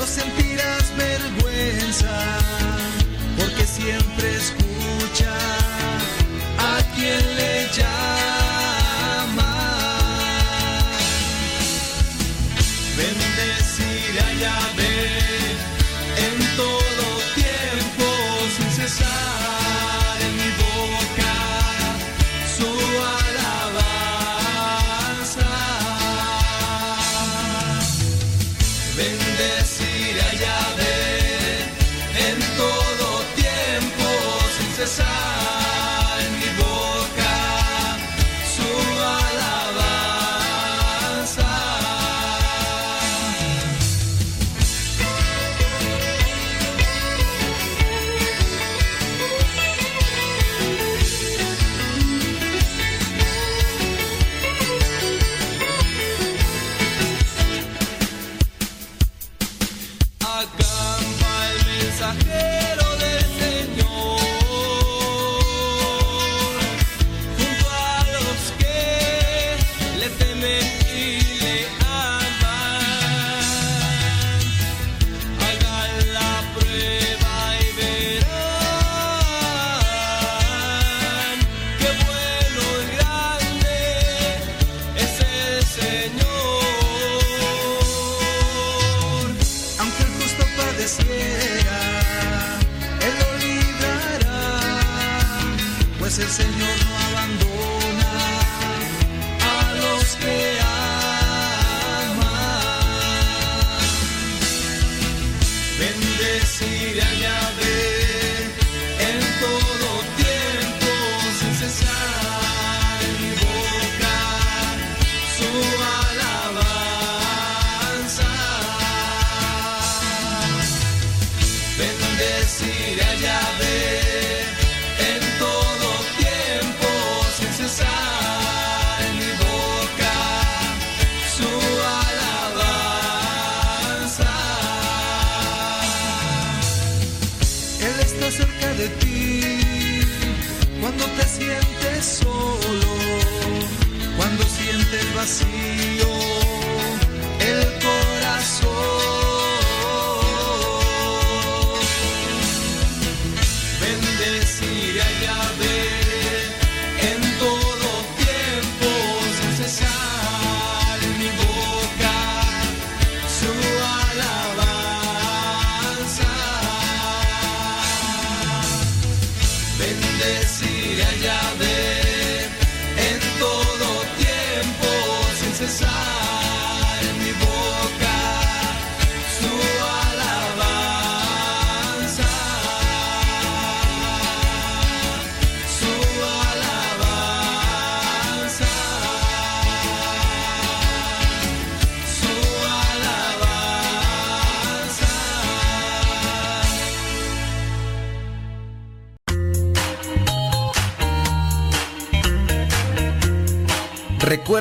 no sentirás vergüenza, porque siempre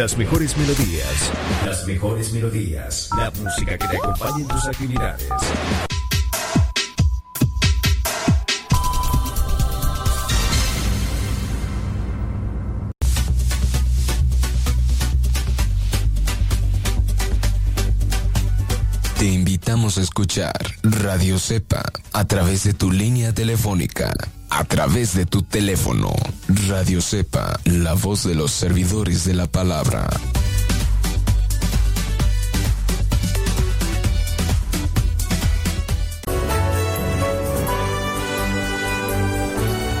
Las mejores melodías. Las mejores melodías. La música que te acompañe en tus actividades. Te invitamos a escuchar Radio Cepa a través de tu línea telefónica a través de tu teléfono. Radio Cepa, la voz de los servidores de la palabra.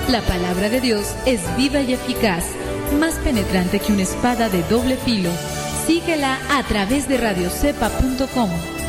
La palabra de Dios es viva y eficaz, más penetrante que una espada de doble filo. Síguela a través de radiocepa.com.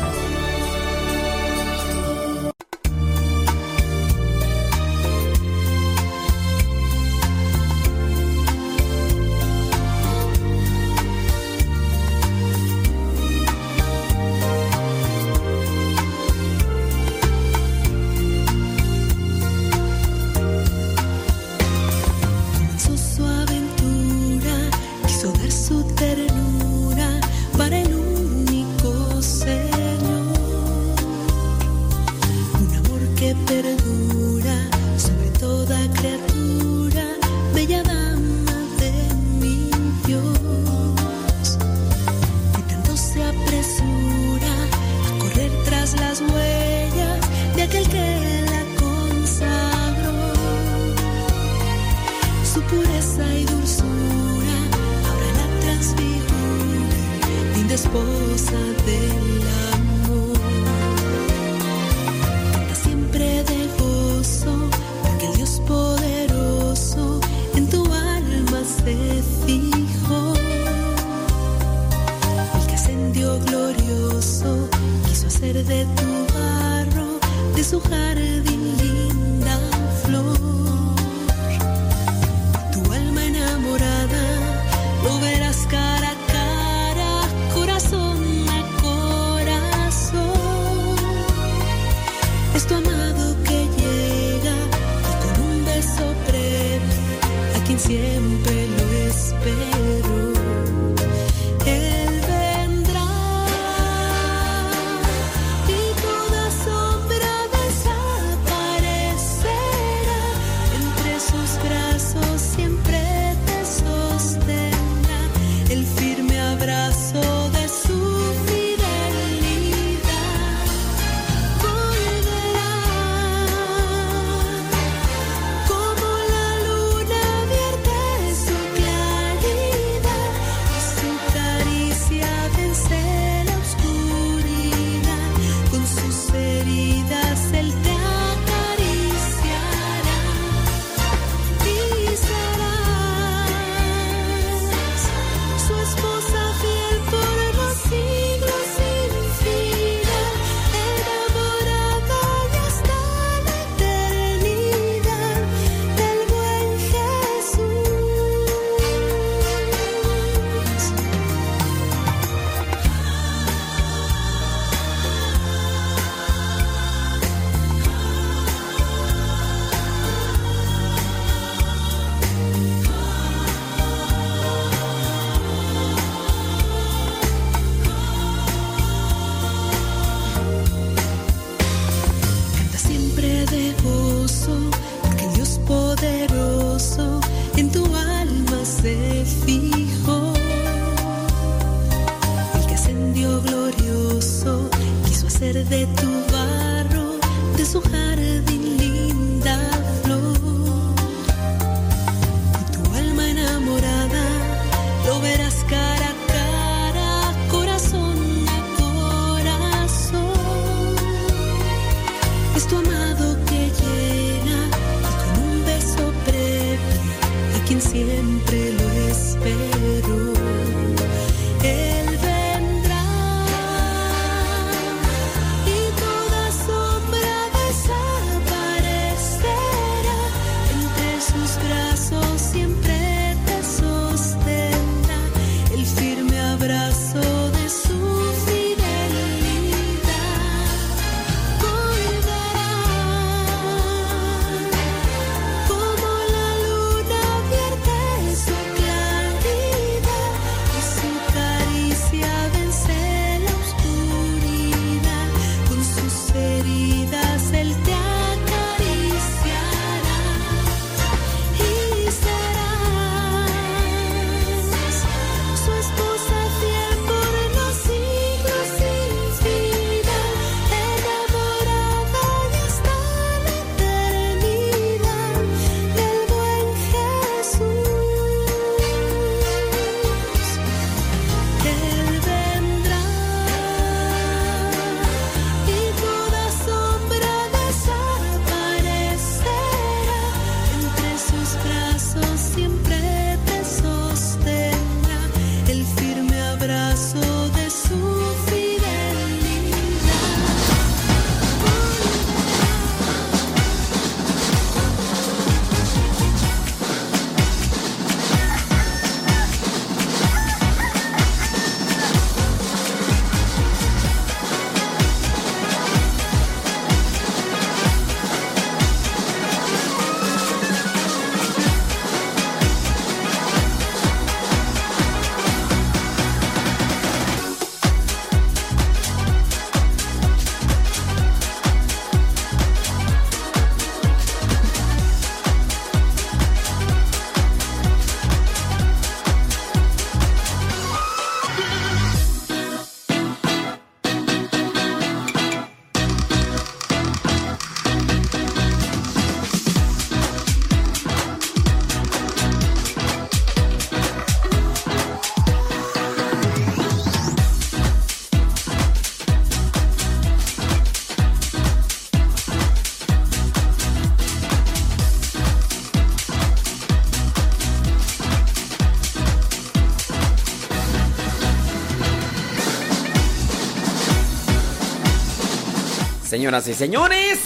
Señoras y señores,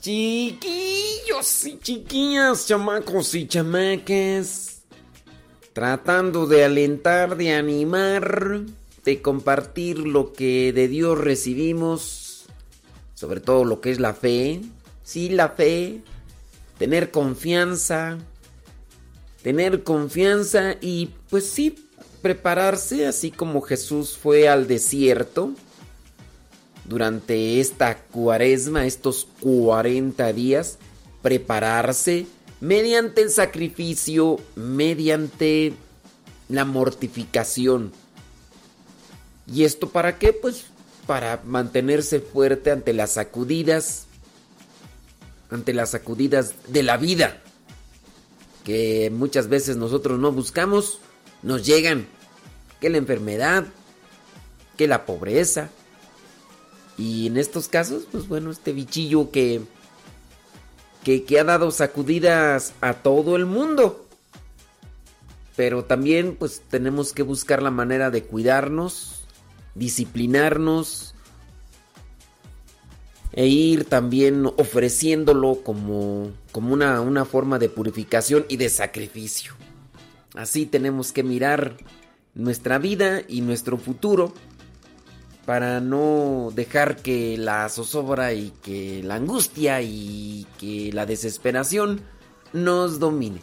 chiquillos y chiquillas, chamacos y chamacas, tratando de alentar, de animar, de compartir lo que de Dios recibimos, sobre todo lo que es la fe, sí, la fe, tener confianza, tener confianza y pues sí, prepararse así como Jesús fue al desierto durante esta cuaresma, estos 40 días, prepararse mediante el sacrificio, mediante la mortificación. ¿Y esto para qué? Pues para mantenerse fuerte ante las sacudidas, ante las sacudidas de la vida, que muchas veces nosotros no buscamos, nos llegan, que la enfermedad, que la pobreza, y en estos casos, pues bueno, este bichillo que, que, que ha dado sacudidas a todo el mundo. Pero también pues tenemos que buscar la manera de cuidarnos, disciplinarnos e ir también ofreciéndolo como, como una, una forma de purificación y de sacrificio. Así tenemos que mirar nuestra vida y nuestro futuro para no dejar que la zozobra y que la angustia y que la desesperación nos domine.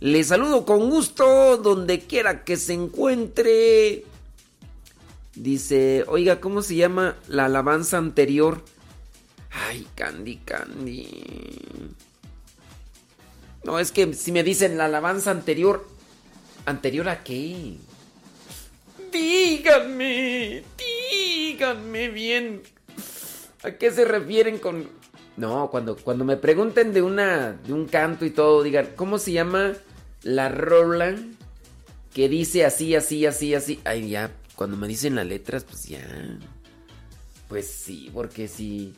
Le saludo con gusto donde quiera que se encuentre. Dice, oiga, ¿cómo se llama la alabanza anterior? Ay, Candy, Candy. No, es que si me dicen la alabanza anterior, ¿anterior a qué? Díganme, díganme bien. ¿A qué se refieren con.? No, cuando, cuando me pregunten de una. de un canto y todo, digan, ¿cómo se llama la rola que dice así, así, así, así? Ay, ya, cuando me dicen las letras, pues ya. Pues sí, porque si.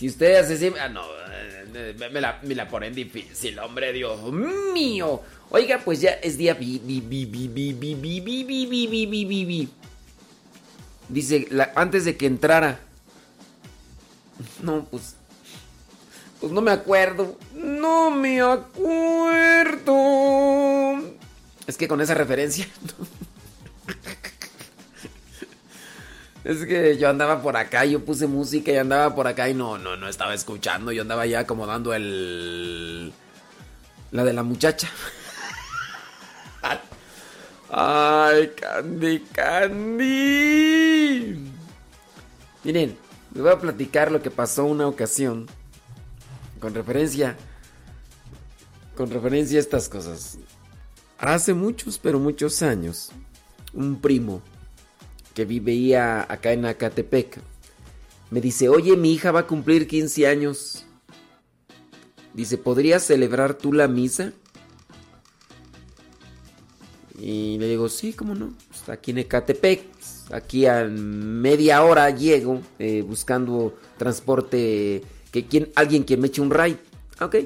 Si usted hace. Ah, no. Me la, me la, ponen difícil, hombre, Dios mío. Oiga, pues ya es día. Dice, antes de que entrara. No, pues. Pues no me acuerdo. No me acuerdo. Es que con esa referencia. Es que yo andaba por acá, yo puse música y andaba por acá y no, no, no estaba escuchando. Yo andaba ya acomodando el. La de la muchacha. Ay, Candy, Candy. Miren, les voy a platicar lo que pasó una ocasión. Con referencia. Con referencia a estas cosas. Hace muchos, pero muchos años. Un primo que vivía acá en Acatepec. Me dice, oye, mi hija va a cumplir 15 años. Dice, ¿podrías celebrar tú la misa? Y le digo, sí, ¿cómo no? Está aquí en Ecatepec. Aquí a media hora llego eh, buscando transporte, que quien, alguien que me eche un ride. Ok.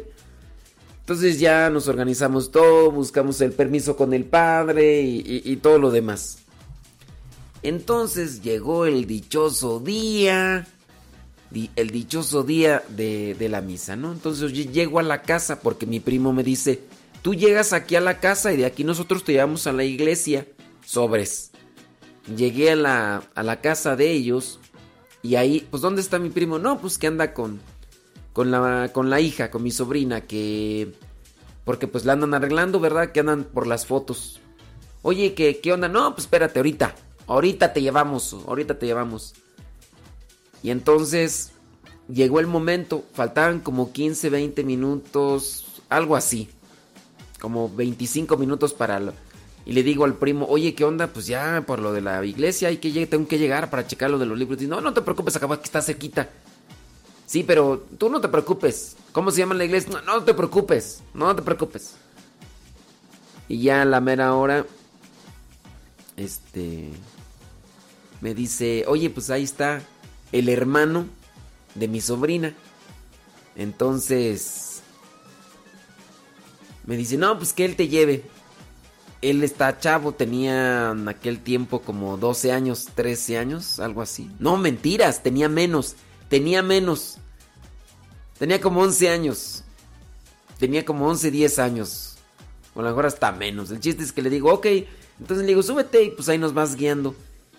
Entonces ya nos organizamos todo, buscamos el permiso con el padre y todo lo demás. Entonces llegó el dichoso día, el dichoso día de, de la misa, ¿no? Entonces yo llego a la casa porque mi primo me dice, tú llegas aquí a la casa y de aquí nosotros te llevamos a la iglesia. Sobres. Llegué a la, a la casa de ellos y ahí, pues ¿dónde está mi primo? No, pues que anda con, con, la, con la hija, con mi sobrina, que... Porque pues la andan arreglando, ¿verdad? Que andan por las fotos. Oye, ¿qué, qué onda? No, pues espérate, ahorita. Ahorita te llevamos, ahorita te llevamos. Y entonces llegó el momento, faltaban como 15, 20 minutos, algo así. Como 25 minutos para... lo- y le digo al primo, oye, ¿qué onda? Pues ya por lo de la iglesia hay que tengo que llegar para checar lo de los libros. Dice, no, no te preocupes, acaba que está cerquita. Sí, pero tú no te preocupes. ¿Cómo se llama la iglesia? No, no te preocupes, no te preocupes. Y ya a la mera hora, este, me dice, oye, pues ahí está el hermano de mi sobrina. Entonces, me dice, no, pues que él te lleve. Él está chavo, tenía en aquel tiempo como 12 años, 13 años, algo así. No, mentiras, tenía menos. Tenía menos. Tenía como 11 años. Tenía como 11, 10 años. O a lo mejor hasta menos. El chiste es que le digo, ok. Entonces le digo, súbete y pues ahí nos vas guiando.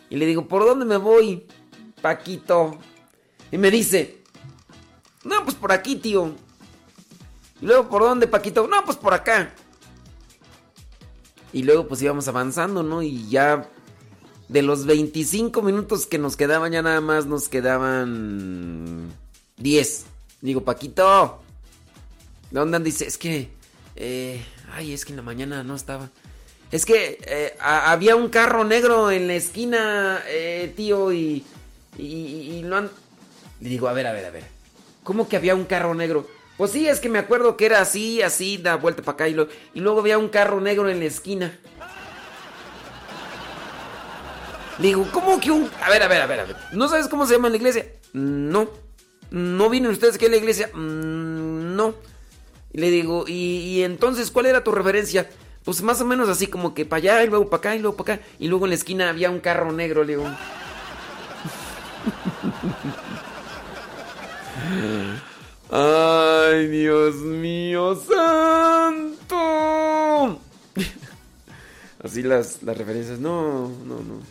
Y le digo, ¿por dónde me voy, Paquito? Y me dice, no, pues por aquí, tío. Y luego, ¿por dónde, Paquito? No, pues por acá. Y luego pues íbamos avanzando, ¿no? Y ya de los 25 minutos que nos quedaban, ya nada más nos quedaban 10. Digo, Paquito, ¿de dónde andas? Dice, es que, eh, ay, es que en la mañana no estaba. Es que eh, había un carro negro en la esquina, eh, tío, y, y, no han... Le digo, a ver, a ver, a ver. ¿Cómo que había un carro negro? Pues sí, es que me acuerdo que era así, así, da vuelta para acá y, y luego había un carro negro en la esquina. Le digo, ¿cómo que un...? A ver, a ver, a ver, a ver. ¿No sabes cómo se llama la iglesia? No. ¿No vienen ustedes aquí a la iglesia? Mm, No. Le digo, ¿y, y entonces cuál era tu referencia? Pues más o menos así como que para allá y luego para acá y luego para acá. Y luego en la esquina había un carro negro, le digo. Ay, Dios mío, santo. Así las, las referencias. No, no, no.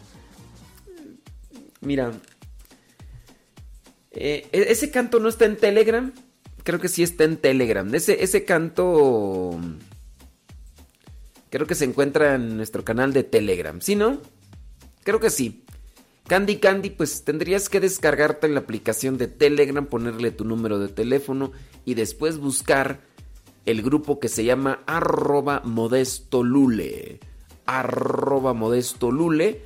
Mira. eh, e- ese canto no está en Telegram. Creo que sí está en Telegram. Ese, ese canto. Creo que se encuentra en nuestro canal de Telegram. ¿Sí, no? Creo que sí. Candy Candy, pues tendrías que descargarte la aplicación de Telegram, ponerle tu número de teléfono y después buscar el grupo que se llama arroba modesto lule. Arroba modesto lule.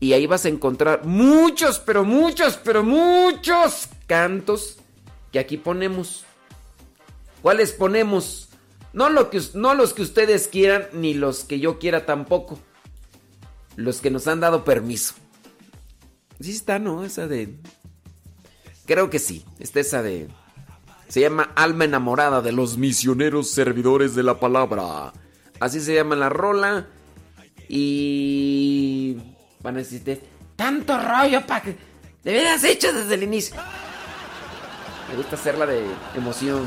Y ahí vas a encontrar muchos, pero muchos, pero muchos cantos que aquí ponemos. ¿Cuáles ponemos? No, lo que, no los que ustedes quieran, ni los que yo quiera tampoco. Los que nos han dado permiso. Sí está, ¿no? Esa de... Creo que sí. Está esa de... Se llama Alma enamorada de los misioneros servidores de la palabra. Así se llama la rola. Y... Van a decirte... Tanto rollo para que... De veras hecho desde el inicio. Me gusta hacerla de emoción.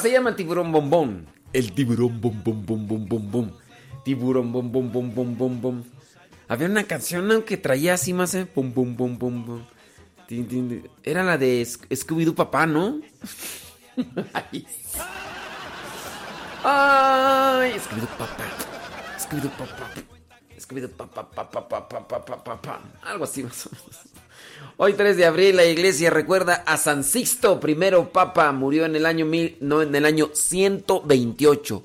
Se llama Tiburón Bombón. El tiburón bom bom bom bom. Tiburón bom bom bom bom. Había una canción que traía así más eh, bom bom. Era la de Sc- Scooby-Doo papá, ¿no? Ay, Scooby-Doo papá. Scooby-Doo papá. Scooby-Doo. Algo así más. Hoy 3 de abril la iglesia recuerda a San Sixto I Papa, murió en el año mil, no, en el año 128.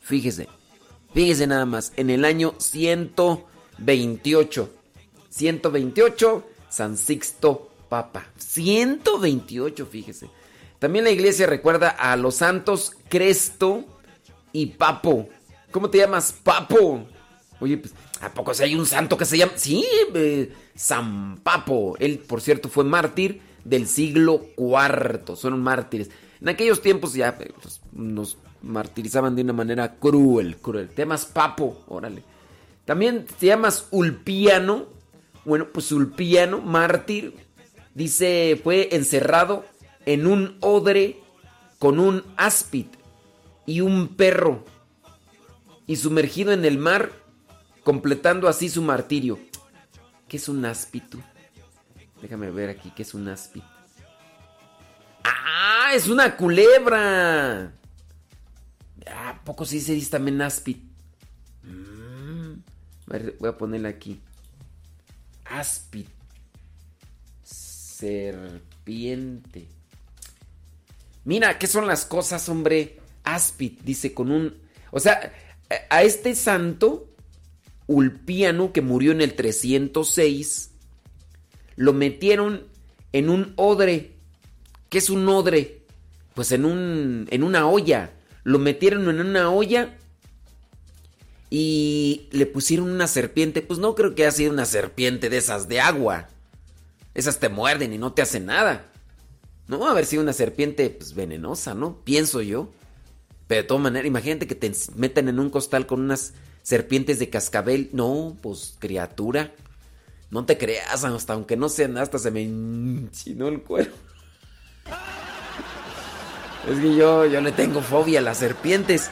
Fíjese. Fíjese nada más, en el año 128. 128 San Sixto Papa. 128, fíjese. También la iglesia recuerda a los santos Cresto y Papo. ¿Cómo te llamas, Papo? Oye, pues, ¿a poco si hay un santo que se llama? Sí, eh, San Papo. Él, por cierto, fue mártir del siglo IV. Son mártires. En aquellos tiempos ya eh, pues, nos martirizaban de una manera cruel, cruel. Te llamas Papo, órale. También te llamas Ulpiano. Bueno, pues Ulpiano, mártir, dice, fue encerrado en un odre con un áspid y un perro y sumergido en el mar, completando así su martirio. ¿Qué es un áspid? Déjame ver aquí, ¿qué es un áspid? ¡Ah! ¡Es una culebra! ¿A poco sí se dice también áspid? Mm, voy a ponerla aquí. Áspid. Serpiente. Mira, ¿qué son las cosas, hombre? Áspid, dice con un... O sea, a este santo, Ulpiano, que murió en el 306, lo metieron en un odre. ¿Qué es un odre? Pues en, un, en una olla. Lo metieron en una olla y le pusieron una serpiente. Pues no creo que haya sido una serpiente de esas de agua. Esas te muerden y no te hacen nada. No va a haber sido una serpiente pues, venenosa, ¿no? Pienso yo. Pero de todas maneras, imagínate que te metan en un costal con unas serpientes de cascabel. No, pues criatura. No te creas, hasta aunque no sean, hasta se me enchinó el cuero. Es que yo, yo le tengo fobia a las serpientes.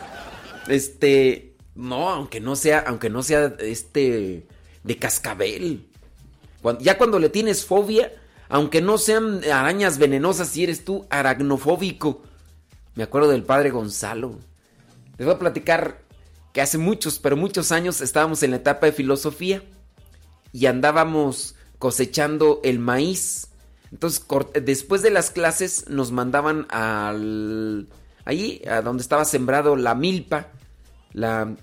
Este, no, aunque no sea, aunque no sea este de cascabel. ya cuando le tienes fobia, aunque no sean arañas venenosas, si eres tú aracnofóbico. Me acuerdo del padre Gonzalo. Les voy a platicar que hace muchos, pero muchos años estábamos en la etapa de filosofía y andábamos cosechando el maíz. Entonces, después de las clases nos mandaban al allí, a donde estaba sembrado la milpa, la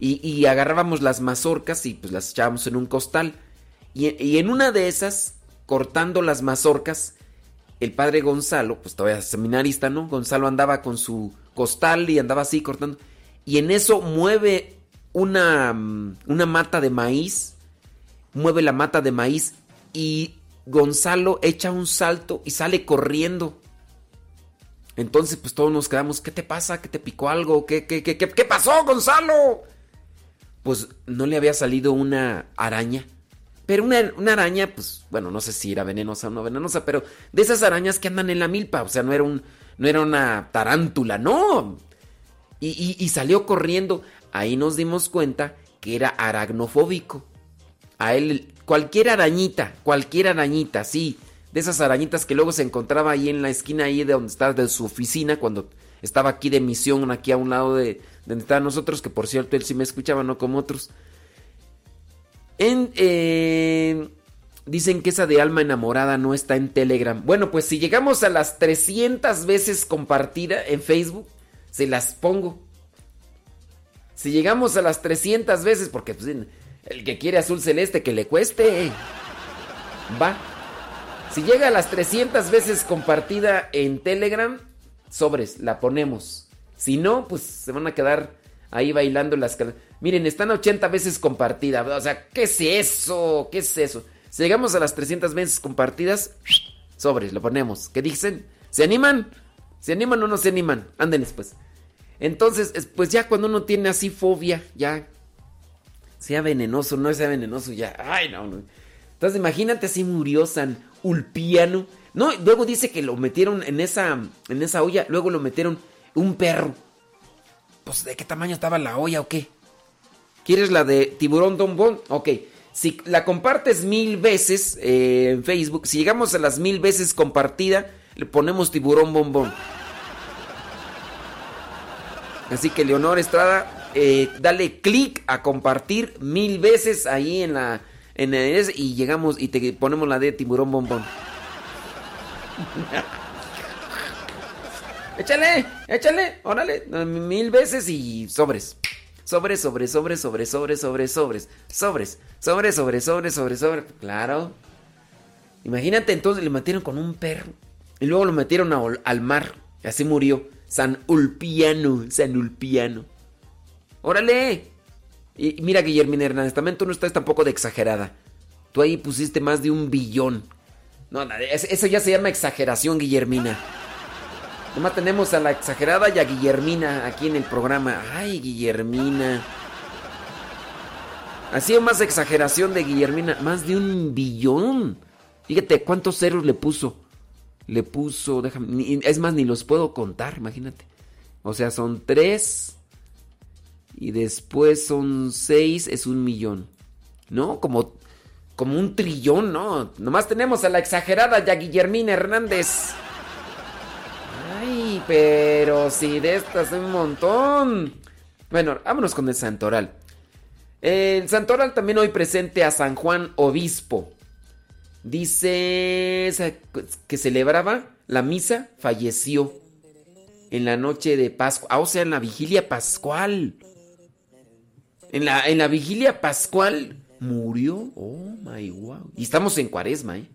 y, agarrábamos las mazorcas y pues las echábamos en un costal. Y, y en una de esas, cortando las mazorcas, el padre Gonzalo, pues todavía seminarista, ¿no? Gonzalo andaba con su costal y andaba así cortando. Y en eso mueve una, una mata de maíz, mueve la mata de maíz y Gonzalo echa un salto y sale corriendo. Entonces, pues todos nos quedamos, ¿qué te pasa? ¿Qué te picó algo? ¿Qué, qué, qué, qué, qué pasó, Gonzalo? Pues no le había salido una araña. Pero una, araña, pues, bueno, no sé si era venenosa o no venenosa, pero de esas arañas que andan en la milpa, o sea, no era, un, no era una tarántula, no. Y, salió corriendo. Ahí nos dimos cuenta que era aragnofóbico. A él, cualquier arañita, cualquier arañita, sí, de esas arañitas que luego se encontraba ahí en la esquina ahí de donde estaba de su oficina, cuando estaba aquí de misión, aquí a un lado de, de donde estaban nosotros, que por cierto él sí me escuchaba, no como otros. En, eh, dicen que esa de alma enamorada no está en Telegram. Bueno, pues si llegamos a las 300 veces compartida en Facebook, se las pongo. Si llegamos a las 300 veces, porque pues, el que quiere azul celeste que le cueste. Va. Si llega a las 300 veces compartida en Telegram, sobres, la ponemos. Si no, pues se van a quedar ahí bailando las Miren, están 80 veces compartidas. O sea, ¿qué es eso? ¿Qué es eso? Si llegamos a las 300 veces compartidas, sobres, lo ponemos. ¿Qué dicen? ¿Se animan? ¿Se animan o no se animan? Anden después. Entonces, pues ya cuando uno tiene así fobia, ya sea venenoso, no sea venenoso, ya, ay no, no. Entonces imagínate así murió San Ulpiano. No, luego dice que lo metieron en esa, en esa olla, luego lo metieron un perro. Pues, ¿de qué tamaño estaba la olla o qué? ¿Quieres la de tiburón Don Ok. Si la compartes mil veces eh, en Facebook, si llegamos a las mil veces compartida, le ponemos tiburón bombón. Así que Leonor Estrada, eh, dale clic a compartir mil veces ahí en la en y llegamos y te ponemos la de tiburón bombón. Échale, échale, órale, mil veces y sobres. Sobres, sobres, sobres, sobres, sobres, sobres, sobres, sobres, sobres, sobres, sobres, sobres, sobres. Claro. Imagínate, entonces le metieron con un perro. Y luego lo metieron al mar. Y así murió. San Ulpiano, San Ulpiano. Órale. Y mira, Guillermina Hernández, también tú no estás tampoco de exagerada. Tú ahí pusiste más de un billón. No, eso ya se llama exageración, Guillermina. Nomás tenemos a la exagerada y a Guillermina aquí en el programa. Ay, Guillermina. Así más exageración de Guillermina. Más de un billón. Fíjate cuántos ceros le puso. Le puso, déjame, es más, ni los puedo contar, imagínate. O sea, son tres. Y después son seis, es un millón. ¿No? Como, como un trillón, ¿no? Nomás tenemos a la exagerada ya Guillermina Hernández. Ay, pero si de estas un montón. Bueno, vámonos con el santoral. El santoral también hoy presente a San Juan Obispo. Dice que celebraba la misa, falleció en la noche de Pascua. Ah, o sea, en la vigilia pascual. En la, en la vigilia pascual murió. Oh my wow. Y estamos en cuaresma, ¿eh?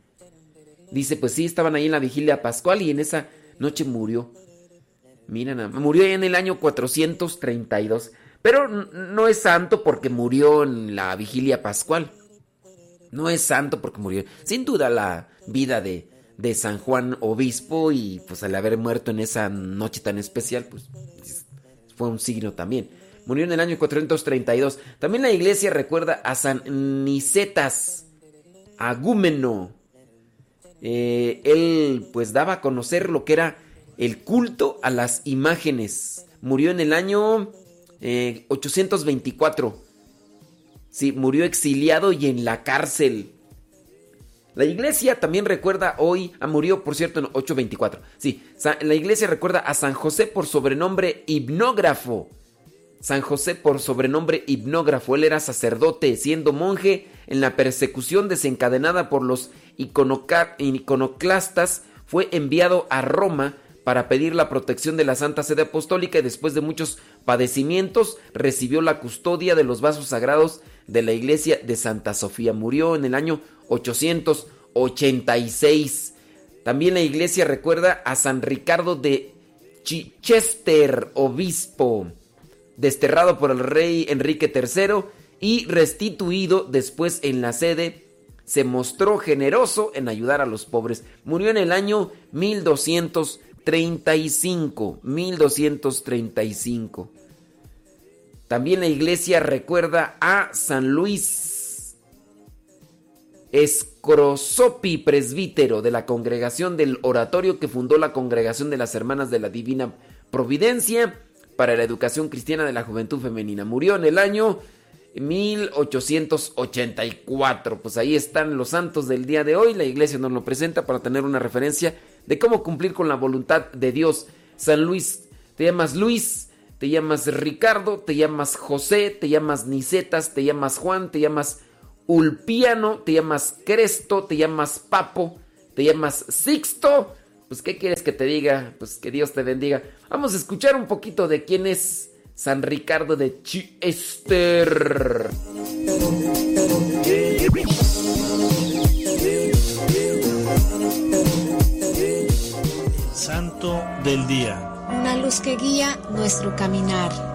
Dice, pues sí, estaban ahí en la vigilia pascual y en esa noche murió. Mira, murió en el año 432. Pero no es santo porque murió en la vigilia pascual. No es santo porque murió. Sin duda la vida de, de San Juan Obispo y pues al haber muerto en esa noche tan especial, pues fue un signo también. Murió en el año 432. También la iglesia recuerda a San Nicetas, agúmeno. Eh, él pues daba a conocer lo que era el culto a las imágenes. Murió en el año 824. Sí, murió exiliado y en la cárcel. La iglesia también recuerda hoy, ah, murió por cierto en 824. Sí, la iglesia recuerda a San José por sobrenombre hipnógrafo. San José por sobrenombre hipnógrafo. Él era sacerdote, siendo monje en la persecución desencadenada por los iconoclastas, fue enviado a Roma para pedir la protección de la Santa Sede Apostólica y después de muchos padecimientos recibió la custodia de los vasos sagrados de la iglesia de Santa Sofía. Murió en el año 886. También la iglesia recuerda a San Ricardo de Chichester, obispo, desterrado por el rey Enrique III y restituido después en la sede. Se mostró generoso en ayudar a los pobres. Murió en el año 1235. 1235. También la iglesia recuerda a San Luis Escrosopi, presbítero de la congregación del oratorio que fundó la congregación de las hermanas de la Divina Providencia para la educación cristiana de la juventud femenina. Murió en el año 1884. Pues ahí están los santos del día de hoy. La iglesia nos lo presenta para tener una referencia de cómo cumplir con la voluntad de Dios. San Luis, te llamas Luis, te llamas Ricardo, te llamas José, te llamas Nicetas, te llamas Juan, te llamas Ulpiano, te llamas Cresto, te llamas Papo, te llamas Sixto. Pues, ¿qué quieres que te diga? Pues que Dios te bendiga. Vamos a escuchar un poquito de quién es San Ricardo de Chiester. Santo del Día luz que guía nuestro caminar.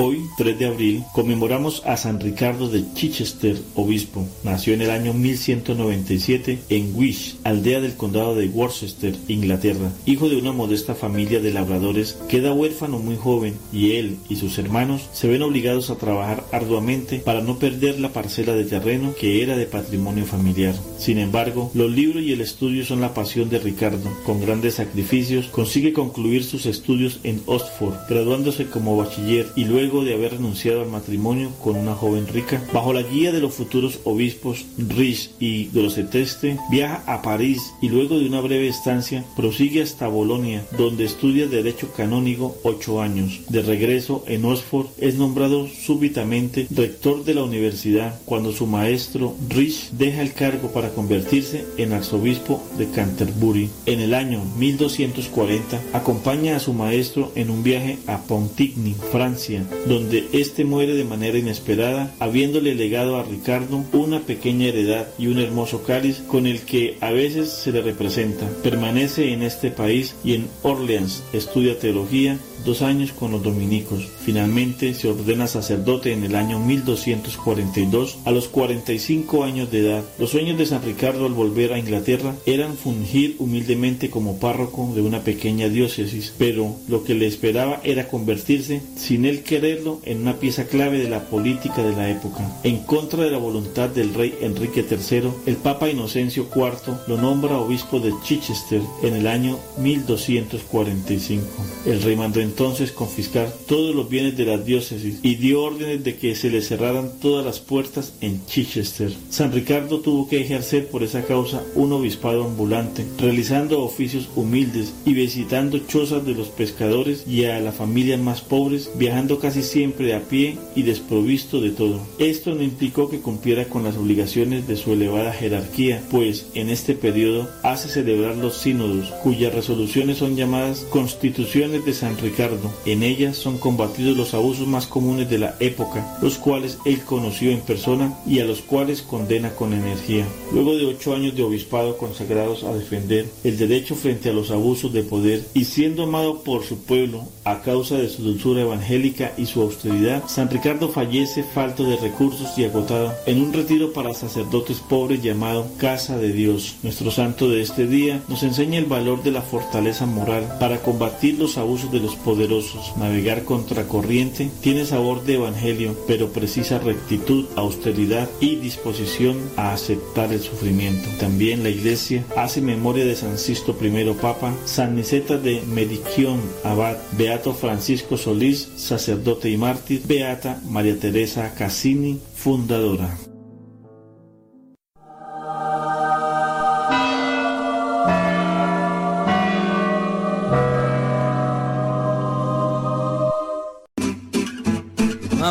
Hoy, 3 de abril, conmemoramos a San Ricardo de Chichester, obispo. Nació en el año 1197 en Wish, aldea del condado de Worcester, Inglaterra. Hijo de una modesta familia de labradores, queda huérfano muy joven y él y sus hermanos se ven obligados a trabajar arduamente para no perder la parcela de terreno que era de patrimonio familiar. Sin embargo, los libros y el estudio son la pasión de Ricardo. Con grandes sacrificios consigue concluir sus estudios en Oxford, graduándose como bachiller y luego de haber renunciado al matrimonio con una joven rica, bajo la guía de los futuros obispos Rich y Grosseteste, viaja a París y luego de una breve estancia prosigue hasta Bolonia, donde estudia Derecho Canónico ocho años. De regreso en Oxford es nombrado súbitamente rector de la universidad cuando su maestro Rich deja el cargo para convertirse en arzobispo de Canterbury. En el año 1240 acompaña a su maestro en un viaje a Pontigny, Francia, donde éste muere de manera inesperada, habiéndole legado a Ricardo una pequeña heredad y un hermoso cáliz con el que a veces se le representa. Permanece en este país y en Orleans, estudia teología dos años con los dominicos. Finalmente se ordena sacerdote en el año 1242 a los 45 años de edad. Los sueños de San Ricardo al volver a Inglaterra eran fungir humildemente como párroco de una pequeña diócesis, pero lo que le esperaba era convertirse, sin él quererlo, en una pieza clave de la política de la época. En contra de la voluntad del rey Enrique III, el Papa Inocencio IV lo nombra obispo de Chichester en el año 1245. El rey mandó entonces confiscar todos los bienes de la diócesis y dio órdenes de que se le cerraran todas las puertas en Chichester. San Ricardo tuvo que ejercer por esa causa un obispado ambulante, realizando oficios humildes y visitando chozas de los pescadores y a las familias más pobres, viajando casi siempre a pie y desprovisto de todo. Esto no implicó que cumpliera con las obligaciones de su elevada jerarquía, pues en este periodo hace celebrar los sínodos, cuyas resoluciones son llamadas constituciones de San Ricardo. En ellas son combatidos los abusos más comunes de la época, los cuales él conoció en persona y a los cuales condena con energía. Luego de ocho años de obispado consagrados a defender el derecho frente a los abusos de poder y siendo amado por su pueblo a causa de su dulzura evangélica y su austeridad, San Ricardo fallece falto de recursos y agotado en un retiro para sacerdotes pobres llamado Casa de Dios. Nuestro santo de este día nos enseña el valor de la fortaleza moral para combatir los abusos de los poderosos. Navegar contra corriente tiene sabor de evangelio, pero precisa rectitud, austeridad y disposición a aceptar el sufrimiento. También la Iglesia hace memoria de San Sisto I Papa, San Niceta de Mediquión Abad, Beato Francisco Solís, sacerdote y mártir, Beata María Teresa Cassini, fundadora.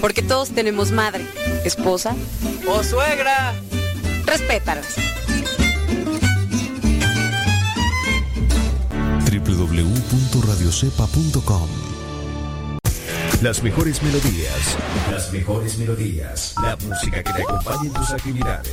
Porque todos tenemos madre, esposa o suegra. Respétalas. www.radiocepa.com Las mejores melodías, las mejores melodías, la música que te acompaña en tus actividades.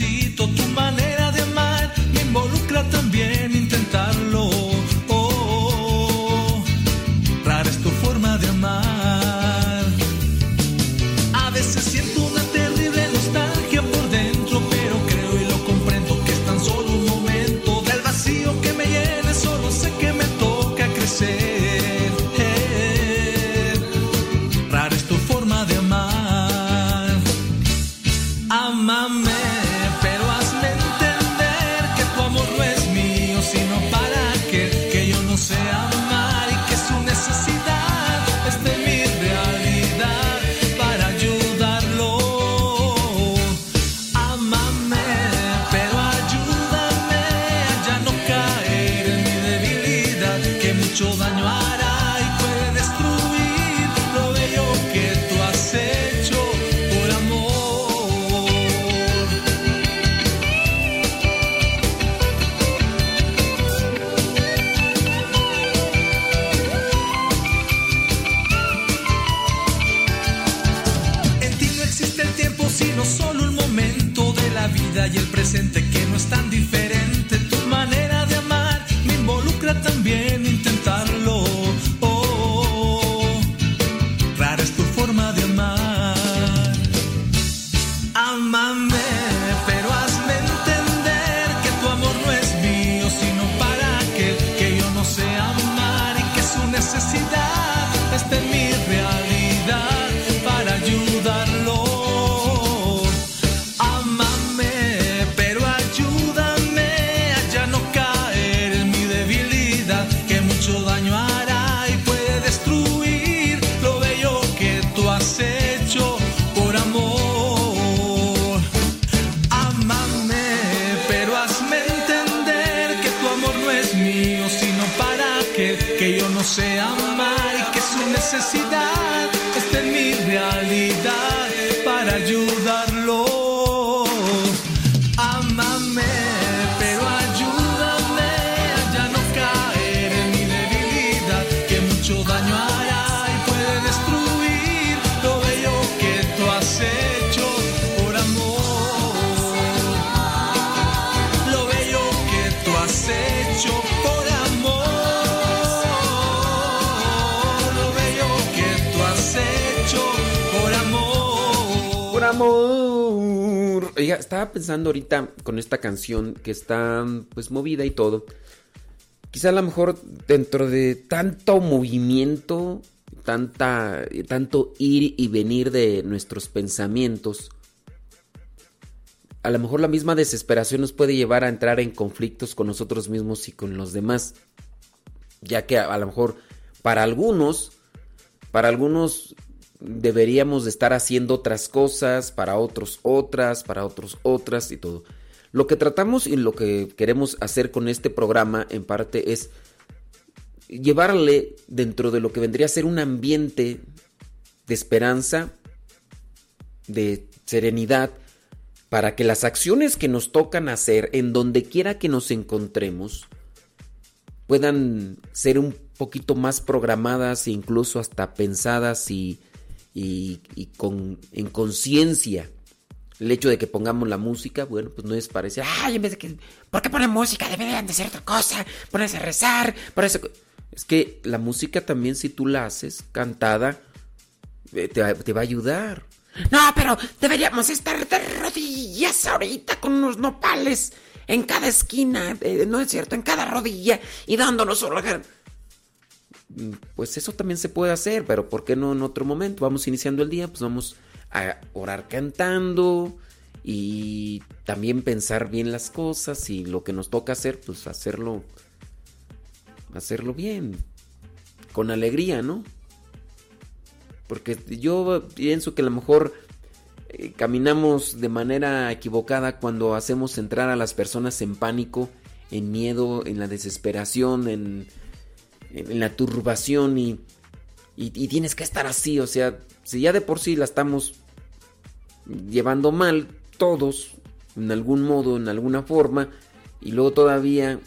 ahorita con esta canción que está pues movida y todo. Quizá a lo mejor dentro de tanto movimiento, tanta, tanto ir y venir de nuestros pensamientos, a lo mejor la misma desesperación nos puede llevar a entrar en conflictos con nosotros mismos y con los demás. Ya que a lo mejor para algunos, para algunos deberíamos de estar haciendo otras cosas, para otros otras, para otros otras y todo. Lo que tratamos y lo que queremos hacer con este programa en parte es llevarle dentro de lo que vendría a ser un ambiente de esperanza, de serenidad, para que las acciones que nos tocan hacer en donde quiera que nos encontremos puedan ser un poquito más programadas e incluso hasta pensadas y, y, con, en conciencia. El hecho de que pongamos la música, bueno, pues no es para decir, ay, en vez de que, ¿por qué ponen música? Deberían de ser otra cosa, ponerse a rezar, ponerse... Es que la música también si tú la haces cantada, eh, te, va- te va a ayudar. No, pero deberíamos estar de rodillas ahorita con unos nopales en cada esquina, eh, no es cierto, en cada rodilla y dándonos órgano. Mm, Pues eso también se puede hacer, pero ¿por qué no en otro momento? Vamos iniciando el día, pues vamos a orar cantando y también pensar bien las cosas y lo que nos toca hacer, pues hacerlo hacerlo bien, con alegría, ¿no? Porque yo pienso que a lo mejor eh, caminamos de manera equivocada cuando hacemos entrar a las personas en pánico, en miedo, en la desesperación, en, en- la turbación y, y, tienes que estar así, o sea, si ya de por sí la estamos llevando mal todos, en algún modo, en alguna forma, y luego todavía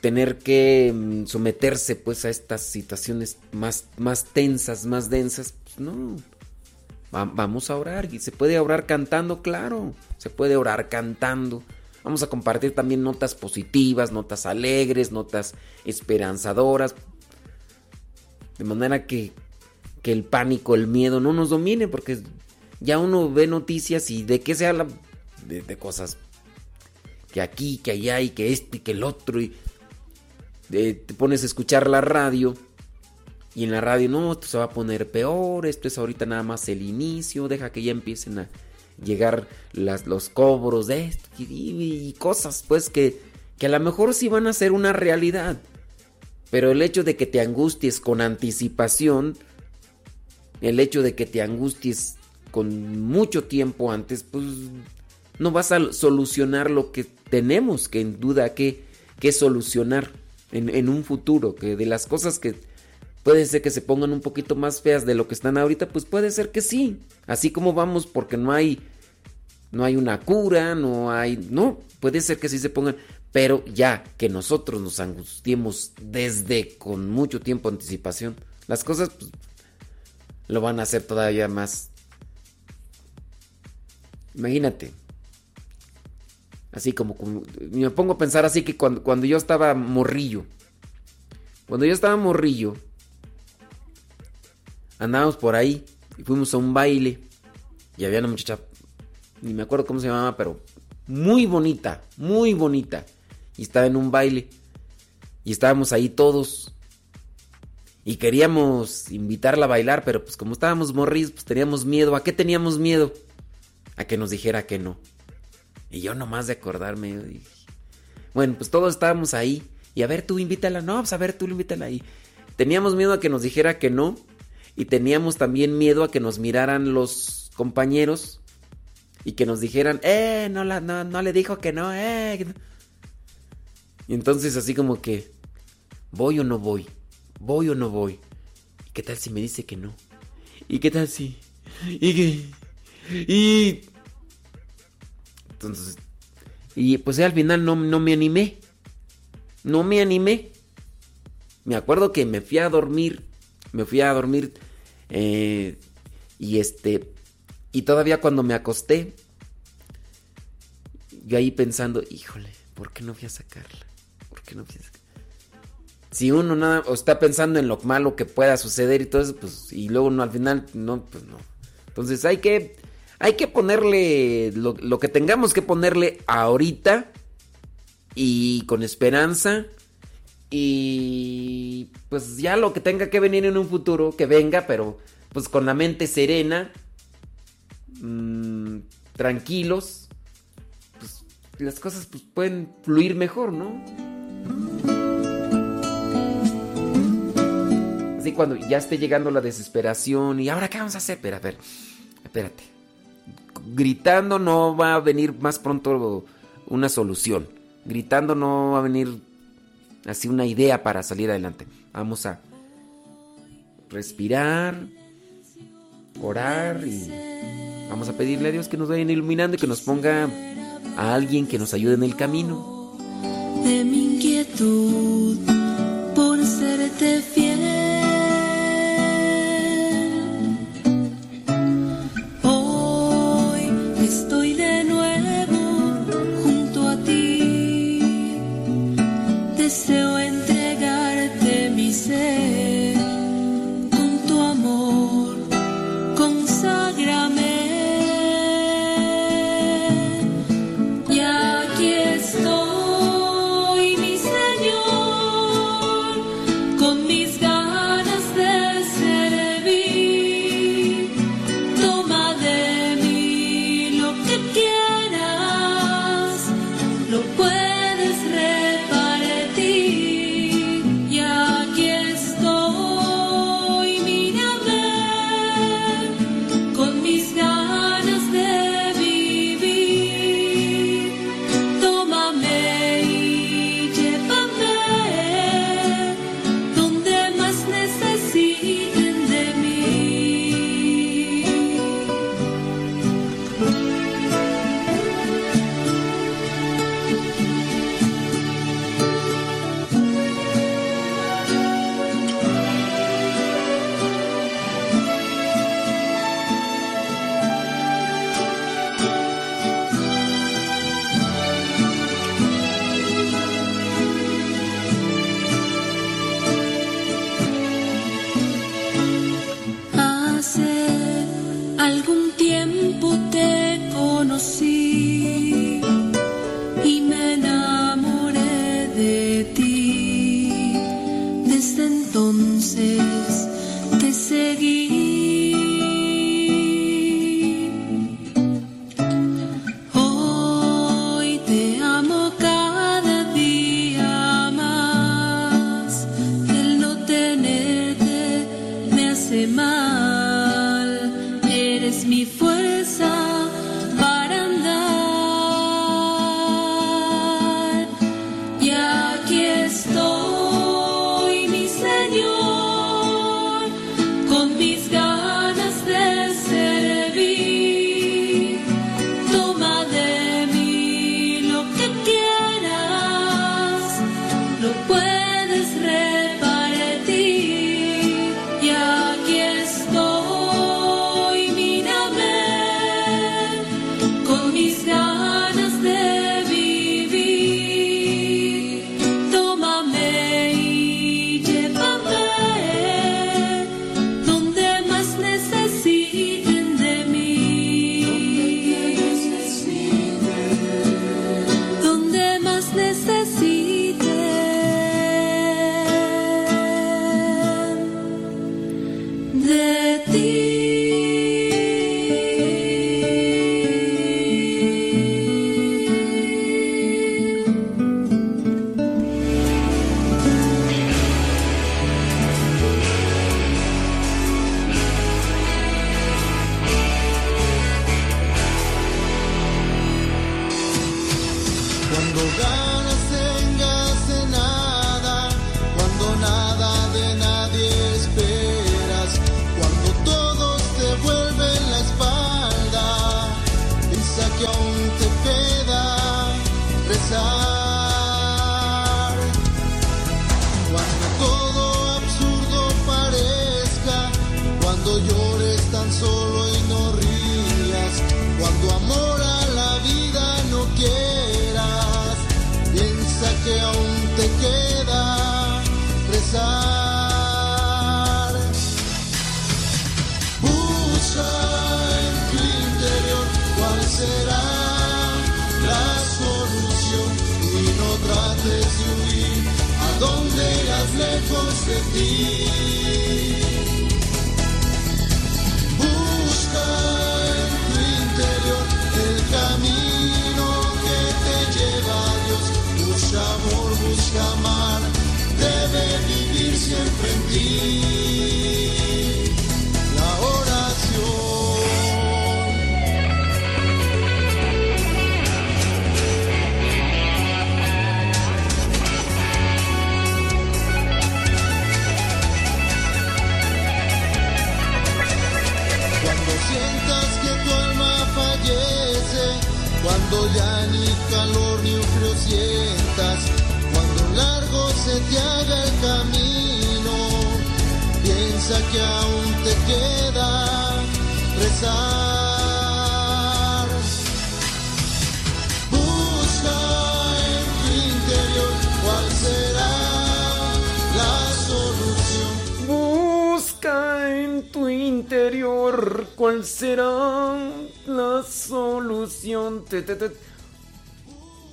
tener que mm, someterse pues a estas situaciones más, más tensas, más densas, pues no. Va- vamos a orar y se puede orar cantando, claro, se puede orar cantando. Vamos a compartir también notas positivas, notas alegres, notas esperanzadoras, de manera que, que el pánico, el miedo no nos domine, porque ya uno ve noticias y de qué se habla, de, cosas que aquí, que allá y que este y que el otro y eh, te pones a escuchar la radio y en la radio no, esto se va a poner peor, esto es ahorita nada más el inicio, deja que ya empiecen a llegar las, los cobros de esto y, cosas pues que, que a lo mejor sí van a ser una realidad. Pero el hecho de que te angusties con anticipación, el hecho de que te angusties con mucho tiempo antes, pues no vas a solucionar lo que tenemos que en duda que, que solucionar en un futuro, que de las cosas que puede ser que se pongan un poquito más feas de lo que están ahorita, pues puede ser que sí. Así como vamos porque no hay no hay una cura, no hay, no, puede ser que sí se pongan, pero ya que nosotros nos angustiemos desde con mucho tiempo anticipación, las cosas pues, lo van a hacer todavía más. Imagínate. Así como, como- me pongo a pensar así que cuando, cuando yo estaba morrillo, cuando yo estaba morrillo, andábamos por ahí y fuimos a un baile y había una muchacha, ni me acuerdo cómo se llamaba, pero muy bonita, muy bonita. Y estaba en un baile y estábamos ahí todos. Y queríamos invitarla a bailar, pero pues como estábamos morridos, pues teníamos miedo. ¿A qué teníamos miedo? A que nos dijera que no. Y yo nomás de acordarme, dije, bueno, pues todos estábamos ahí. Y a ver, tú invítala. No, pues a ver, tú invítala ahí. Teníamos miedo a que nos dijera que no. Y teníamos también miedo a que nos miraran los compañeros. Y que nos dijeran, eh, no, la, no, no le dijo que no, eh. Y entonces así como que, ¿voy o no voy? ¿Voy o no voy? ¿Y qué tal si me dice que no? ¿Y qué tal si? ¿Y qué? Y... Entonces... Y pues al final no, no me animé. No me animé. Me acuerdo que me fui a dormir. Me fui a dormir. eh, y este... Y todavía cuando me acosté... Yo ahí pensando, híjole, ¿por qué no fui a sacarla? ¿Por qué no fui a sacarla? si uno nada o está pensando en lo malo que pueda suceder y todo eso, pues y luego no al final no pues no. Entonces hay que hay que ponerle lo, lo que tengamos que ponerle ahorita y con esperanza y pues ya lo que tenga que venir en un futuro que venga, pero pues con la mente serena, mmm, tranquilos, pues las cosas pues, pueden fluir mejor, ¿no? Así cuando ya esté llegando la desesperación y ahora qué vamos a hacer, pero a ver, espérate. Gritando no va a venir más pronto una solución. Gritando no va a venir así una idea para salir adelante. Vamos a respirar, orar y vamos a pedirle a Dios que nos vaya iluminando y que nos ponga a alguien que nos ayude en el camino. de mi inquietud por serte fiel.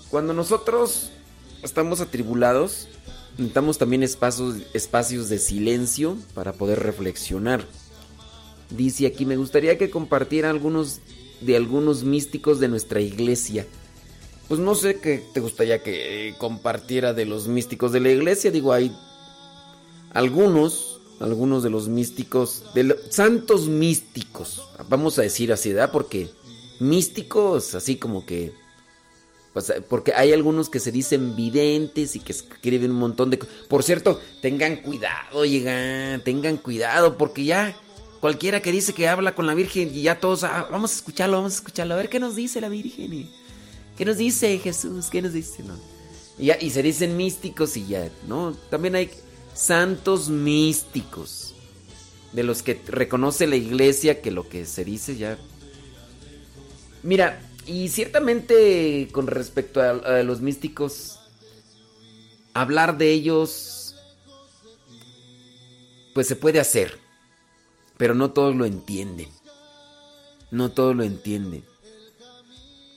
Cuando nosotros estamos atribulados, necesitamos también espacios, de silencio para poder reflexionar. Dice aquí, me gustaría que compartiera algunos de algunos místicos de nuestra iglesia. Pues no sé qué te gustaría que compartiera de los místicos de la iglesia. Digo, hay algunos, algunos de los místicos, de los santos místicos, vamos a decir así, ¿verdad? Porque místicos, así como que, pues, porque hay algunos que se dicen videntes y que escriben un montón de... Por cierto, tengan cuidado, llegan, tengan cuidado, porque ya cualquiera que dice que habla con la Virgen y ya todos, ah, vamos a escucharlo, vamos a escucharlo, a ver qué nos dice la Virgen. y ¿Qué nos dice Jesús? ¿Qué nos dice? No. Y, ya- y se dicen místicos y ya, ¿no? También hay santos místicos, de los que reconoce la iglesia que lo que se dice ya... Mira, y ciertamente con respecto a, los místicos, hablar de ellos, pues se puede hacer, pero no todos lo entienden. No todos lo entienden.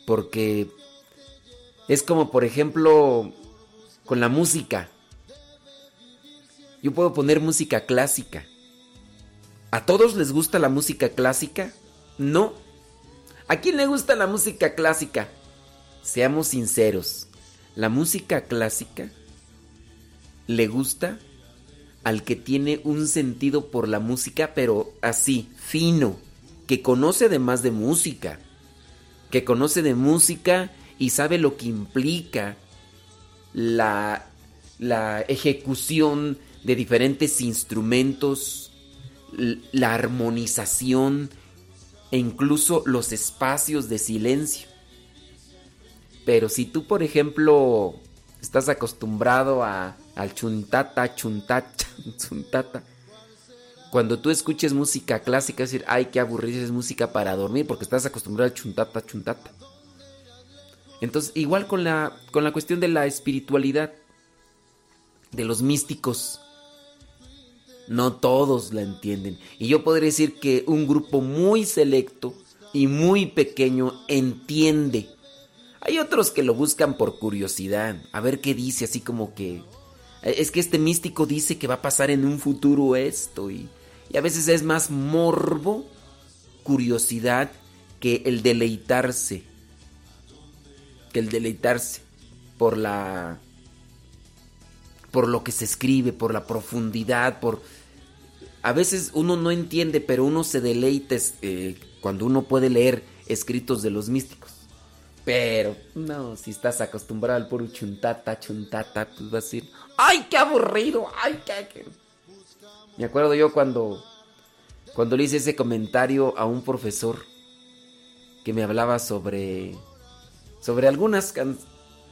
Porque es como, por ejemplo, con la música. Yo puedo poner música clásica. ¿A todos les gusta la música clásica? No. ¿A quién le gusta la música clásica? Seamos sinceros. La música clásica le gusta al que tiene un sentido por la música, pero así, fino, que conoce además de música, que conoce de música y sabe lo que implica la, ejecución de diferentes instrumentos, la armonización e incluso los espacios de silencio. Pero si tú, por ejemplo, estás acostumbrado a, al chuntata, chuntata, chuntata, cuando tú escuches música clásica, es decir, ay, qué aburrida es música para dormir, porque estás acostumbrado al chuntata, chuntata. Entonces, igual con la, con la cuestión de la espiritualidad, de los místicos, no todos la entienden. Y yo podría decir que un grupo muy selecto y muy pequeño entiende. Hay otros que lo buscan por curiosidad, a ver qué dice, así como que... Es que este místico dice que va a pasar en un futuro esto y, Y a veces es más morbo, curiosidad, que el deleitarse. Que el deleitarse por la por lo que se escribe, por la profundidad, por a veces uno no entiende, pero uno se deleita eh, cuando uno puede leer escritos de los místicos. Pero no, si estás acostumbrado al puro chuntata, chuntata, pues vas a decir, ¡ay, qué aburrido! ¡ay, qué! Me acuerdo yo cuando cuando le hice ese comentario a un profesor que me hablaba sobre sobre algunas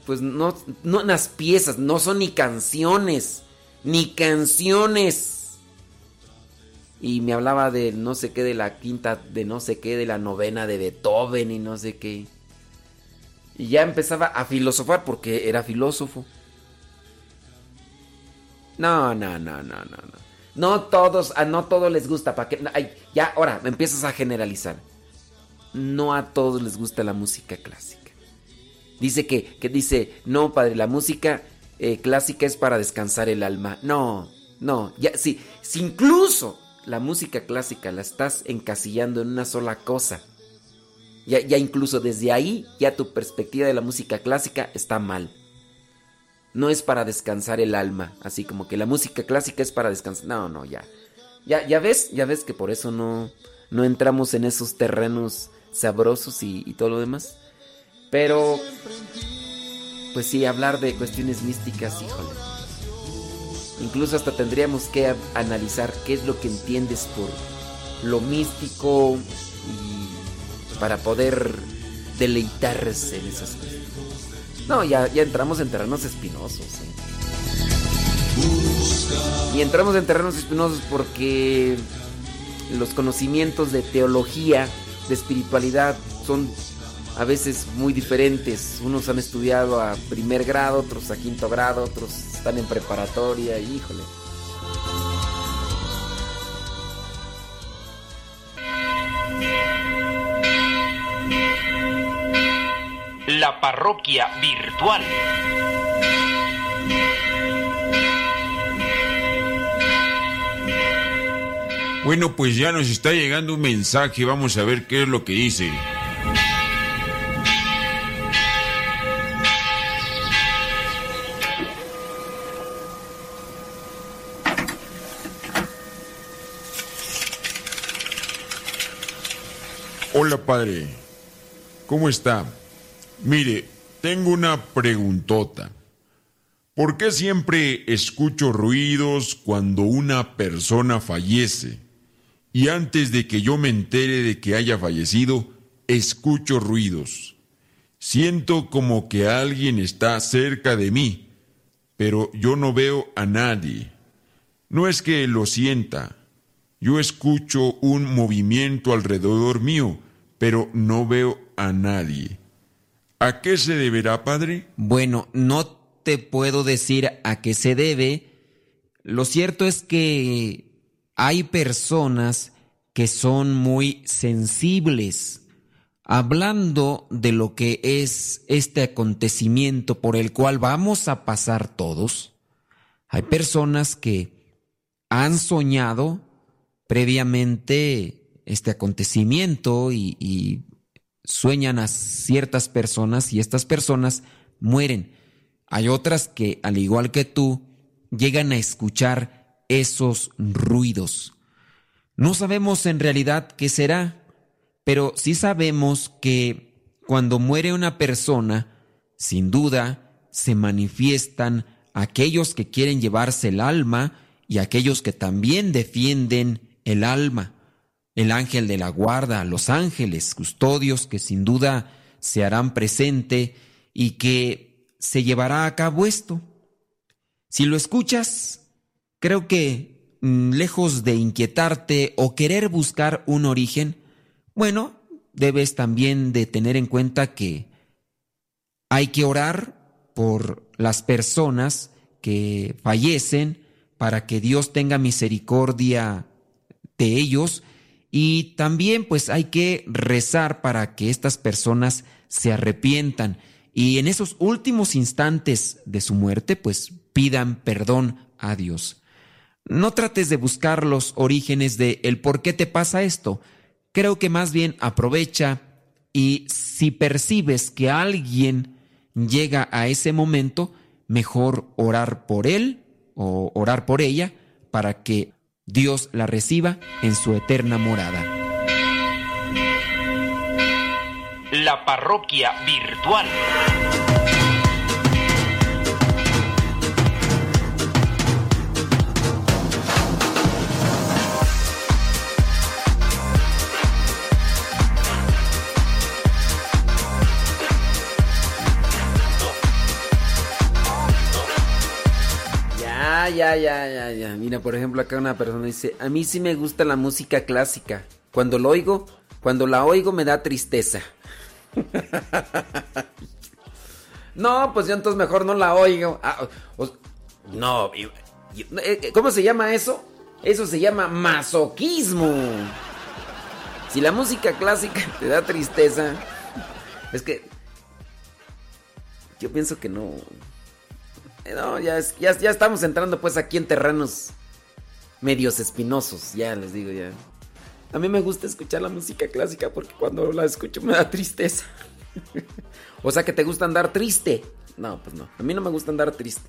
pues no no unas piezas, no son ni canciones, ni canciones. Y me hablaba de no sé qué de la quinta, de no sé qué de la novena de Beethoven y no sé qué. Y ya empezaba a filosofar porque era filósofo. No, no, no, no, no, no. No todos, a no todos les gusta. ¿para qué? Ay, ya, ahora, me empiezas a generalizar. No a todos les gusta la música clásica. Dice que, que dice, no, padre, la música eh, clásica es para descansar el alma. No, no, ya, sí, si incluso la música clásica la estás encasillando en una sola cosa, ya, ya incluso desde ahí, ya tu perspectiva de la música clásica está mal no es para descansar el alma, así como que la música clásica es para descansar. No, no, ya. Ya, ya ves, ya ves que por eso no, no entramos en esos terrenos sabrosos y, y todo lo demás. Pero, pues sí, hablar de cuestiones místicas, híjole. Incluso hasta tendríamos que analizar qué es lo que entiendes por lo místico y para poder deleitarse en esas cosas. No, ya, ya entramos en terrenos espinosos. ¿eh? Y entramos en terrenos espinosos porque los conocimientos de teología, de espiritualidad, son a veces muy diferentes. Unos han estudiado a primer grado, otros a quinto grado, otros están en preparatoria, y híjole. la parroquia virtual. Bueno, pues ya nos está llegando un mensaje, vamos a ver qué es lo que dice. Hola padre, ¿cómo está? Mire, tengo una preguntota. ¿Por qué siempre escucho ruidos cuando una persona fallece? Y antes de que yo me entere de que haya fallecido, escucho ruidos. Siento como que alguien está cerca de mí, pero yo no veo a nadie. No es que lo sienta. Yo escucho un movimiento alrededor mío, pero no veo a nadie. ¿A qué se deberá, padre? Bueno, no te puedo decir a qué se debe. Lo cierto es que hay personas que son muy sensibles. Hablando de lo que es este acontecimiento por el cual vamos a pasar todos, hay personas que han soñado previamente este acontecimiento y, sueñan a ciertas personas y estas personas mueren. Hay otras que, al igual que tú, llegan a escuchar esos ruidos. No sabemos en realidad qué será, pero sí sabemos que cuando muere una persona, sin duda, se manifiestan aquellos que quieren llevarse el alma y aquellos que también defienden el alma el ángel de la guarda, los ángeles custodios que sin duda se harán presente y que se llevará a cabo esto. Si lo escuchas, creo que mm, lejos de inquietarte o querer buscar un origen, bueno, debes también de tener en cuenta que hay que orar por las personas que fallecen para que Dios tenga misericordia de ellos y también pues hay que rezar para que estas personas se arrepientan y en esos últimos instantes de su muerte pues pidan perdón a Dios. no trates de buscar los orígenes de el por qué te pasa esto. Creo que más bien aprovecha y si percibes que alguien llega a ese momento, mejor orar por él o orar por ella para que Dios la reciba en su eterna morada. La parroquia virtual. Ya, ya, ya, ya, ya. Mira, por ejemplo, acá una persona dice, a mí sí me gusta la música clásica. Cuando lo oigo, cuando la oigo me da tristeza. no, pues yo entonces mejor no la oigo. Ah, no, eh, ¿cómo se llama eso? Eso se llama masoquismo. Si la música clásica te da tristeza, es que yo pienso que no. Eh, No, ya, es- ya, ya estamos entrando pues aquí en terrenos medios espinosos, ya les digo ya. A mí me gusta escuchar la música clásica porque cuando la escucho me da tristeza. o sea que te gusta andar triste. No, pues no, a mí no me gusta andar triste.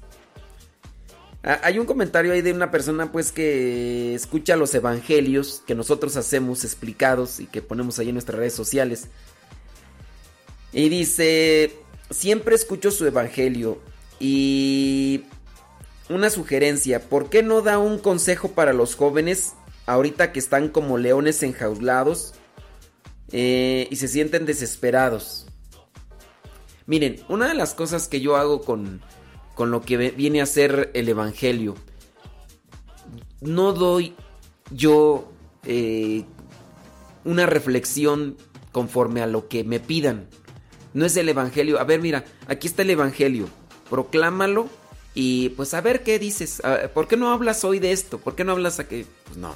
Ah, Hay un comentario ahí de una persona pues que escucha los evangelios que nosotros hacemos explicados y que ponemos ahí en nuestras redes sociales. Y dice, siempre escucho su evangelio y una sugerencia, ¿por qué no da un consejo para los jóvenes ahorita que están como leones enjaulados eh, y se sienten desesperados? Miren, una de las cosas que yo hago con, con lo que viene a ser el evangelio, no doy yo eh, una reflexión conforme a lo que me pidan. No es el evangelio. A ver, mira, aquí está el evangelio. Proclámalo y pues a ver qué dices. A- ¿Por qué no hablas hoy de esto? ¿Por qué no hablas a que.? Pues no.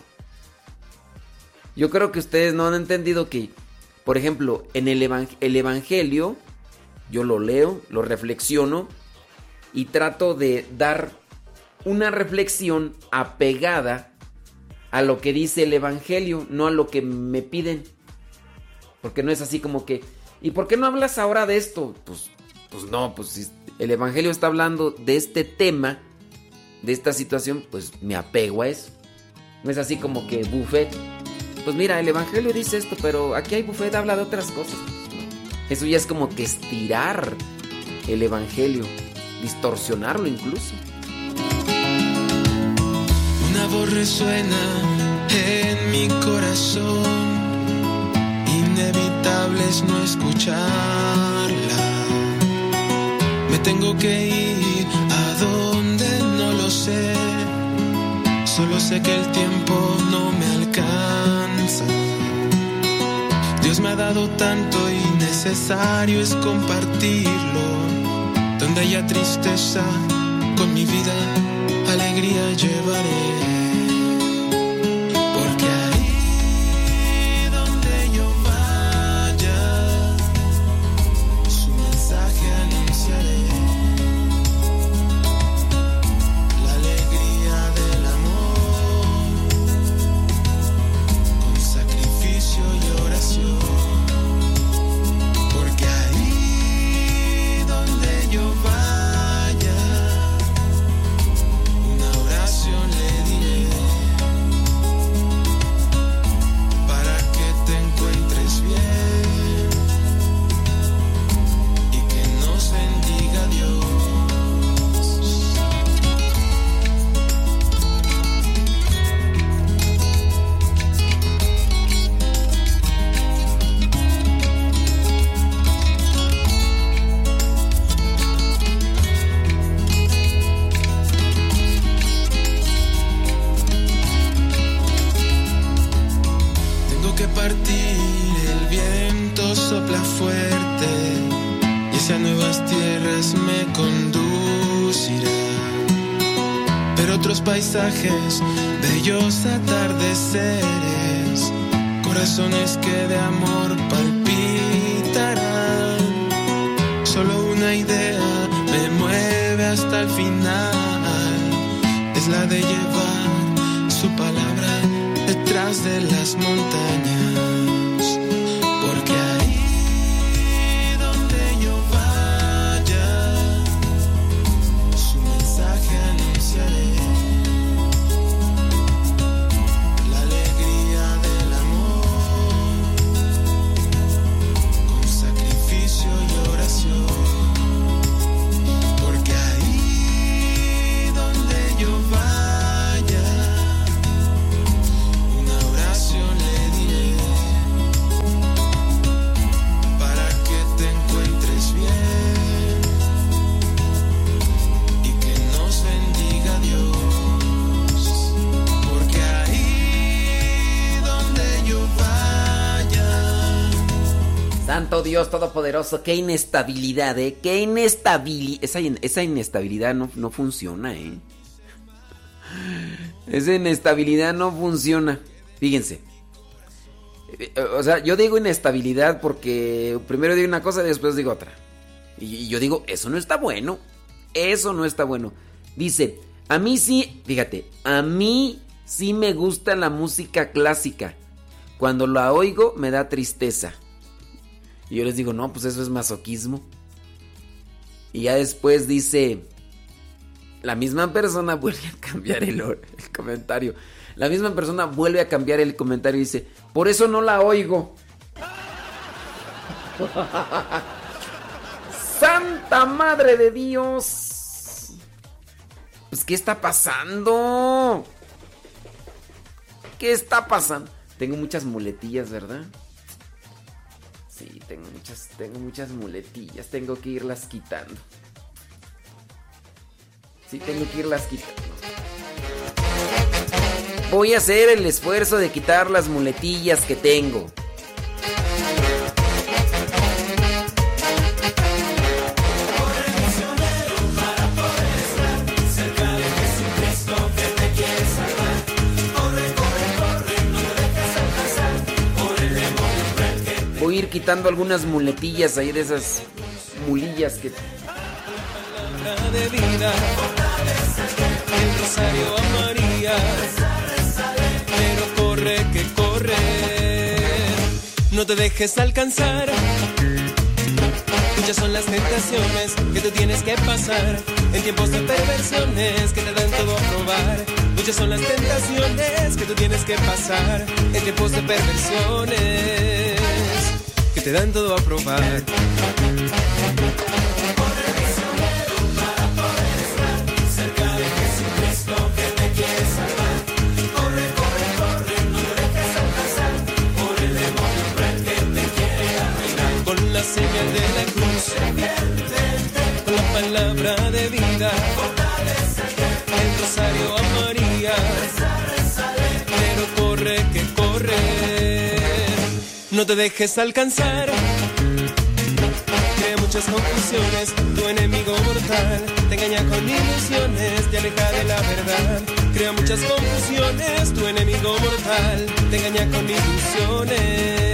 Yo creo que ustedes no han entendido que, por ejemplo, en el, el evangelio, yo lo leo, lo reflexiono y trato de dar una reflexión apegada a lo que dice el evangelio, no a lo que me piden. Porque no es así como que, ¿y por qué no hablas ahora de esto? Pues, pues no, pues el Evangelio está hablando de este tema, de esta situación, pues me apego a eso. No es así como que buffet. Pues mira, el Evangelio dice esto, pero aquí hay buffet, habla de otras cosas. Eso ya es como que estirar el Evangelio, distorsionarlo incluso. Una voz resuena en mi corazón, inevitable es no escucharla. Tengo que ir a donde no lo sé, solo sé que el tiempo no me alcanza. Dios me ha dado tanto y necesario es compartirlo. Donde haya tristeza, con mi vida alegría llevaré. paisajes, bellos atardeceres, corazones que de amor palpitarán. Solo una idea me mueve hasta el final, es la de llevar su palabra detrás de las montañas Dios Todopoderoso, qué inestabilidad, ¿eh? Qué inestabilidad. Esa, in- esa inestabilidad no, no funciona, ¿eh? Esa inestabilidad no funciona. Fíjense. Eh, O sea, yo digo inestabilidad porque primero digo una cosa y después digo otra. Y yo digo, eso no está bueno. Eso no está bueno. Dice, a mí sí, fíjate, a mí sí me gusta la música clásica. Cuando la oigo me da tristeza. Y yo les digo, no, pues eso es masoquismo. Y ya después dice, la misma persona vuelve a cambiar el, el comentario. La misma persona vuelve a cambiar el comentario y dice, por eso no la oigo. Santa Madre de Dios. Pues, ¿qué está pasando? ¿Qué está pasando? Tengo muchas muletillas, ¿verdad? Sí, tengo muchas, tengo muchas muletillas. Tengo que irlas quitando. Sí, tengo que irlas quitando. Voy a hacer el esfuerzo de quitar las muletillas que tengo. Ir quitando algunas muletillas ahí de esas mulillas que... pero corre que corre, no te dejes alcanzar. Muchas son las tentaciones que tú tienes que pasar en tiempos de perversiones que te dan todo a probar. Muchas son las tentaciones que tú tienes que pasar en tiempos de perversiones que te dan todo a probar. cerca de Jesucristo que te quiere salvar. Corre, corre, corre, no te dejes alcanzar por el demonio cruel que te quiere arruinar. con la señal de la cruz, con la palabra de vida, no te dejes alcanzar. Crea muchas confusiones, tu enemigo mortal te engaña con ilusiones, te aleja de la verdad. Crea muchas confusiones, tu enemigo mortal te engaña con ilusiones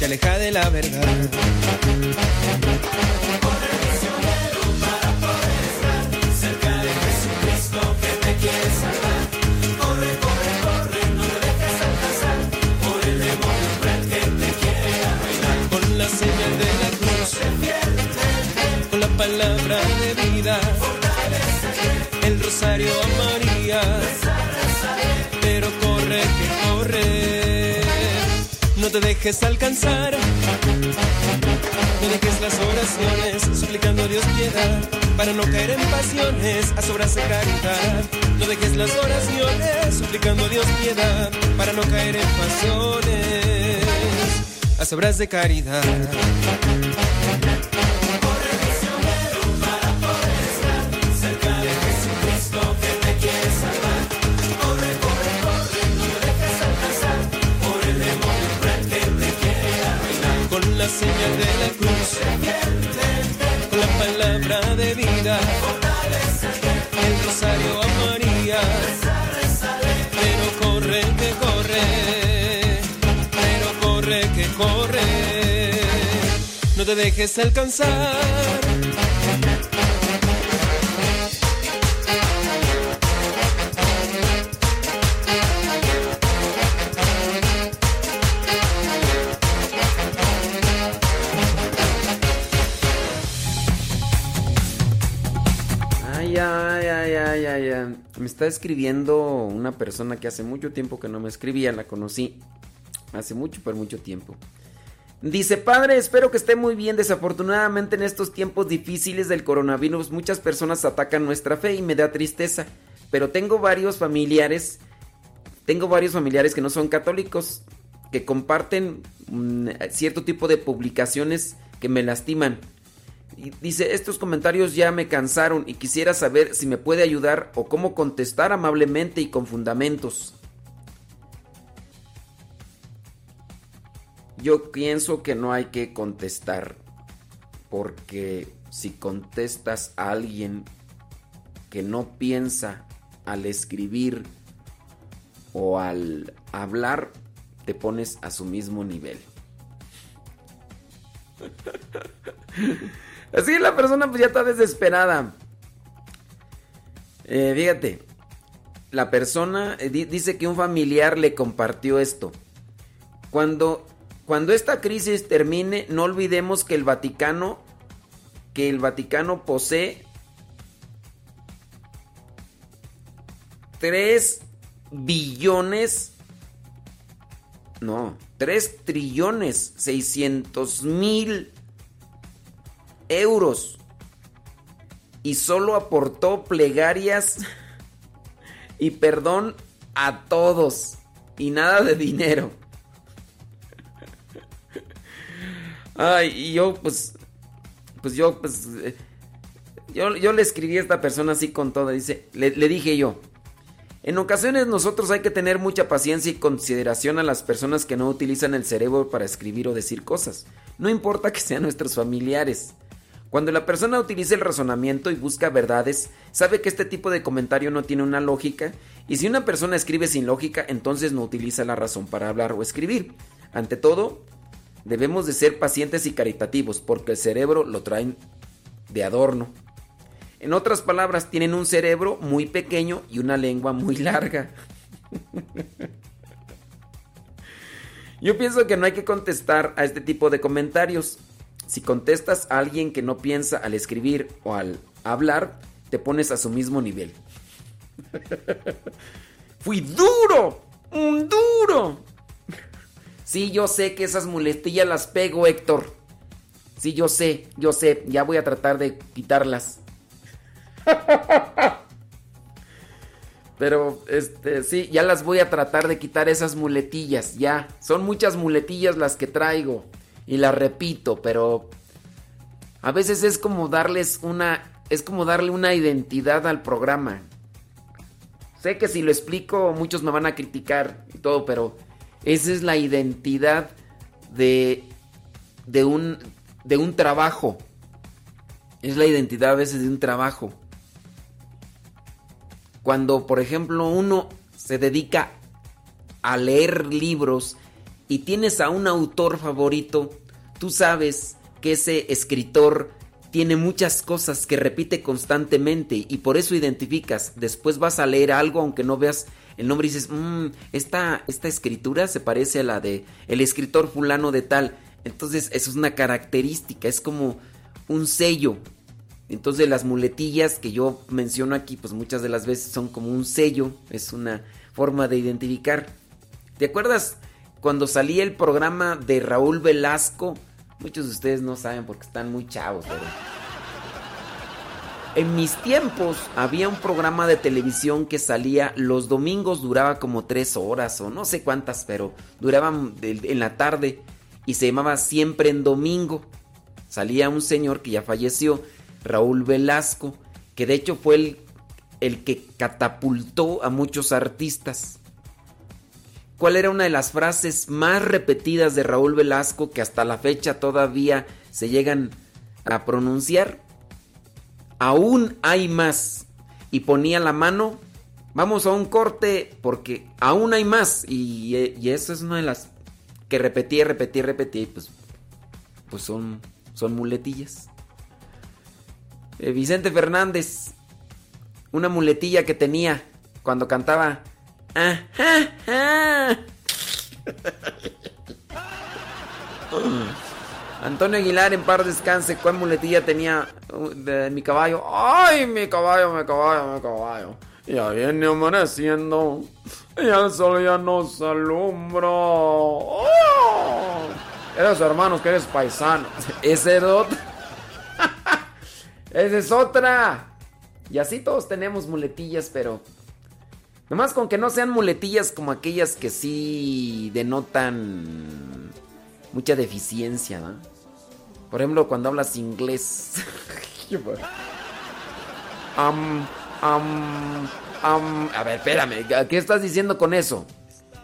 te aleja de la verdad. Palabra de vida, el rosario a María, pero corre que corre, no te dejes alcanzar. No dejes las oraciones, suplicando a Dios piedad, para no caer en pasiones, a sobras de caridad. No dejes las oraciones, suplicando a Dios piedad, para no caer en pasiones, a sobras de caridad. De la cruz, con la palabra de vida, el rosario a María, pero corre que corre, pero corre que corre, no te dejes alcanzar. Me está escribiendo una persona que hace mucho tiempo que no me escribía, la conocí hace mucho, pero mucho tiempo. Dice, padre, espero que esté muy bien. Desafortunadamente en estos tiempos difíciles del coronavirus muchas personas atacan nuestra fe y me da tristeza. Pero tengo varios familiares, tengo varios familiares que no son católicos, que comparten mm, cierto tipo de publicaciones que me lastiman. Y dice, estos comentarios ya me cansaron y quisiera saber si me puede ayudar o cómo contestar amablemente y con fundamentos. Yo pienso que no hay que contestar porque si contestas a alguien que no piensa al escribir o al hablar, te pones a su mismo nivel. Así la persona pues ya está desesperada. Eh, fíjate, la persona eh, dice que un familiar le compartió esto. Cuando, cuando esta crisis termine, no olvidemos que el Vaticano, que el Vaticano posee 3 billones, no, 3 trillones 600 mil euros y solo aportó plegarias y perdón a todos y nada de dinero. Ay, y yo pues pues yo pues eh, yo, yo le escribí a esta persona así con todo, dice, le, le dije yo, en ocasiones nosotros hay que tener mucha paciencia y consideración a las personas que no utilizan el cerebro para escribir o decir cosas. No importa que sean nuestros familiares. Cuando la persona utiliza el razonamiento y busca verdades, sabe que este tipo de comentario no tiene una lógica, y si una persona escribe sin lógica, entonces no utiliza la razón para hablar o escribir. Ante todo, debemos de ser pacientes y caritativos, porque el cerebro lo traen de adorno. En otras palabras, tienen un cerebro muy pequeño y una lengua muy larga. Yo pienso que no hay que contestar a este tipo de comentarios. Si contestas a alguien que no piensa al escribir o al hablar, te pones a su mismo nivel. Fui duro, duro. Sí, yo sé que esas muletillas las pego, Héctor. Sí, yo sé, yo sé, ya voy a tratar de quitarlas. Pero, este, sí, ya las voy a tratar de quitar esas muletillas, ya. Son muchas muletillas las que traigo. Y las repito, pero a veces es como darles una, es como darle una identidad al programa. Sé que si lo explico muchos me van a criticar y todo, pero esa es la identidad de, de, un, de un trabajo. Es la identidad a veces de un trabajo. Cuando, por ejemplo, uno se dedica a leer libros y tienes a un autor favorito, tú sabes que ese escritor tiene muchas cosas que repite constantemente y por eso identificas. Después vas a leer algo aunque no veas el nombre y dices, mmm, esta, esta escritura se parece a la de el escritor fulano de tal. Entonces eso es una característica, es como un sello. Entonces las muletillas que yo menciono aquí, pues muchas de las veces son como un sello, es una forma de identificar. ¿Te acuerdas cuando salía el programa de Raúl Velasco? Muchos de ustedes no saben porque están muy chavos, pero... En mis tiempos había un programa de televisión que salía los domingos, duraba como tres horas o no sé cuántas, pero duraban en la tarde y se llamaba Siempre en Domingo. Salía un señor que ya falleció, Raúl Velasco, que de hecho fue el, el que catapultó a muchos artistas. ¿Cuál era una de las frases más repetidas de Raúl Velasco que hasta la fecha todavía se llegan a pronunciar? Aún hay más. Y ponía la mano, vamos a un corte porque aún hay más. Y, eso es una de las que repetía, repetía. Y pues, pues son, son muletillas. Eh, Vicente Fernández, una muletilla que tenía cuando cantaba. Antonio Aguilar, en par descanse, ¿cuál muletilla tenía uh, de mi caballo? ¡Ay, mi caballo, mi caballo, mi caballo! Ya viene amaneciendo y el sol ya nos alumbra. ¡Oh! Eres hermanos que eres paisano. Ese es otro. Esa es otra. Y así todos tenemos muletillas, pero. Nomás con que no sean muletillas como aquellas que sí denotan mucha deficiencia, ¿no? Por ejemplo, cuando hablas inglés. Am, am, am. A ver, espérame. ¿Qué estás diciendo con eso?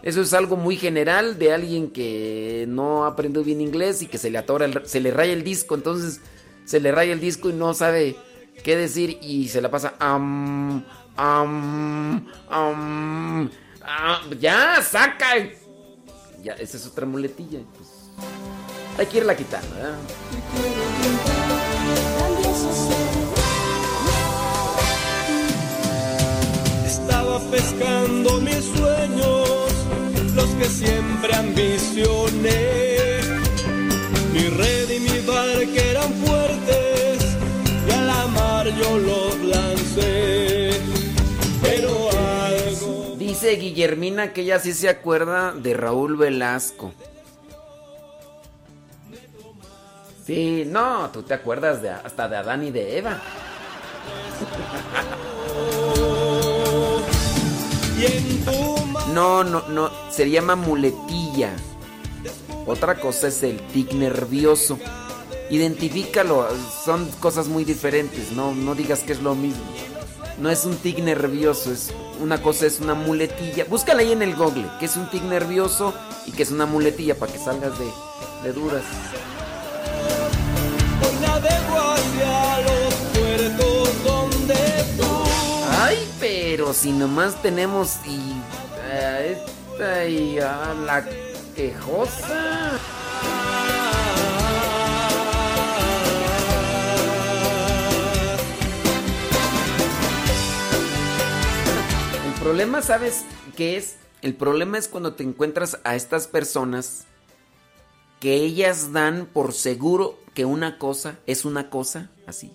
Eso es algo muy general de alguien que no aprendió bien inglés y que se le atora, el- se le raya el disco. Entonces se le raya el disco y no sabe qué decir y se la pasa. Am, am, am, ah, ya, saca. Ya, esa es otra muletilla. Pues, hay que irla quitando, ¿verdad? Estaba pescando mis sueños, los que siempre ambicioné. Mi red y mi barca eran fuertes y a la mar yo los lancé. Dice Guillermina que ella sí se acuerda de Raúl Velasco. Sí, no, tú te acuerdas de, hasta de Adán y de Eva. No, no, no, se llama muletilla. Otra cosa es el tic nervioso. Identifícalo, son cosas muy diferentes, no, no digas que es lo mismo. No es un tic nervioso, es una cosa es una muletilla. Búscala ahí en el google, que es un tic nervioso y que es una muletilla para que salgas de, de donde tú Ay, pero si nomás tenemos y eh, esta y a la quejosa. Problema, ¿sabes qué es? El problema es cuando te encuentras a estas personas que ellas dan por seguro que una cosa es una cosa, así,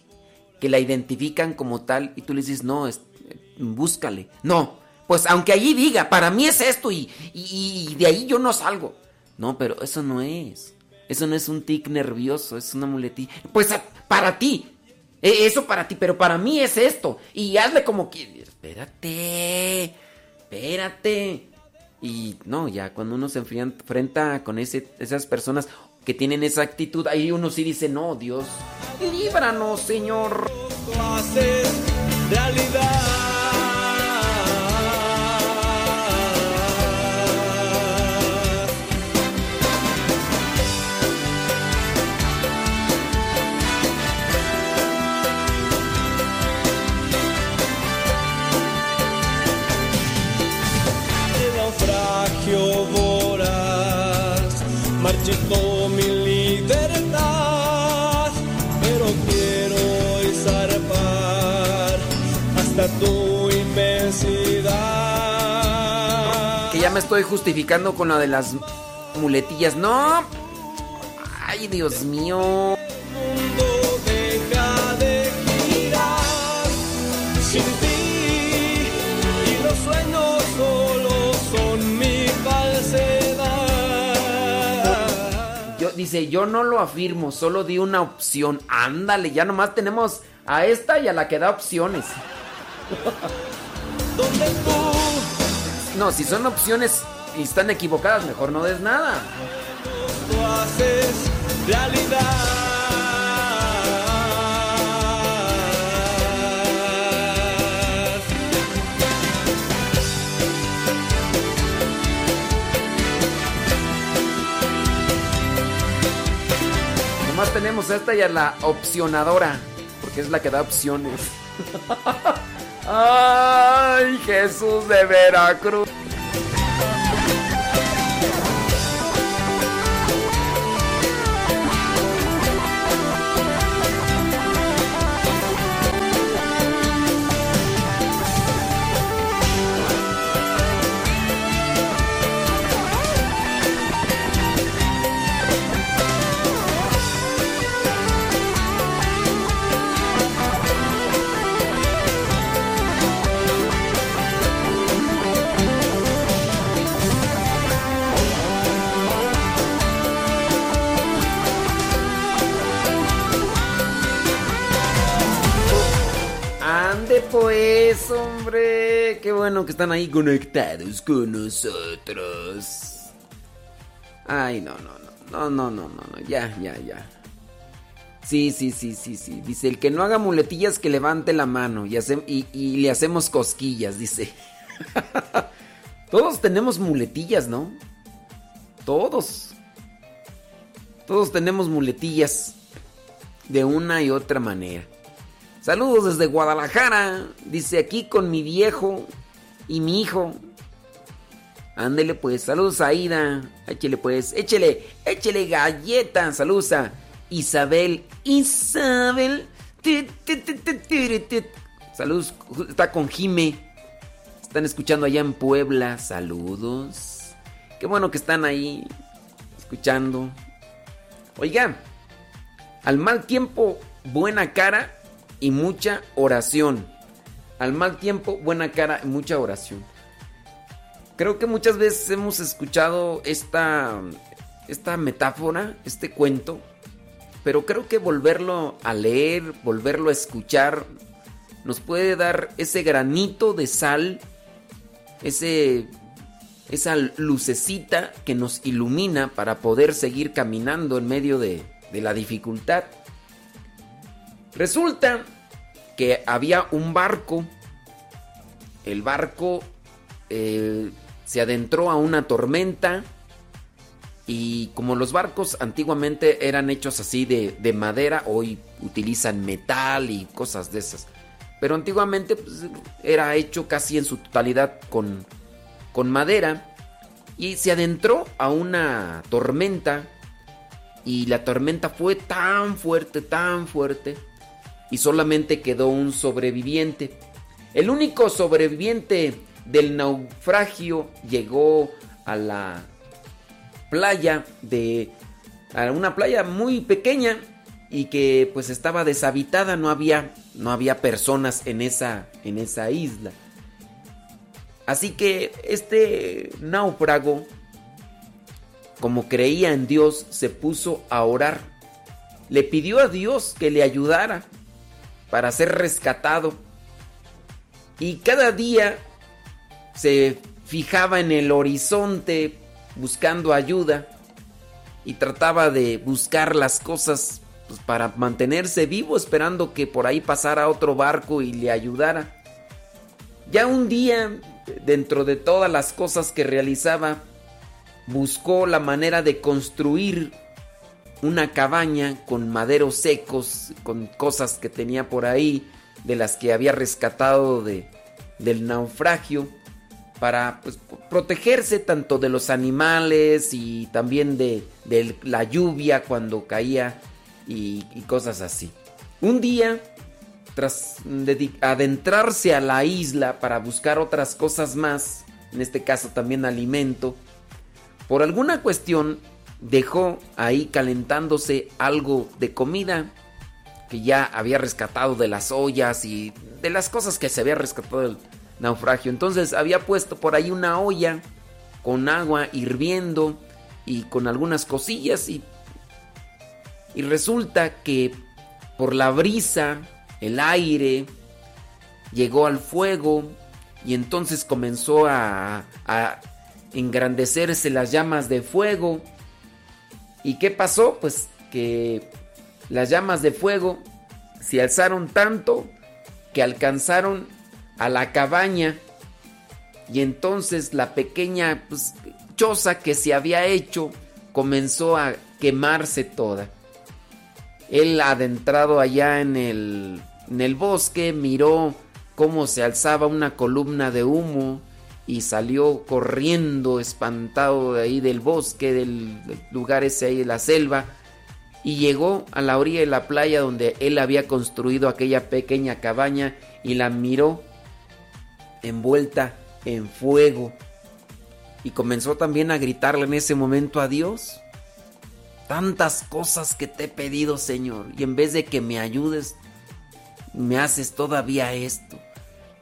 que la identifican como tal y tú le dices, no, búscale. No, pues aunque allí diga, para mí es esto y, y- y de ahí yo no salgo. No, pero eso no es. Eso no es un tic nervioso, es una muletilla. Pues a- para ti, e- eso para ti, pero para mí es esto. Y hazle como que... Espérate, espérate. Y no, ya cuando uno se enfrenta con esas personas que tienen esa actitud, ahí uno sí dice, no, Dios, líbranos, Señor. realidad. Mi libertad, pero quiero hoy zarpar hasta tu inmensidad. Que ya me estoy justificando con lo de las muletillas. No. Ay, Dios mío. Dice, yo no lo afirmo, solo di una opción. Ándale, ya nomás tenemos a esta y a la que da opciones. Tú No, si son opciones y están equivocadas, mejor no des nada. lo haces realidad. Tenemos a esta y a la opcionadora, porque es la que da opciones. Ay, Jesús de Veracruz. están ahí conectados con nosotros. Ay, no, no, no, no, no, no, no, ya, ya, ya. Sí, sí, sí, sí, sí. Dice, el que no haga muletillas que levante la mano y, hace, y, y le hacemos cosquillas, dice. Todos tenemos muletillas, ¿no? Todos. Todos tenemos muletillas de una y otra manera. Saludos desde Guadalajara. Dice aquí con mi viejo y mi hijo. Ándele pues, saludos a Aida. Échele pues, échele, échele galleta. Saludos a Isabel. Isabel. Saludos, está con Jime. Están escuchando allá en Puebla. Saludos. Qué bueno que están ahí escuchando. Oiga, al mal tiempo, buena cara y mucha oración. Al mal tiempo, buena cara y mucha oración. Creo que muchas veces hemos escuchado esta, esta metáfora, este cuento, pero creo que volverlo a leer, volverlo a escuchar, nos puede dar ese granito de sal, ese, esa lucecita que nos ilumina para poder seguir caminando en medio de, de la dificultad. Resulta que había un barco. El barco eh, se adentró a una tormenta. Y como los barcos antiguamente eran hechos así de, de madera, hoy utilizan metal y cosas de esas. Pero antiguamente pues, era hecho casi en su totalidad con, con madera. Y se adentró a una tormenta. Y la tormenta fue tan fuerte, tan fuerte. Y solamente quedó un sobreviviente. El único sobreviviente del naufragio llegó a la playa de... A una playa muy pequeña y que pues estaba deshabitada, no había, no había personas en esa, en esa isla. Así que este náufrago, como creía en Dios, se puso a orar. Le pidió a Dios que le ayudara para ser rescatado. Y cada día se fijaba en el horizonte buscando ayuda y trataba de buscar las cosas pues, para mantenerse vivo esperando que por ahí pasara otro barco y le ayudara. Ya un día, dentro de todas las cosas que realizaba, buscó la manera de construir una cabaña con maderos secos, con cosas que tenía por ahí, de las que había rescatado de, del naufragio, para pues, protegerse tanto de los animales y también de, la lluvia cuando caía y, cosas así. Un día, tras adentrarse a la isla para buscar otras cosas más, en este caso también alimento, por alguna cuestión dejó ahí calentándose algo de comida que ya había rescatado de las ollas y de las cosas que se había rescatado del naufragio. Entonces había puesto por ahí una olla con agua hirviendo y con algunas cosillas y, y resulta que por la brisa, el aire, llegó al fuego y entonces comenzó a, a engrandecerse las llamas de fuego. ¿Y qué pasó? Pues que las llamas de fuego se alzaron tanto que alcanzaron a la cabaña y entonces la pequeña pues, choza que se había hecho comenzó a quemarse toda. Él adentrado allá en el, en el bosque miró cómo se alzaba una columna de humo y salió corriendo espantado de ahí del bosque, del, lugar ese ahí de la selva, y llegó a la orilla de la playa donde él había construido aquella pequeña cabaña y la miró envuelta en fuego. Y comenzó también a gritarle en ese momento a Dios. Tantas cosas que te he pedido, Señor, y en vez de que me ayudes, me haces todavía esto.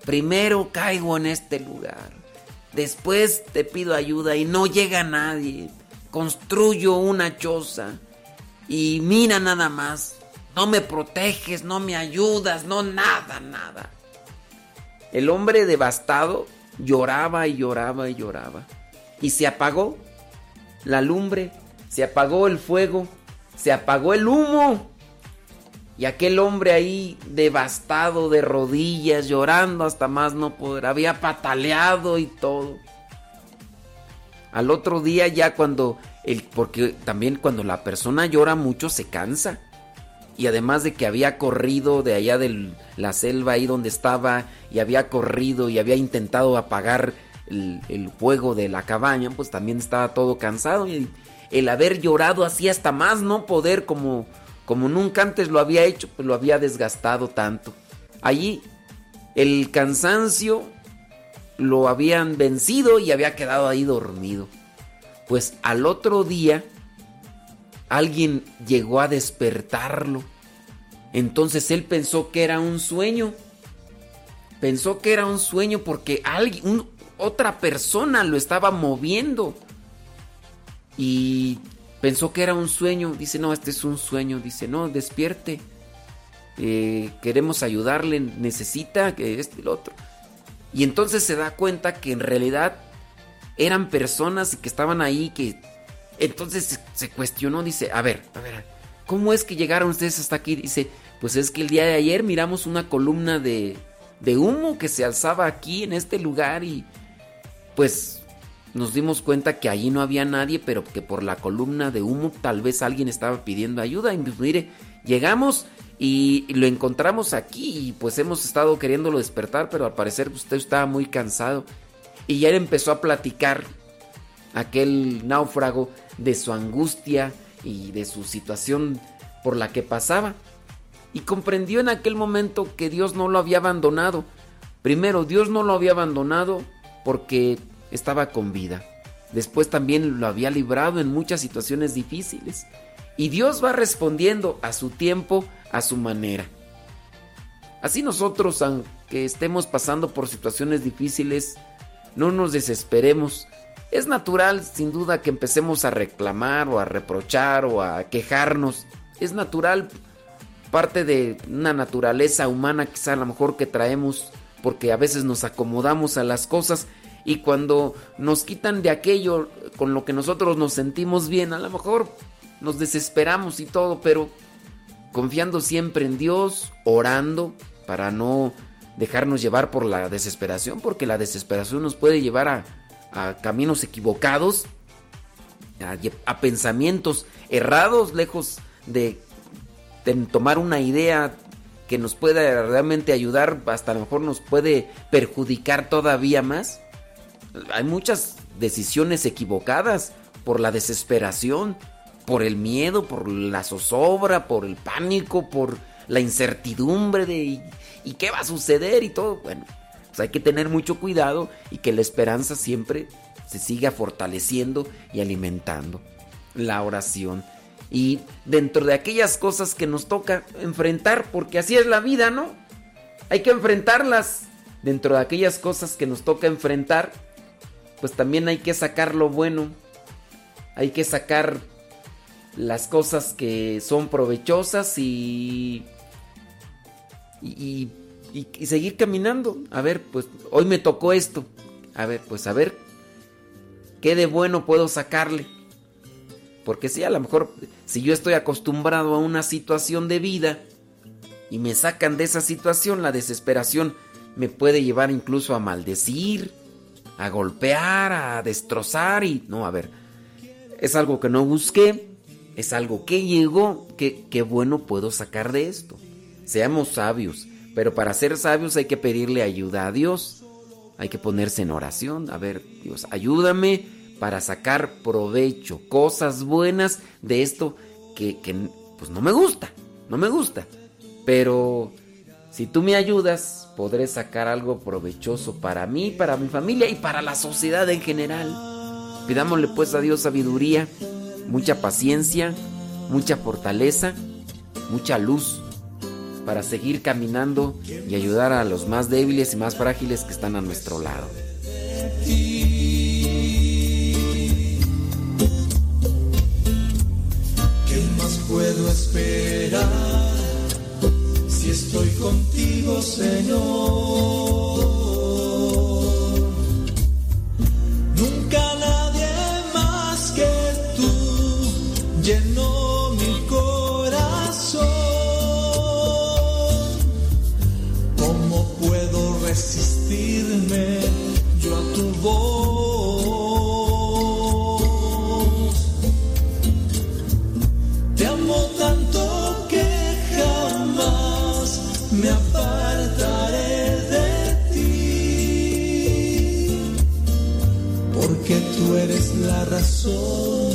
Primero caigo en este lugar. Después te pido ayuda y no llega nadie. Construyo una choza. Y mira nada más. No me proteges, no me ayudas, no nada, nada. El hombre devastado lloraba y lloraba y lloraba. Y se apagó la lumbre, se apagó el fuego, se apagó el humo. Y aquel hombre ahí devastado de rodillas, llorando hasta más no poder, había pataleado y todo. Al otro día ya cuando el porque también cuando la persona llora mucho se cansa. Y además de que había corrido de allá de la selva ahí donde estaba y había corrido y había intentado apagar el, fuego de la cabaña, pues también estaba todo cansado y el haber llorado así hasta más no poder como como nunca antes lo había hecho, pues lo había desgastado tanto. Allí el cansancio lo habían vencido y había quedado ahí dormido. Pues al otro día alguien llegó a despertarlo. Entonces él pensó que era un sueño. Pensó que era un sueño porque alguien, otra persona lo estaba moviendo. Y pensó que era un sueño. Dice, no, este es un sueño. Dice, no, despierte. Eh, queremos ayudarle, necesita que este y lo otro. Y entonces se da cuenta que en realidad eran personas que estaban ahí, que entonces se, cuestionó, dice, a ver, a ver, ¿cómo es que llegaron ustedes hasta aquí? Dice, pues es que el día de ayer miramos una columna de, de humo que se alzaba aquí en este lugar y pues nos dimos cuenta que allí no había nadie, pero que por la columna de humo tal vez alguien estaba pidiendo ayuda. Y pues, mire, llegamos y lo encontramos aquí y pues hemos estado queriéndolo despertar, pero al parecer usted estaba muy cansado. Y ya él empezó a platicar aquel náufrago de su angustia y de su situación por la que pasaba. Y comprendió en aquel momento que Dios no lo había abandonado. Primero, Dios no lo había abandonado porque estaba con vida. Después también lo había librado en muchas situaciones difíciles. Y Dios va respondiendo a su tiempo, a su manera. Así nosotros, aunque estemos pasando por situaciones difíciles, no nos desesperemos. Es natural, sin duda, que empecemos a reclamar o a reprochar o a quejarnos. Es natural, parte de una naturaleza humana quizá a lo mejor que traemos, porque a veces nos acomodamos a las cosas y cuando nos quitan de aquello con lo que nosotros nos sentimos bien, a lo mejor nos desesperamos y todo, pero confiando siempre en Dios, orando para no dejarnos llevar por la desesperación, porque la desesperación nos puede llevar a, caminos equivocados, a, pensamientos errados, lejos de, de tomar una idea que nos pueda realmente ayudar, hasta a lo mejor nos puede perjudicar todavía más hay muchas decisiones equivocadas por la desesperación, por el miedo, por la zozobra, por el pánico, por la incertidumbre de y, qué va a suceder y todo. Bueno, pues hay que tener mucho cuidado y que la esperanza siempre se siga fortaleciendo y alimentando. La oración. Y dentro de aquellas cosas que nos toca enfrentar, porque así es la vida, ¿no? Hay que enfrentarlas. Dentro de aquellas cosas que nos toca enfrentar, pues también hay que sacar lo bueno. Hay que sacar las cosas que son provechosas y, y, y, seguir caminando. A ver, pues hoy me tocó esto. A ver, pues a ver qué de bueno puedo sacarle. Porque si a lo mejor si yo estoy acostumbrado a una situación de vida y me sacan de esa situación, la desesperación me puede llevar incluso a maldecir a golpear, a destrozar y no, a ver, es algo que no busqué, es algo que llegó, que qué bueno puedo sacar de esto. Seamos sabios, pero para ser sabios hay que pedirle ayuda a Dios, hay que ponerse en oración, a ver, Dios, ayúdame para sacar provecho, cosas buenas de esto que, que pues no me gusta, no me gusta, pero si tú me ayudas, podré sacar algo provechoso para mí, para mi familia y para la sociedad en general. Pidámosle pues a Dios sabiduría, mucha paciencia, mucha fortaleza, mucha luz para seguir caminando y ayudar a los más débiles y más frágiles que están a nuestro lado. ¿Qué más puedo esperar? estoy contigo, Señor. Nunca nadie más que tú llenó mi corazón. ¿Cómo puedo resistirme yo a tu voz? Razón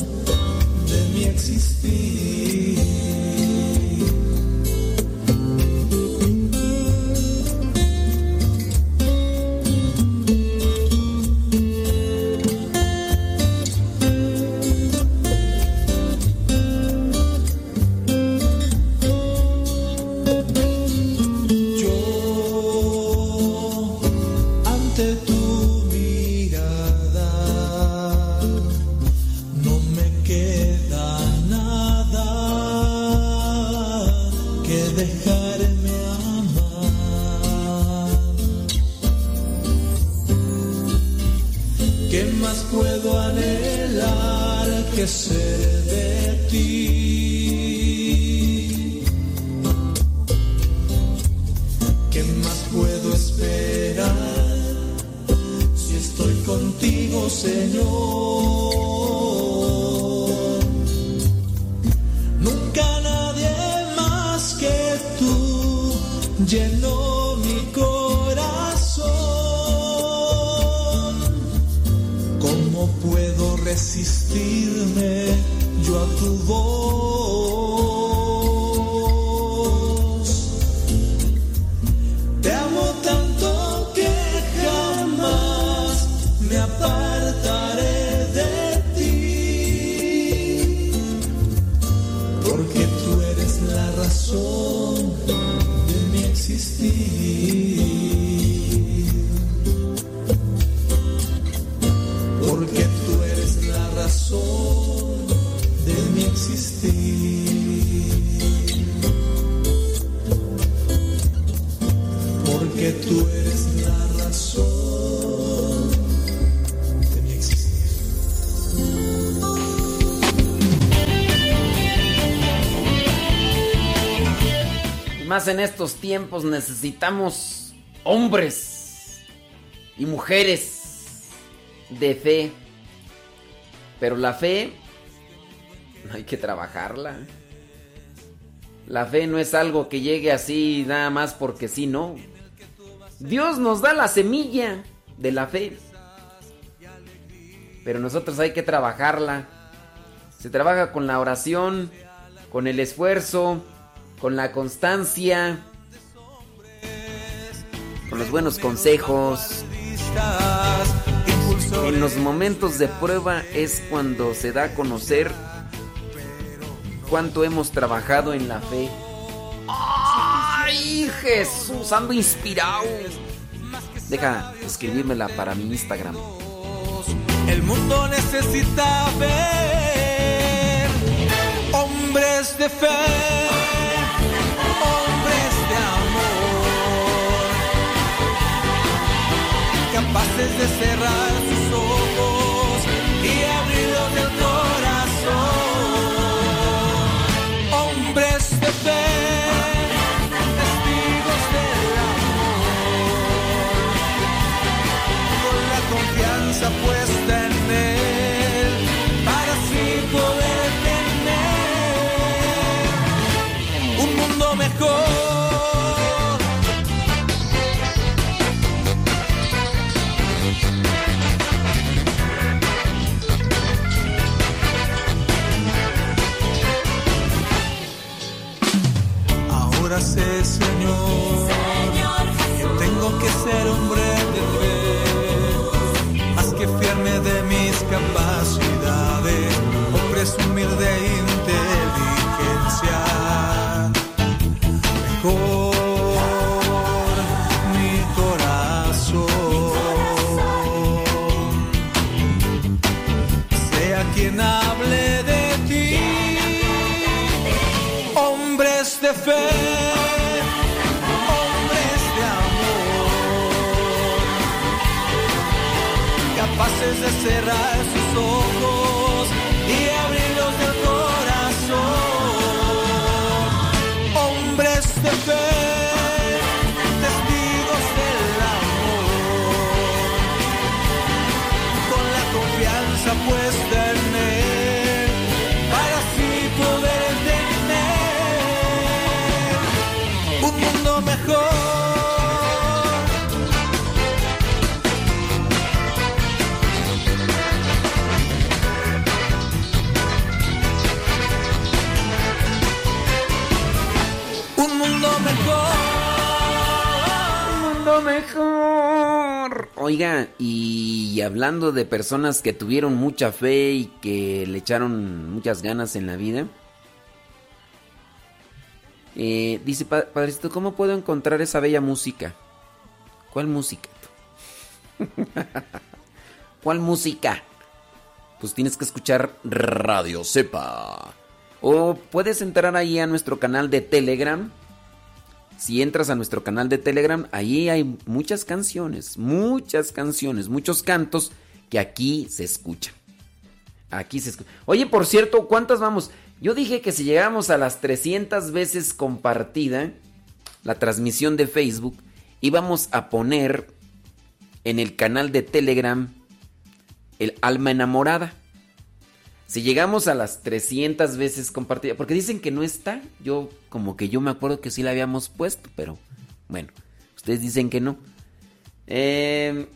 llenó en estos tiempos necesitamos hombres y mujeres de fe. Pero la fe hay que trabajarla. La fe no es algo que llegue así nada más porque sí, no. Dios nos da la semilla de la fe. Pero nosotros hay que trabajarla. Se trabaja con la oración, con el esfuerzo, con la constancia, con los buenos consejos. En los momentos de prueba es cuando se da a conocer cuánto hemos trabajado en la fe. ¡Ay, Jesús! Ando inspirado. Deja escribírmela para mi Instagram. El mundo necesita ver hombres de fe, hombres de amor, capaces de cerrar sus ojos y abrirlos del corazón. Hombres de fe, Sé, Señor, Oiga, y hablando de personas que tuvieron mucha fe y que le echaron muchas ganas en la vida. eh, dice pa- Padrecito, ¿cómo puedo encontrar esa bella música? ¿Cuál música? ¿Cuál música? Pues tienes que escuchar Radio Sepa. O puedes entrar ahí a nuestro canal de Telegram. Si entras a nuestro canal de Telegram, ahí hay muchas canciones, muchas canciones, muchos cantos que aquí se escuchan. Aquí se escucha. Oye, por cierto, ¿cuántas vamos? Yo dije que si llegamos a las 300 veces compartida la transmisión de Facebook, íbamos a poner en el canal de Telegram el alma enamorada. Si llegamos a las 300 veces compartida, porque dicen que no está, yo como que yo me acuerdo que sí la habíamos puesto, pero bueno, ustedes dicen que no. Eh,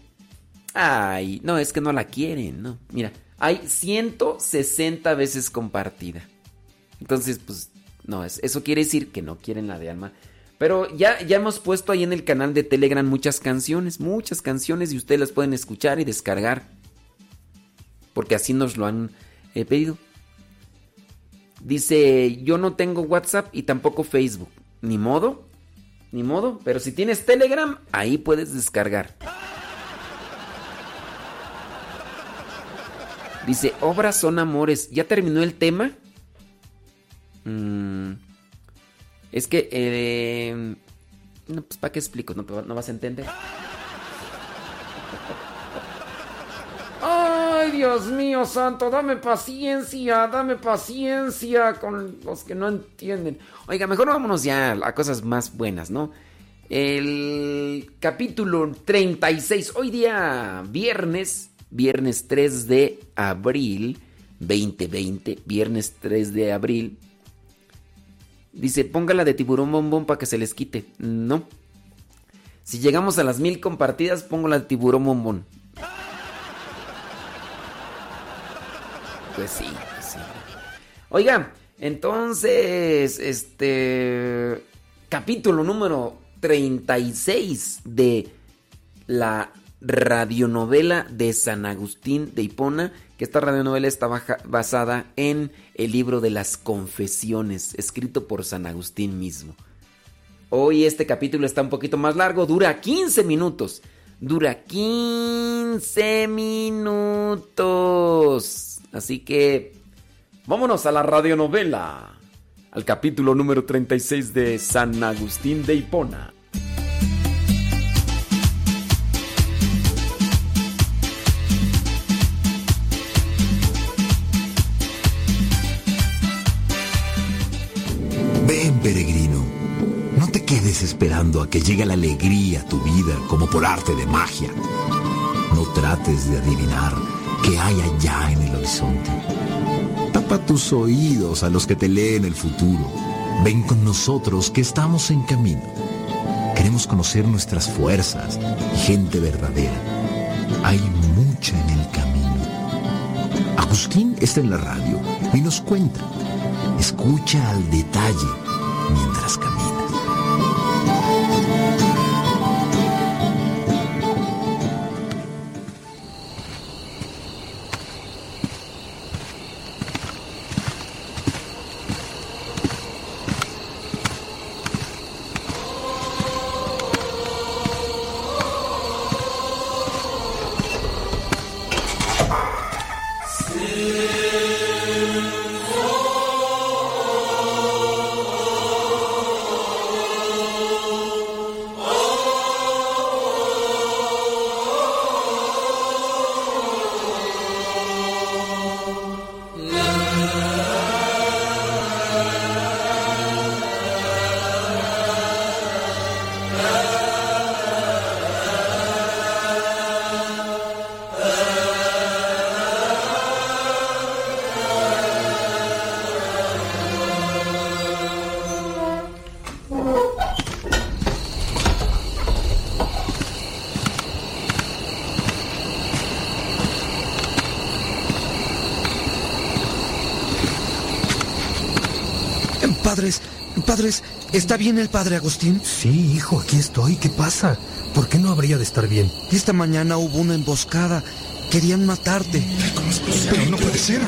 ay, no, es que no la quieren, no. Mira, hay 160 veces compartida. Entonces, pues, no, es- eso quiere decir que no quieren la de alma. Pero ya, ya hemos puesto ahí en el canal de Telegram muchas canciones, muchas canciones y ustedes las pueden escuchar y descargar. Porque así nos lo han eh, pedido. Dice, yo no tengo WhatsApp y tampoco Facebook. Ni modo, ni modo. Pero si tienes Telegram, ahí puedes descargar. Dice, obras son amores. ¿Ya terminó el tema? Mm, es que... eh, no, pues ¿para qué explico? No, no vas a entender. Ay, Dios mío santo, dame paciencia, dame paciencia con los que no entienden. Oiga, mejor vámonos ya a cosas más buenas, ¿no? El capítulo 36, hoy día viernes, viernes 3 de abril 2020, viernes 3 de abril. Dice, póngala de tiburón bombón para que se les quite. No. Si llegamos a las mil compartidas, pongo la de tiburón bombón. Pues sí, pues sí. Oiga, entonces, este capítulo número 36 de la radionovela de San Agustín de Hipona, que esta radionovela está baja- basada en el libro de las confesiones, escrito por San Agustín mismo. Hoy este capítulo está un poquito más largo, dura 15 minutos. Dura 15 minutos. Así que vámonos a la radionovela, al capítulo número 36 de San Agustín de Hipona. Ven, peregrino. No te quedes esperando a que llegue la alegría a tu vida como por arte de magia. No trates de adivinar qué hay allá en el horizonte. Tapa tus oídos a los que te leen el futuro. Ven con nosotros que estamos en camino. Queremos conocer nuestras fuerzas y gente verdadera. Hay mucha en el camino. Agustín está en la radio y nos cuenta. Escucha al detalle mientras caminas. Padres, ¿está bien el padre Agustín? Sí, hijo, aquí estoy. ¿Qué pasa? ¿Por qué no habría de estar bien? Esta mañana hubo una emboscada. Querían matarte. Pero no puede ser.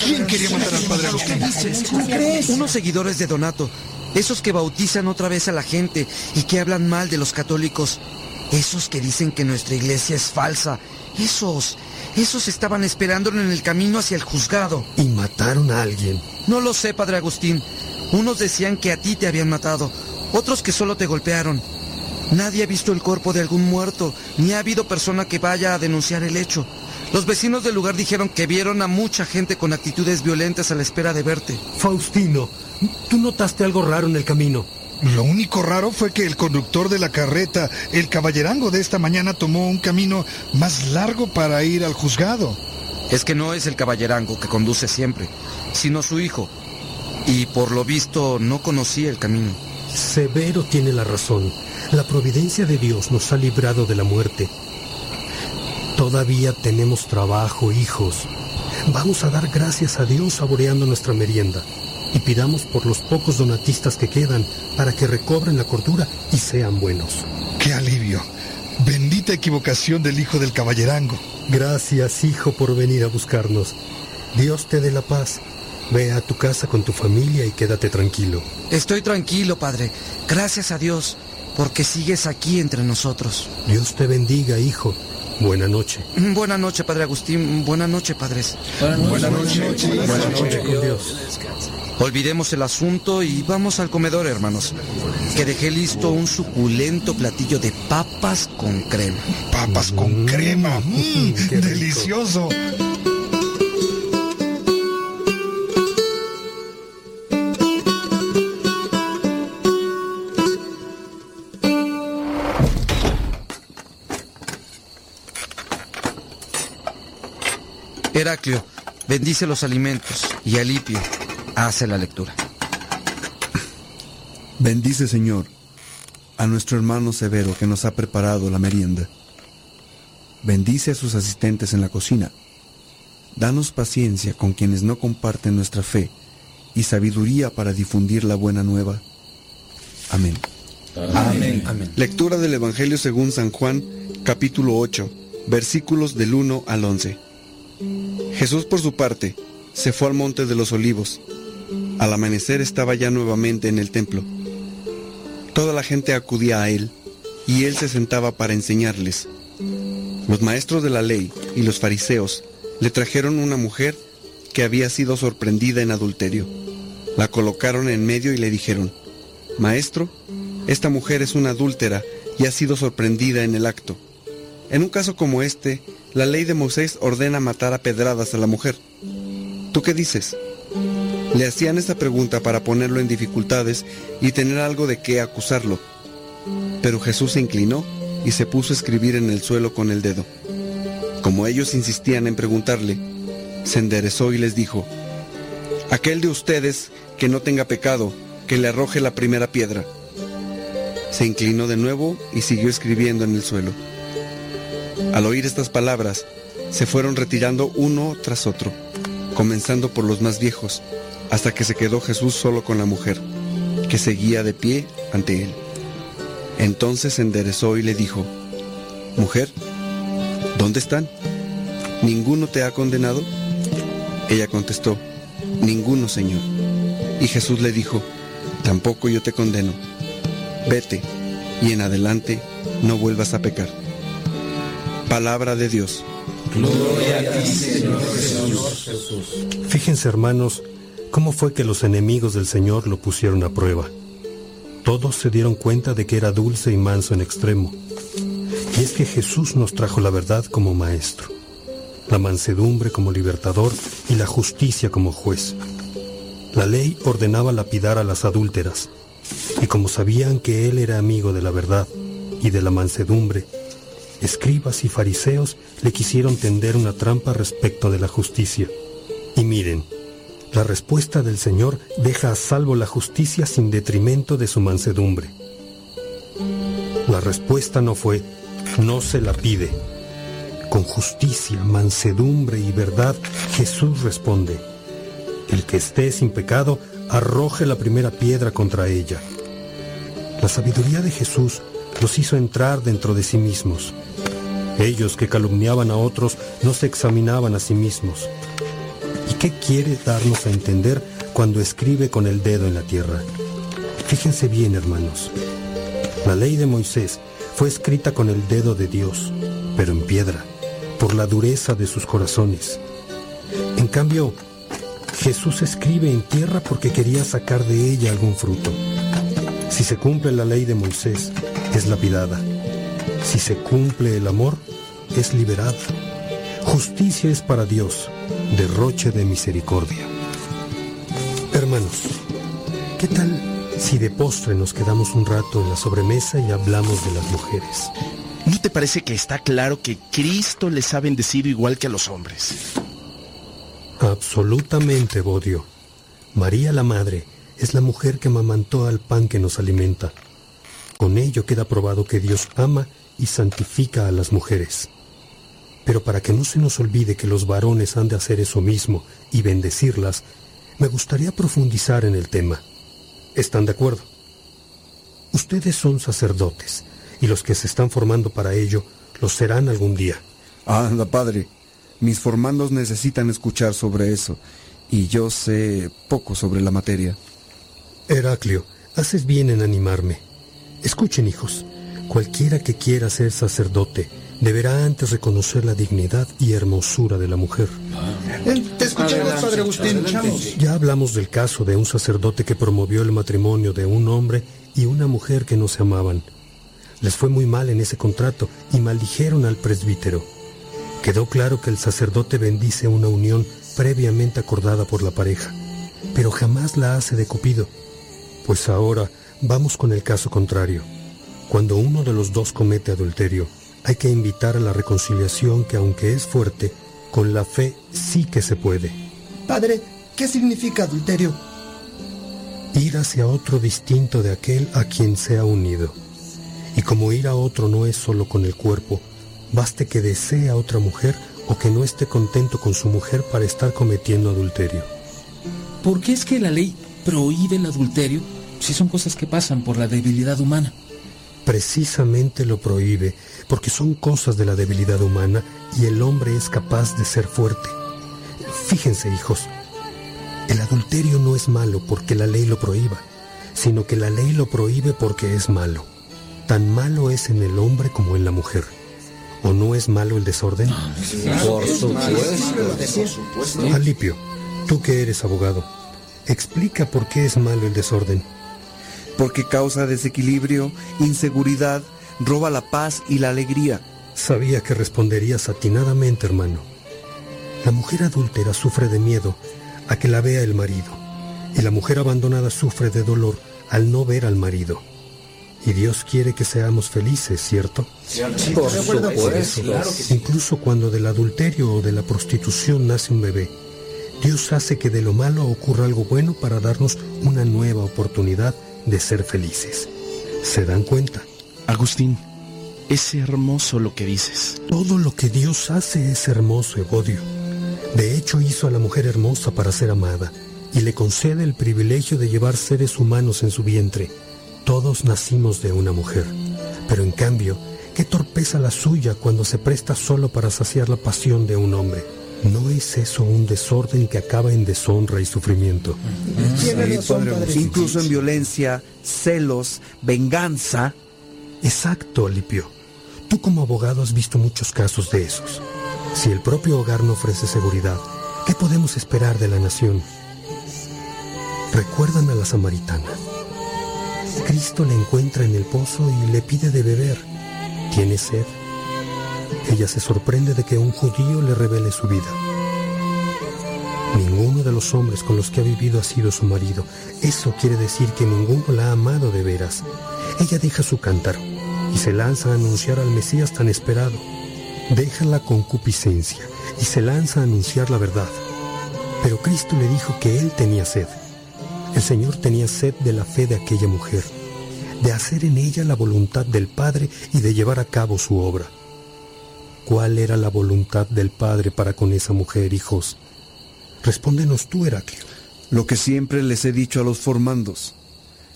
¿Quién quería matar al padre Agustín? ¿Cómo crees? Unos seguidores de Donato. Esos que bautizan otra vez a la gente y que hablan mal de los católicos. Esos que dicen que nuestra iglesia es falsa. Esos. Esos estaban esperándolo en el camino hacia el juzgado. ¿Y mataron a alguien? No lo sé, padre Agustín. Unos decían que a ti te habían matado, otros que solo te golpearon. Nadie ha visto el cuerpo de algún muerto, ni ha habido persona que vaya a denunciar el hecho. Los vecinos del lugar dijeron que vieron a mucha gente con actitudes violentas a la espera de verte. Faustino, ¿tú notaste algo raro en el camino? Lo único raro fue que el conductor de la carreta, el caballerango de esta mañana, tomó un camino más largo para ir al juzgado. Es que no es el caballerango que conduce siempre, sino su hijo. Y por lo visto no conocía el camino. Severo tiene la razón. La providencia de Dios nos ha librado de la muerte. Todavía tenemos trabajo, hijos. Vamos a dar gracias a Dios saboreando nuestra merienda y pidamos por los pocos donatistas que quedan para que recobren la cordura y sean buenos. ¡Qué alivio! Bendita equivocación del hijo del caballerango. Gracias, hijo, por venir a buscarnos. Dios te dé la paz. Ve a tu casa con tu familia y quédate tranquilo. Estoy tranquilo, padre. Gracias a Dios, porque sigues aquí entre nosotros. Dios te bendiga, hijo. Buena noche. Buena noche, padre Agustín. Buena noche, padres. Buena noche. Buena noche con Dios. Olvidemos el asunto y vamos al comedor, hermanos. Que dejé listo un suculento platillo de papas con crema. Papas con crema. Mm, delicioso. Heraclio, bendice los alimentos y Alipio hace la lectura. Bendice, Señor, a nuestro hermano Severo que nos ha preparado la merienda. Bendice a sus asistentes en la cocina. Danos paciencia con quienes no comparten nuestra fe y sabiduría para difundir la buena nueva. Amén. Amén. Amén. Lectura del Evangelio según San Juan, capítulo 8, versículos del 1 al 11. Jesús por su parte se fue al monte de los olivos. Al amanecer estaba ya nuevamente en el templo. Toda la gente acudía a él y él se sentaba para enseñarles. Los maestros de la ley y los fariseos le trajeron una mujer que había sido sorprendida en adulterio. La colocaron en medio y le dijeron, Maestro, esta mujer es una adúltera y ha sido sorprendida en el acto. En un caso como este, la ley de Moisés ordena matar a pedradas a la mujer. ¿Tú qué dices? Le hacían esta pregunta para ponerlo en dificultades y tener algo de qué acusarlo. Pero Jesús se inclinó y se puso a escribir en el suelo con el dedo. Como ellos insistían en preguntarle, se enderezó y les dijo, Aquel de ustedes que no tenga pecado, que le arroje la primera piedra. Se inclinó de nuevo y siguió escribiendo en el suelo. Al oír estas palabras, se fueron retirando uno tras otro, comenzando por los más viejos, hasta que se quedó Jesús solo con la mujer, que seguía de pie ante él. Entonces se enderezó y le dijo, Mujer, ¿dónde están? ¿Ninguno te ha condenado? Ella contestó, Ninguno, Señor. Y Jesús le dijo, Tampoco yo te condeno. Vete, y en adelante no vuelvas a pecar. Palabra de Dios. Gloria a ti, Señor Jesús. Fíjense, hermanos, cómo fue que los enemigos del Señor lo pusieron a prueba. Todos se dieron cuenta de que era dulce y manso en extremo. Y es que Jesús nos trajo la verdad como maestro, la mansedumbre como libertador y la justicia como juez. La ley ordenaba lapidar a las adúlteras, y como sabían que Él era amigo de la verdad y de la mansedumbre, escribas y fariseos le quisieron tender una trampa respecto de la justicia. Y miren, la respuesta del Señor deja a salvo la justicia sin detrimento de su mansedumbre. La respuesta no fue, no se la pide. Con justicia, mansedumbre y verdad, Jesús responde, el que esté sin pecado, arroje la primera piedra contra ella. La sabiduría de Jesús los hizo entrar dentro de sí mismos. Ellos que calumniaban a otros no se examinaban a sí mismos. ¿Y qué quiere darnos a entender cuando escribe con el dedo en la tierra? Fíjense bien, hermanos. La ley de Moisés fue escrita con el dedo de Dios, pero en piedra, por la dureza de sus corazones. En cambio, Jesús escribe en tierra porque quería sacar de ella algún fruto. Si se cumple la ley de Moisés, es lapidada. Si se cumple el amor, es liberada. Justicia es para Dios, derroche de misericordia. Hermanos, ¿qué tal si de postre nos quedamos un rato en la sobremesa y hablamos de las mujeres? ¿No te parece que está claro que Cristo les ha bendecido igual que a los hombres? Absolutamente, Bodio. María la Madre es la mujer que mamantó al pan que nos alimenta. Con ello queda probado que Dios ama y santifica a las mujeres. Pero para que no se nos olvide que los varones han de hacer eso mismo y bendecirlas, me gustaría profundizar en el tema. ¿Están de acuerdo? Ustedes son sacerdotes y los que se están formando para ello lo serán algún día. Anda, padre. Mis formandos necesitan escuchar sobre eso y yo sé poco sobre la materia. Heraclio, haces bien en animarme. Escuchen, hijos, cualquiera que quiera ser sacerdote deberá antes reconocer la dignidad y hermosura de la mujer. Te escuchamos, Padre Agustín. Ya hablamos del caso de un sacerdote que promovió el matrimonio de un hombre y una mujer que no se amaban. Les fue muy mal en ese contrato y maldijeron al presbítero. Quedó claro que el sacerdote bendice una unión previamente acordada por la pareja, pero jamás la hace de Cupido. Pues ahora vamos con el caso contrario. Cuando uno de los dos comete adulterio, hay que invitar a la reconciliación que aunque es fuerte, con la fe sí que se puede. Padre, ¿qué significa adulterio? Ir hacia otro distinto de aquel a quien se ha unido. Y como ir a otro no es solo con el cuerpo, baste que desee a otra mujer o que no esté contento con su mujer para estar cometiendo adulterio. ¿Por qué es que la ley prohíbe el adulterio si son cosas que pasan por la debilidad humana? Precisamente lo prohíbe porque son cosas de la debilidad humana y el hombre es capaz de ser fuerte. Fíjense, hijos, el adulterio no es malo porque la ley lo prohíba, sino que la ley lo prohíbe porque es malo. Tan malo es en el hombre como en la mujer. ¿O no es malo el desorden? Por supuesto. Alipio, tú que eres abogado, explica por qué es malo el desorden. Porque causa desequilibrio, inseguridad, roba la paz y la alegría. Sabía que responderías atinadamente, hermano. La mujer adúltera sufre de miedo a que la vea el marido, y la mujer abandonada sufre de dolor al no ver al marido. Y Dios quiere que seamos felices, ¿cierto? Por supuesto. Incluso cuando del adulterio o de la prostitución nace un bebé, Dios hace que de lo malo ocurra algo bueno para darnos una nueva oportunidad de ser felices. ¿Se dan cuenta? Agustín, es hermoso lo que dices. Todo lo que Dios hace es hermoso, Evodio. De hecho, hizo a la mujer hermosa para ser amada y le concede el privilegio de llevar seres humanos en su vientre. Todos nacimos de una mujer, pero en cambio, qué torpeza la suya cuando se presta solo para saciar la pasión de un hombre. ¿No es eso un desorden que acaba en deshonra y sufrimiento? Sí, padre, incluso en violencia, celos, venganza. Exacto, Alipio. Tú como abogado has visto muchos casos de esos. Si el propio hogar no ofrece seguridad, ¿qué podemos esperar de la nación? Recuerdan a la samaritana. Cristo la encuentra en el pozo y le pide de beber. Tiene sed. Ella se sorprende de que un judío le revele su vida. Ninguno de los hombres con los que ha vivido ha sido su marido. Eso quiere decir que ninguno la ha amado de veras. Ella deja su cántaro y se lanza a anunciar al Mesías tan esperado. Deja la concupiscencia y se lanza a anunciar la verdad. Pero Cristo le dijo que él tenía sed. El Señor tenía sed de la fe de aquella mujer, de hacer en ella la voluntad del Padre y de llevar a cabo su obra. ¿Cuál era la voluntad del Padre para con esa mujer, hijos? Respóndenos tú, Heraclio. Lo que siempre les he dicho a los formandos,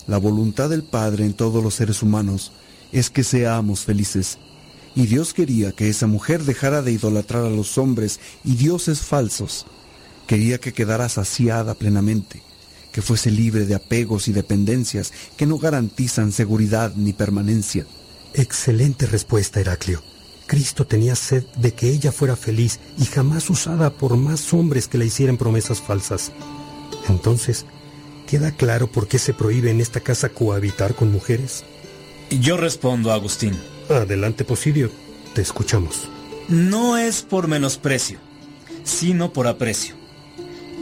la voluntad del Padre en todos los seres humanos es que seamos felices. Y Dios quería que esa mujer dejara de idolatrar a los hombres y dioses falsos. Quería que quedara saciada plenamente, que fuese libre de apegos y dependencias que no garantizan seguridad ni permanencia. Excelente respuesta, Heraclio. Cristo tenía sed de que ella fuera feliz y jamás usada por más hombres que le hicieran promesas falsas. Entonces, ¿queda claro por qué se prohíbe en esta casa cohabitar con mujeres? Yo respondo, Agustín. Adelante, Posidio. Te escuchamos. No es por menosprecio, sino por aprecio.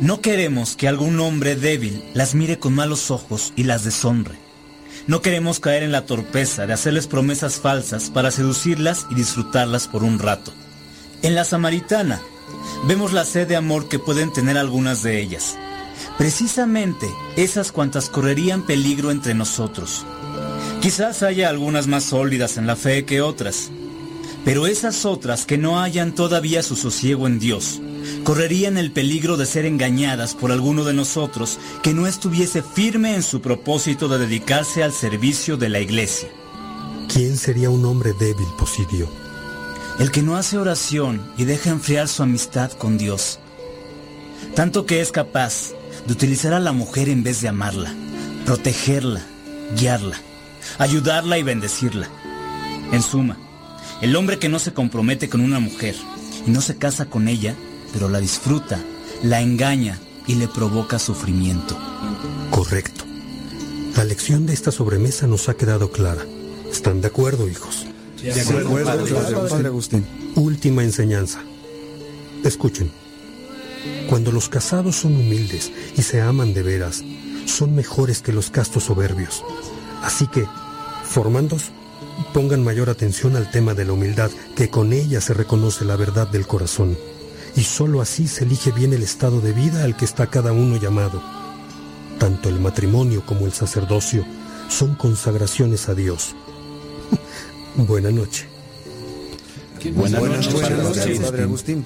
No queremos que algún hombre débil las mire con malos ojos y las deshonre. No queremos caer en la torpeza de hacerles promesas falsas para seducirlas y disfrutarlas por un rato. En la samaritana vemos la sed de amor que pueden tener algunas de ellas. Precisamente esas cuantas correrían peligro entre nosotros. Quizás haya algunas más sólidas en la fe que otras, pero esas otras que no hayan todavía su sosiego en Dios, correrían el peligro de ser engañadas por alguno de nosotros que no estuviese firme en su propósito de dedicarse al servicio de la iglesia. ¿Quién sería un hombre débil, Posidio? El que no hace oración y deja enfriar su amistad con Dios. Tanto que es capaz de utilizar a la mujer en vez de amarla, protegerla, guiarla ayudarla y bendecirla. En suma, el hombre que no se compromete con una mujer y no se casa con ella, pero la disfruta, la engaña y le provoca sufrimiento. Correcto. La lección de esta sobremesa nos ha quedado clara. ¿Están de acuerdo, hijos? De acuerdo, padre Agustín. Última enseñanza. Escuchen. Cuando los casados son humildes y se aman de veras, son mejores que los castos soberbios. Así que, formandos, pongan mayor atención al tema de la humildad, que con ella se reconoce la verdad del corazón. Y sólo así se elige bien el estado de vida al que está cada uno llamado. Tanto el matrimonio como el sacerdocio son consagraciones a Dios. Buena noche. Buenas, noches, Padre Agustín.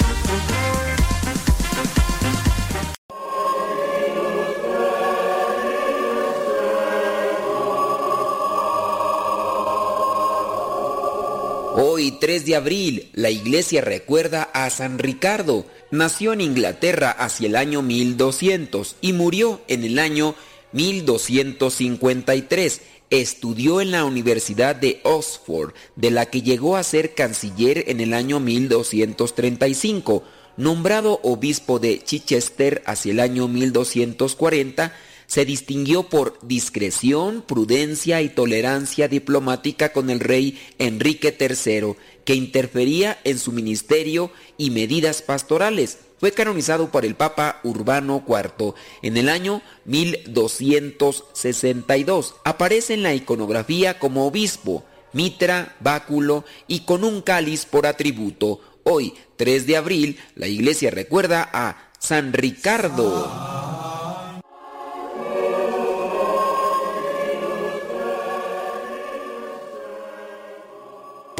Hoy, 3 de abril, la iglesia recuerda a San Ricardo. Nació en Inglaterra hacia el año 1200 y murió en el año 1253. Estudió en la Universidad de Oxford, de la que llegó a ser canciller en el año 1235. Nombrado obispo de Chichester hacia el año 1240, se distinguió por discreción, prudencia y tolerancia diplomática con el rey Enrique III, que interfería en su ministerio y medidas pastorales. Fue canonizado por el Papa Urbano IV en el año 1262. Aparece en la iconografía como obispo, mitra, báculo y con un cáliz por atributo. Hoy, 3 de abril, la iglesia recuerda a San Ricardo.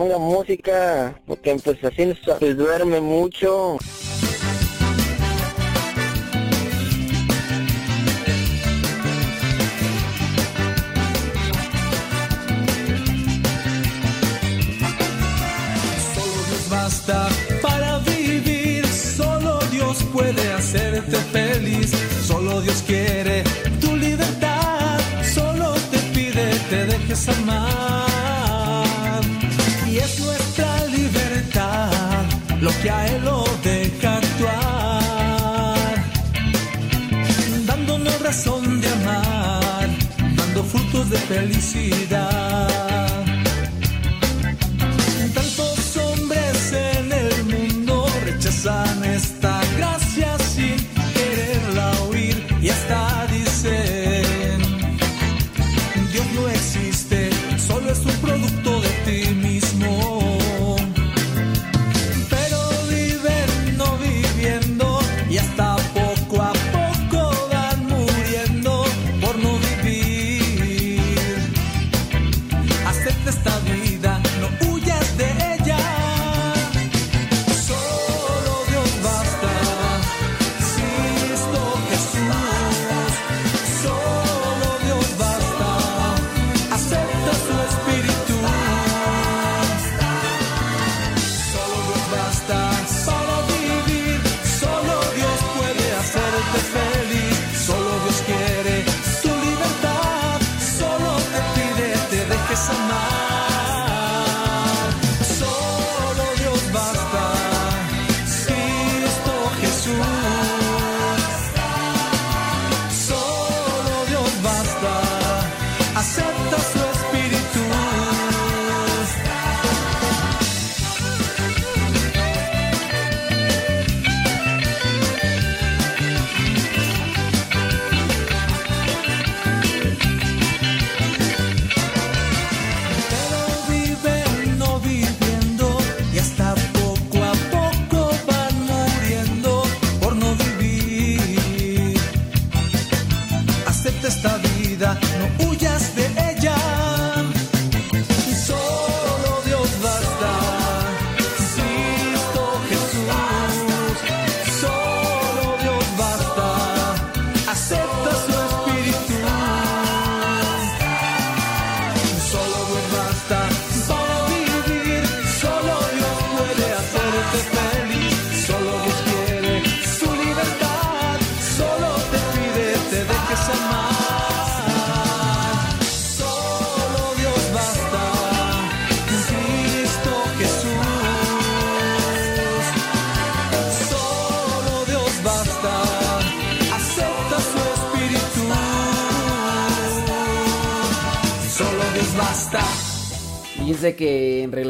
Ponga música, porque pues así pues duerme mucho. Solo Dios basta para vivir, solo Dios puede hacerte feliz, solo Dios quiere tu libertad, solo te pide te dejes amar. Lo que a Él lo deja actuar, dándonos razón de amar, dando frutos de felicidad.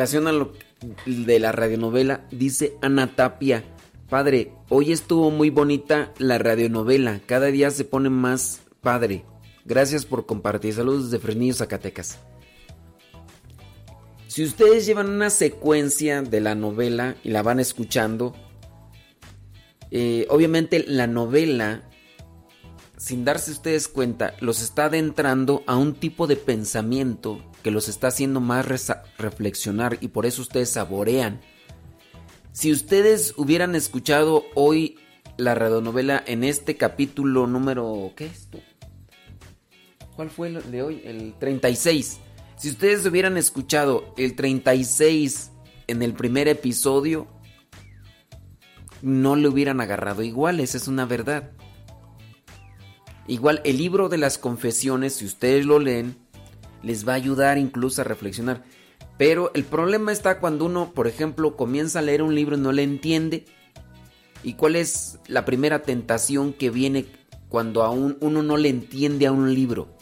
Relación a lo de la radionovela, dice Ana Tapia, padre, hoy estuvo muy bonita la radionovela, cada día se pone más padre. Gracias por compartir. Saludos desde Fresnillo, Zacatecas. Si ustedes llevan una secuencia de la novela y la van escuchando, eh, obviamente la novela, sin darse ustedes cuenta, los está adentrando a un tipo de pensamiento que los está haciendo más reflexionar y por eso ustedes saborean. Si ustedes hubieran escuchado hoy la radionovela en este capítulo número... ¿Qué es? ¿Cuál fue el de hoy? El 36. Si ustedes hubieran escuchado el 36 en el primer episodio, no le hubieran agarrado igual, esa es una verdad. Igual el libro de las confesiones, si ustedes lo leen, les va a ayudar incluso a reflexionar. Pero el problema está cuando uno, por ejemplo, comienza a leer un libro y no le entiende. ¿Y cuál es la primera tentación que viene cuando a un- uno no le entiende a un libro?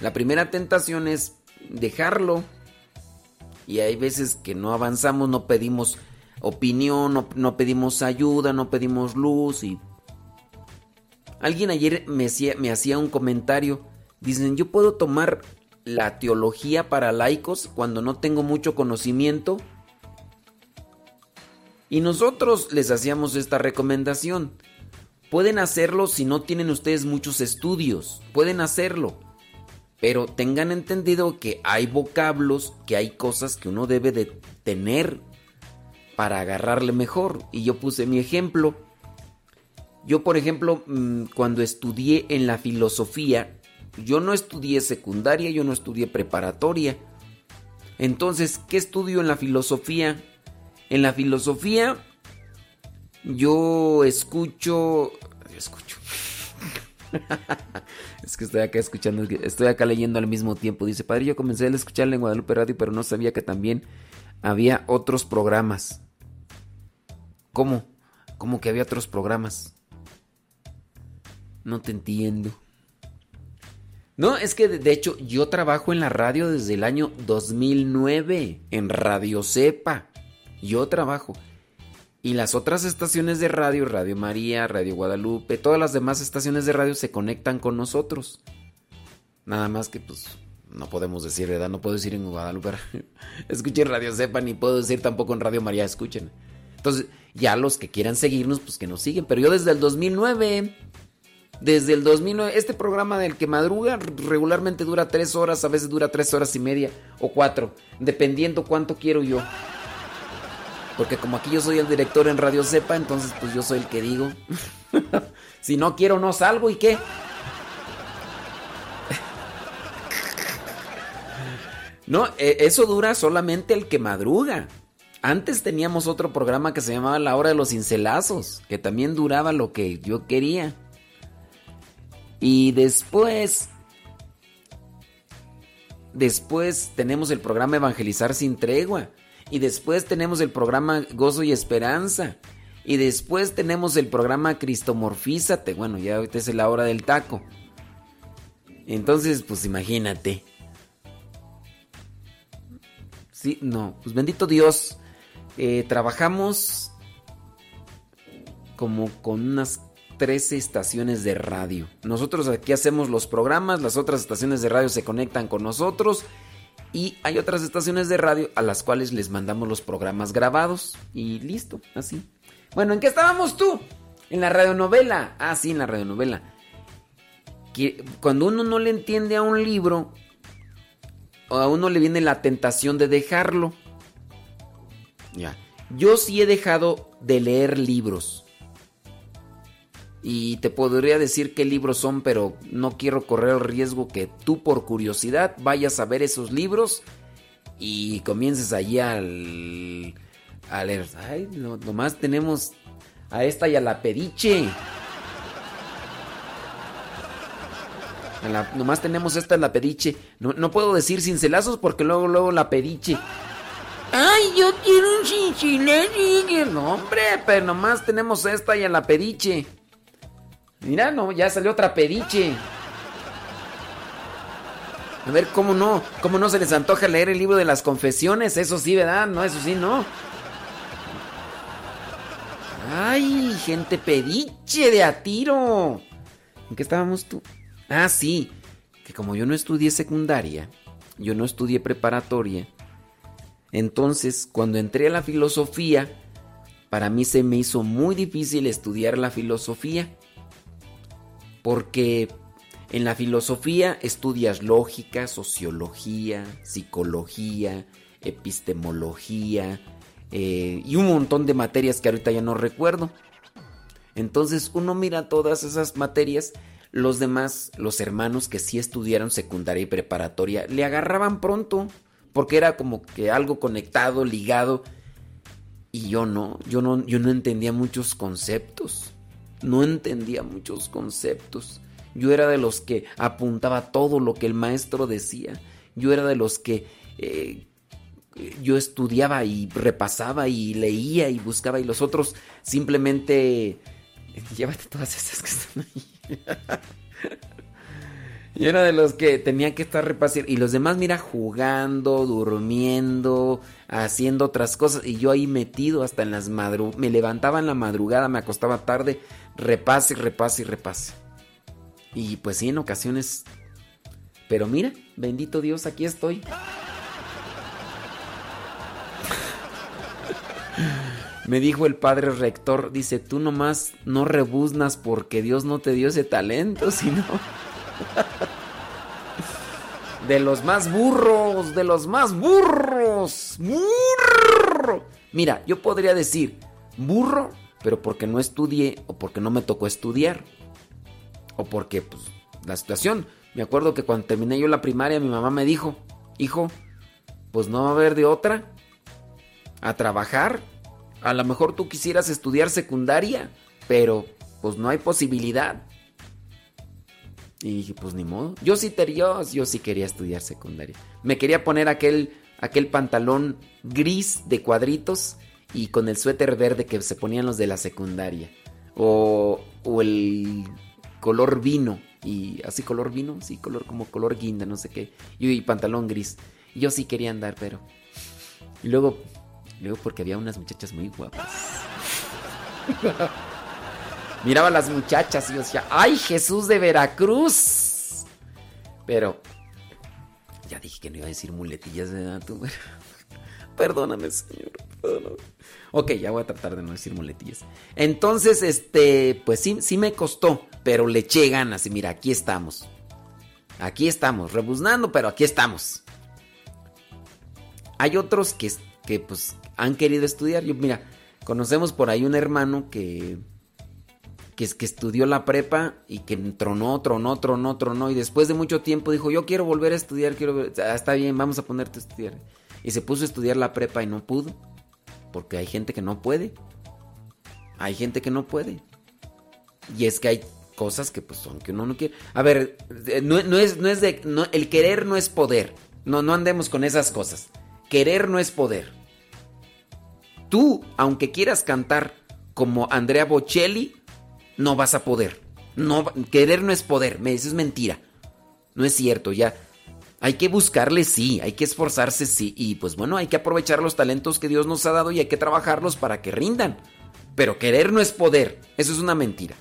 La primera tentación es dejarlo. Y hay veces que no avanzamos, no pedimos opinión, no, no pedimos ayuda, no pedimos luz. Y alguien ayer me me hacía un comentario. Dicen, yo puedo tomar la teología para laicos cuando no tengo mucho conocimiento. Y nosotros les hacíamos esta recomendación. Pueden hacerlo si no tienen ustedes muchos estudios. Pueden hacerlo. Pero tengan entendido que hay vocablos, que hay cosas que uno debe de tener para agarrarle mejor. Y yo puse mi ejemplo. Yo, por ejemplo, mm, cuando estudié en la filosofía, yo no estudié secundaria, yo no estudié preparatoria. Entonces, ¿qué estudio en la filosofía? En la filosofía yo escucho... Escucho. es que estoy acá escuchando, estoy acá leyendo al mismo tiempo. Dice, padre, yo comencé a escucharle en Guadalupe Radio, pero no sabía que también había otros programas. ¿Cómo? ¿Cómo que había otros programas? No te entiendo. No, es que de hecho yo trabajo en la radio desde el año 2009, en Radio Cepa. Yo trabajo. Y las otras estaciones de radio, Radio María, Radio Guadalupe, todas las demás estaciones de radio se conectan con nosotros. Nada más que pues no podemos decir, ¿verdad? No puedo decir en Guadalupe. Escuchen Radio Cepa, ni puedo decir tampoco en Radio María, escuchen. Entonces, ya los que quieran seguirnos, pues que nos siguen. Pero yo desde el 2009 desde el 2009. Este programa del que madruga regularmente dura tres horas, a veces dura tres horas y media o cuatro, dependiendo cuánto quiero yo. Porque como aquí yo soy el director en Radio Cepa, entonces pues yo soy el que digo. si no quiero, no salgo y qué. no, e, eso dura solamente el que madruga. Antes teníamos otro programa que se llamaba La Hora de los Cincelazos, que también duraba lo que yo quería. Y después, después tenemos el programa Evangelizar sin tregua. Y después tenemos el programa Gozo y Esperanza. Y después tenemos el programa Cristomorfízate. Bueno, ya ahorita es la hora del taco. Entonces, pues imagínate. Sí, no, pues bendito Dios. Eh, trabajamos como con unas 13 estaciones de radio. Nosotros aquí hacemos los programas, las otras estaciones de radio se conectan con nosotros y hay otras estaciones de radio a las cuales les mandamos los programas grabados y listo, así. Bueno, ¿en qué estábamos tú? En la radionovela. Ah, sí, en la radionovela. Que cuando uno no le entiende a un libro, a uno le viene la tentación de dejarlo. Ya. Yo sí he dejado de leer libros. Y te podría decir qué libros son, pero no quiero correr el riesgo que tú por curiosidad vayas a ver esos libros y comiences allí al, a leer. Ay, nomás tenemos a esta y a la pediche. nomás tenemos esta la pediche. No, no puedo decir cincelazos porque luego, luego la pediche. Ay, yo quiero un cinchinelli. No, hombre, pero nomás tenemos esta y a la pediche. Mira, no, ya salió otra pediche. A ver, ¿cómo no? ¿Cómo no se les antoja leer el libro de las confesiones? Eso sí, ¿verdad? No, eso sí, no. Ay, gente pediche de a tiro. ¿En qué estábamos tú? Ah, sí. Que como yo no estudié secundaria, yo no estudié preparatoria. Entonces, cuando entré a la filosofía, para mí se me hizo muy difícil estudiar la filosofía porque en la filosofía estudias lógica, sociología, psicología, epistemología eh, y un montón de materias que ahorita ya no recuerdo. Entonces uno mira todas esas materias, los demás, los hermanos que sí estudiaron secundaria y preparatoria, le agarraban pronto, porque era como que algo conectado, ligado, y yo no, yo no, yo no entendía muchos conceptos no entendía muchos conceptos. Yo era de los que apuntaba todo lo que el maestro decía. Yo era de los que eh, yo estudiaba y repasaba y leía y buscaba y los otros simplemente... Llévate todas esas que están ahí. Yo era de los que tenía que estar repasando. Y los demás, mira, jugando, durmiendo, haciendo otras cosas. Y yo ahí metido hasta en las madrugadas. Me levantaba en la madrugada, me acostaba tarde repase, repase y repase. Y pues sí, en ocasiones... Pero mira, bendito Dios, aquí estoy. Me dijo el padre rector, dice, tú nomás no rebuznas porque Dios no te dio ese talento, sino... De los más burros, de los más burros. Burro. Mira, yo podría decir burro, pero porque no estudié o porque no me tocó estudiar. O porque, pues, la situación. Me acuerdo que cuando terminé yo la primaria, mi mamá me dijo, hijo, pues no va a haber de otra. A trabajar. A lo mejor tú quisieras estudiar secundaria, pero pues no hay posibilidad. Y dije, pues ni modo. Yo sí, quería estudiar secundaria. Me quería poner aquel, aquel pantalón gris de cuadritos y con el suéter verde que se ponían los de la secundaria. O, o el color vino. Y así color vino, sí, color como color guinda, no sé qué. Y, pantalón gris. yo sí quería andar, pero... Y luego, luego porque había unas muchachas muy guapas. Miraba a las muchachas y yo decía, ¡ay, Jesús de Veracruz! Pero ya dije que no iba a decir muletillas de tú. Perdóname, señor. Perdóname. Ok, ya voy a tratar de no decir muletillas. Entonces, este, pues sí, sí me costó, pero le eché ganas. Y mira, aquí estamos. Aquí estamos, rebuznando, pero aquí estamos. Hay otros que, que pues han querido estudiar. Yo, mira, conocemos por ahí un hermano que que, que estudió la prepa y que tronó, tronó, tronó, tronó. Y después de mucho tiempo dijo, yo quiero volver a estudiar, quiero... Ah, está bien, vamos a ponerte a estudiar. Y se puso a estudiar la prepa y no pudo. Porque hay gente que no puede. Hay gente que no puede. Y es que hay cosas que pues uno no quiere. A ver, no, es, no es de... el querer no es poder. No, no andemos con esas cosas. Querer no es poder. Tú, aunque quieras cantar como Andrea Bocelli, no vas a poder. No, querer no es poder, me es mentira. No es cierto, ya. Hay que buscarle, sí, hay que esforzarse, sí. Y pues bueno, hay que aprovechar los talentos que Dios nos ha dado y hay que trabajarlos para que rindan. Pero querer no es poder, eso es una mentira.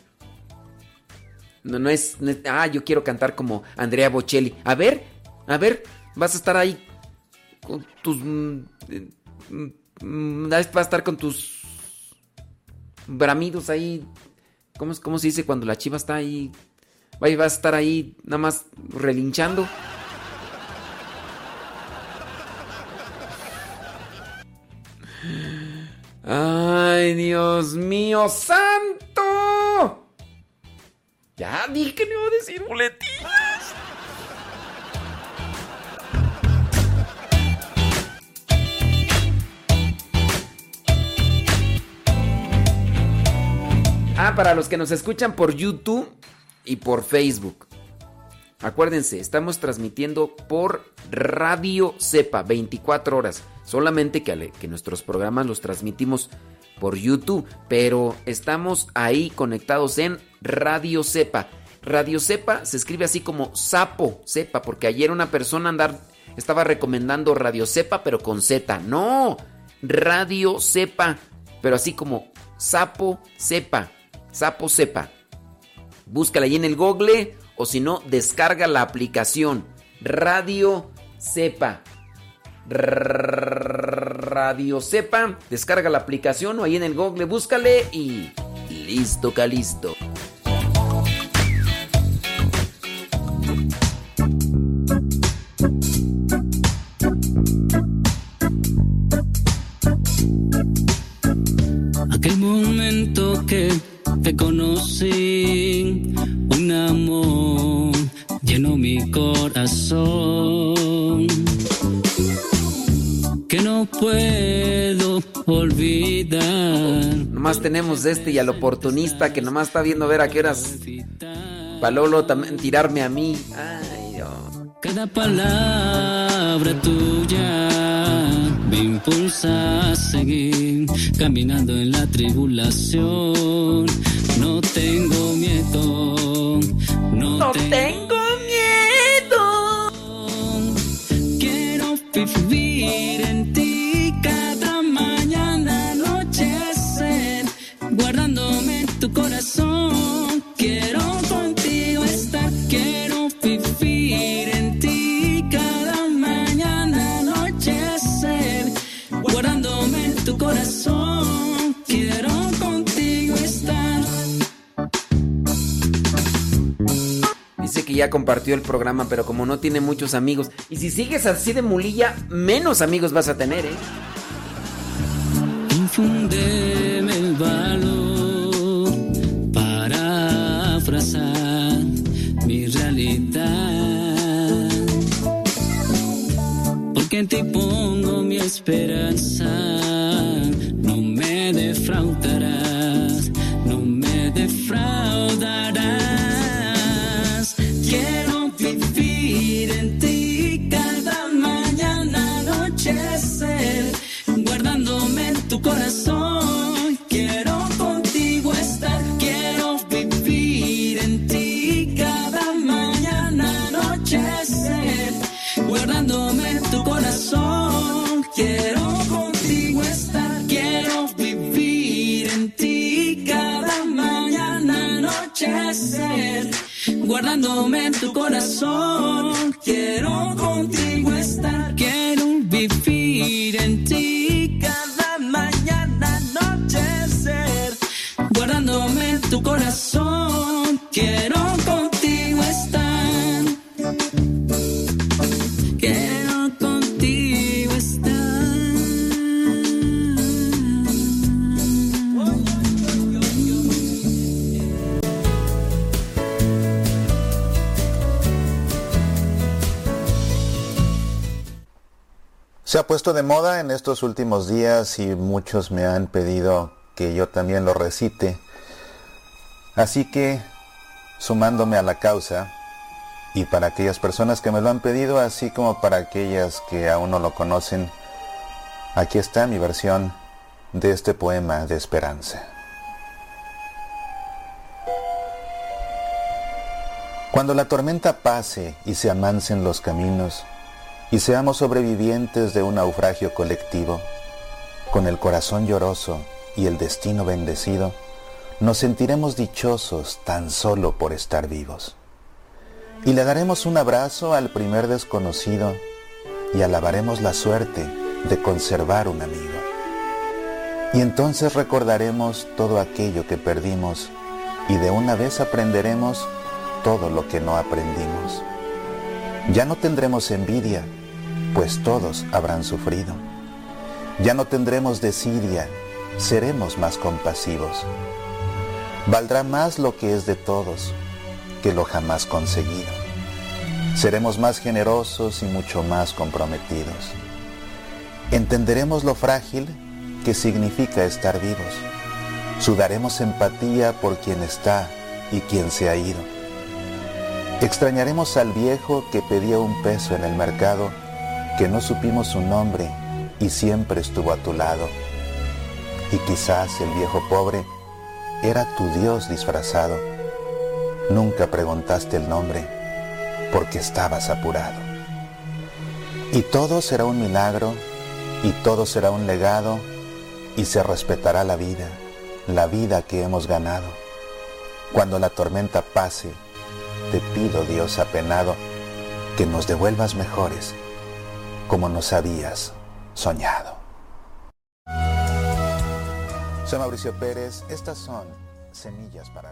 No, no, es, ah, yo quiero cantar como Andrea Bocelli. A ver, a ver, vas a estar ahí con tus... Mm, mm, mm, vas a estar con tus bramidos ahí ¿Cómo, se dice cuando la chiva está ahí? Va a estar ahí nada más relinchando. ¡Ay, Dios mío, santo! Ya dije que no iba a decir boletillas. Ah, para los que nos escuchan por YouTube y por Facebook. Acuérdense, estamos transmitiendo por Radio Cepa 24 horas. Solamente que, nuestros programas los transmitimos por YouTube, pero estamos ahí conectados en Radio Cepa. Radio Cepa se escribe así como sapo, Cepa, porque ayer una persona andar estaba recomendando Radio Cepa, pero con Z. No, Radio Cepa, pero así como sapo, Cepa. Sapo Sepa. Búscala ahí en el Google o si no, descarga la aplicación Radio Sepa. Radio Sepa, descarga la aplicación o ahí en el Google, búscale y listo, calisto. Aquel conocí, un amor llenó mi corazón. Que no puedo olvidar. Nomás tenemos este y al oportunista que nomás está viendo ver a qué horas. Palolo también tirarme a mí. Ay. Cada palabra tuya me impulsa a seguir caminando en la tribulación. No tengo miedo, no, no tengo miedo. Quiero vivir contigo estar. ya compartió el programa, pero como no tiene muchos amigos. Y si sigues así de mulilla, menos amigos vas a tener, ¿eh? Infúndeme el valor para abrazar mi realidad. Porque en ti pongo mi esperanza. No me defraudarás, no me defraudarás. Tu corazón. Quiero contigo estar, quiero vivir en ti cada mañana, anochecer, guardándome tu corazón. Quiero contigo estar, quiero vivir en ti cada mañana, anochecer, guardándome tu corazón. Quiero contigo estar, quiero vivir en ti en tu corazón. Quiero contigo estar. Quiero contigo estar. Se ha puesto de moda en estos últimos días y muchos me han pedido que yo también lo recite. Así que, sumándome a la causa, y para aquellas personas que me lo han pedido, así como para aquellas que aún no lo conocen, aquí está mi versión de este poema de esperanza. Cuando la tormenta pase y se amansen los caminos, y seamos sobrevivientes de un naufragio colectivo, con el corazón lloroso y el destino bendecido, nos sentiremos dichosos tan solo por estar vivos. Y le daremos un abrazo al primer desconocido y alabaremos la suerte de conservar un amigo. Y entonces recordaremos todo aquello que perdimos y de una vez aprenderemos todo lo que no aprendimos. Ya no tendremos envidia, pues todos habrán sufrido. Ya no tendremos desidia, seremos más compasivos. Valdrá más lo que es de todos que lo jamás conseguido. Seremos más generosos y mucho más comprometidos. Entenderemos lo frágil que significa estar vivos. Sudaremos empatía por quien está y quien se ha ido. Extrañaremos al viejo que pedía un peso en el mercado, que no supimos su nombre y siempre estuvo a tu lado. Y quizás el viejo pobre era tu Dios disfrazado. Nunca preguntaste el nombre porque estabas apurado. Y todo será un milagro y todo será un legado y se respetará la vida, la vida que hemos ganado. Cuando la tormenta pase, te pido Dios apenado que nos devuelvas mejores como nos habías soñado. Soy Mauricio Pérez, estas son Semillas para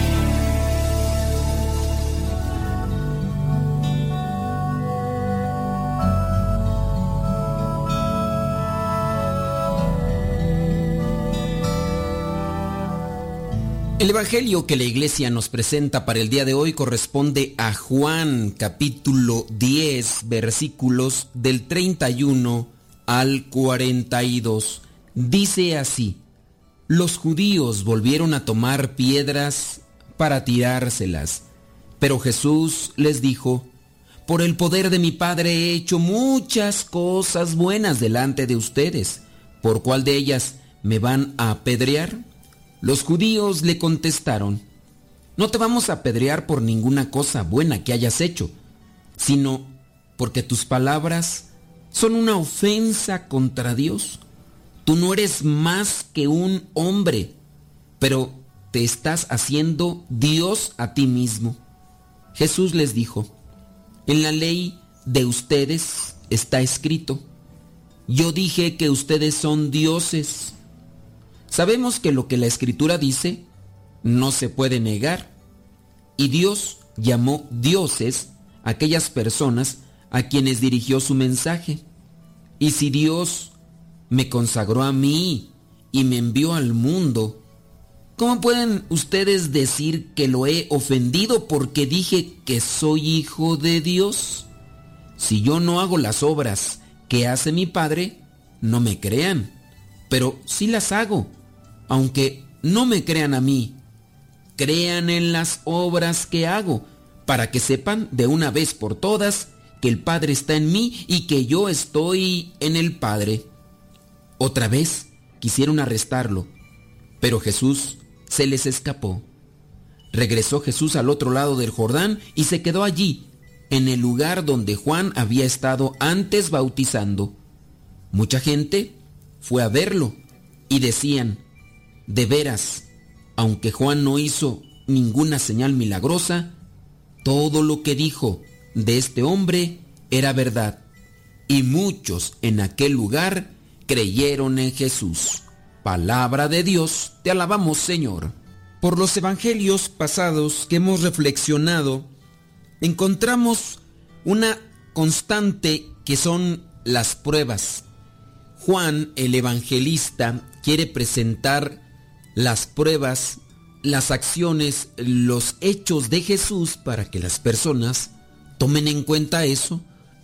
El Evangelio que la iglesia nos presenta para el día de hoy corresponde a Juan capítulo 10 versículos del 31 al 42. Dice así, los judíos volvieron a tomar piedras para tirárselas, pero Jesús les dijo, por el poder de mi Padre he hecho muchas cosas buenas delante de ustedes, ¿por cuál de ellas me van a apedrear? Los judíos le contestaron, no te vamos a apedrear por ninguna cosa buena que hayas hecho, sino porque tus palabras son una ofensa contra Dios. Tú no eres más que un hombre, pero te estás haciendo Dios a ti mismo. Jesús les dijo, en la ley de ustedes está escrito, yo dije que ustedes son dioses. Sabemos que lo que la escritura dice no se puede negar. Y Dios llamó dioses a aquellas personas a quienes dirigió su mensaje. Y si Dios me consagró a mí y me envió al mundo, ¿cómo pueden ustedes decir que lo he ofendido porque dije que soy hijo de Dios? Si yo no hago las obras que hace mi Padre, no me crean, pero sí las hago aunque no me crean a mí, crean en las obras que hago, para que sepan de una vez por todas que el Padre está en mí y que yo estoy en el Padre. Otra vez quisieron arrestarlo, pero Jesús se les escapó. Regresó Jesús al otro lado del Jordán y se quedó allí, en el lugar donde Juan había estado antes bautizando. Mucha gente fue a verlo y decían, de veras, aunque Juan no hizo ninguna señal milagrosa, todo lo que dijo de este hombre era verdad. Y muchos en aquel lugar creyeron en Jesús. Palabra de Dios, te alabamos Señor. Por los evangelios pasados que hemos reflexionado, encontramos una constante que son las pruebas. Juan, el evangelista, quiere presentar las pruebas, las acciones, los hechos de Jesús para que las personas tomen en cuenta eso,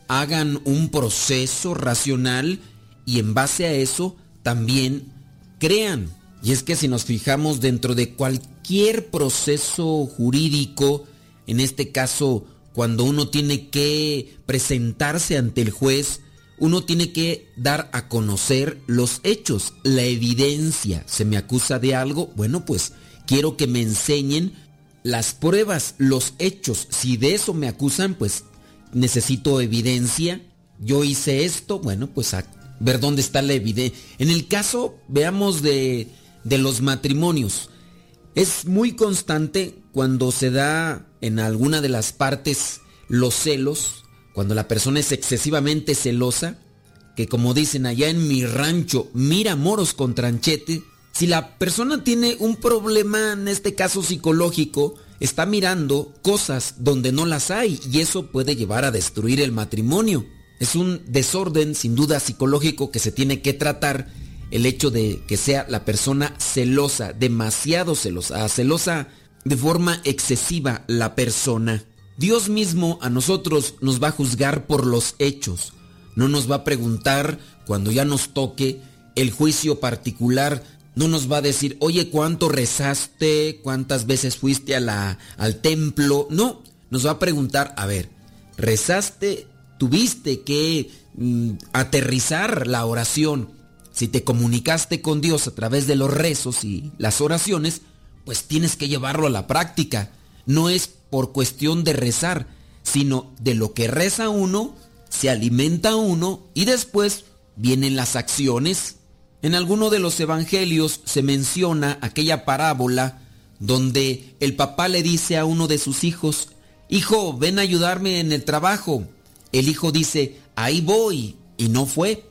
hagan un proceso racional y en base a eso también crean. Y es que si nos fijamos dentro de cualquier proceso jurídico, en este caso cuando uno tiene que presentarse ante el juez, uno tiene que dar a conocer los hechos, la evidencia. ¿Se me acusa de algo? Bueno, pues quiero que me enseñen las pruebas, los hechos. Si de eso me acusan, pues necesito evidencia. Yo hice esto, bueno, pues a ver dónde está la evidencia. En el caso, veamos de, de los matrimonios. Es muy constante cuando se da en alguna de las partes los celos, cuando la persona es excesivamente celosa, que como dicen allá en mi rancho, mira moros con tranchete, si la persona tiene un problema, en este caso psicológico, está mirando cosas donde no las hay y eso puede llevar a destruir el matrimonio. Es un desorden sin duda psicológico que se tiene que tratar el hecho de que sea la persona celosa, demasiado celosa, celosa de forma excesiva la persona. Dios mismo a nosotros nos va a juzgar por los hechos. No nos va a preguntar cuando ya nos toque el juicio particular. No nos va a decir, oye, ¿cuánto rezaste? ¿Cuántas veces fuiste a la, al templo? No, nos va a preguntar, a ver, ¿rezaste? ¿Tuviste que mm, aterrizar la oración? Si te comunicaste con Dios a través de los rezos y las oraciones, pues tienes que llevarlo a la práctica. No es por cuestión de rezar, sino de lo que reza uno, se alimenta uno y después vienen las acciones. En alguno de los evangelios se menciona aquella parábola donde el papá le dice a uno de sus hijos, hijo, ven a ayudarme en el trabajo. El hijo dice, ahí voy, y no fue.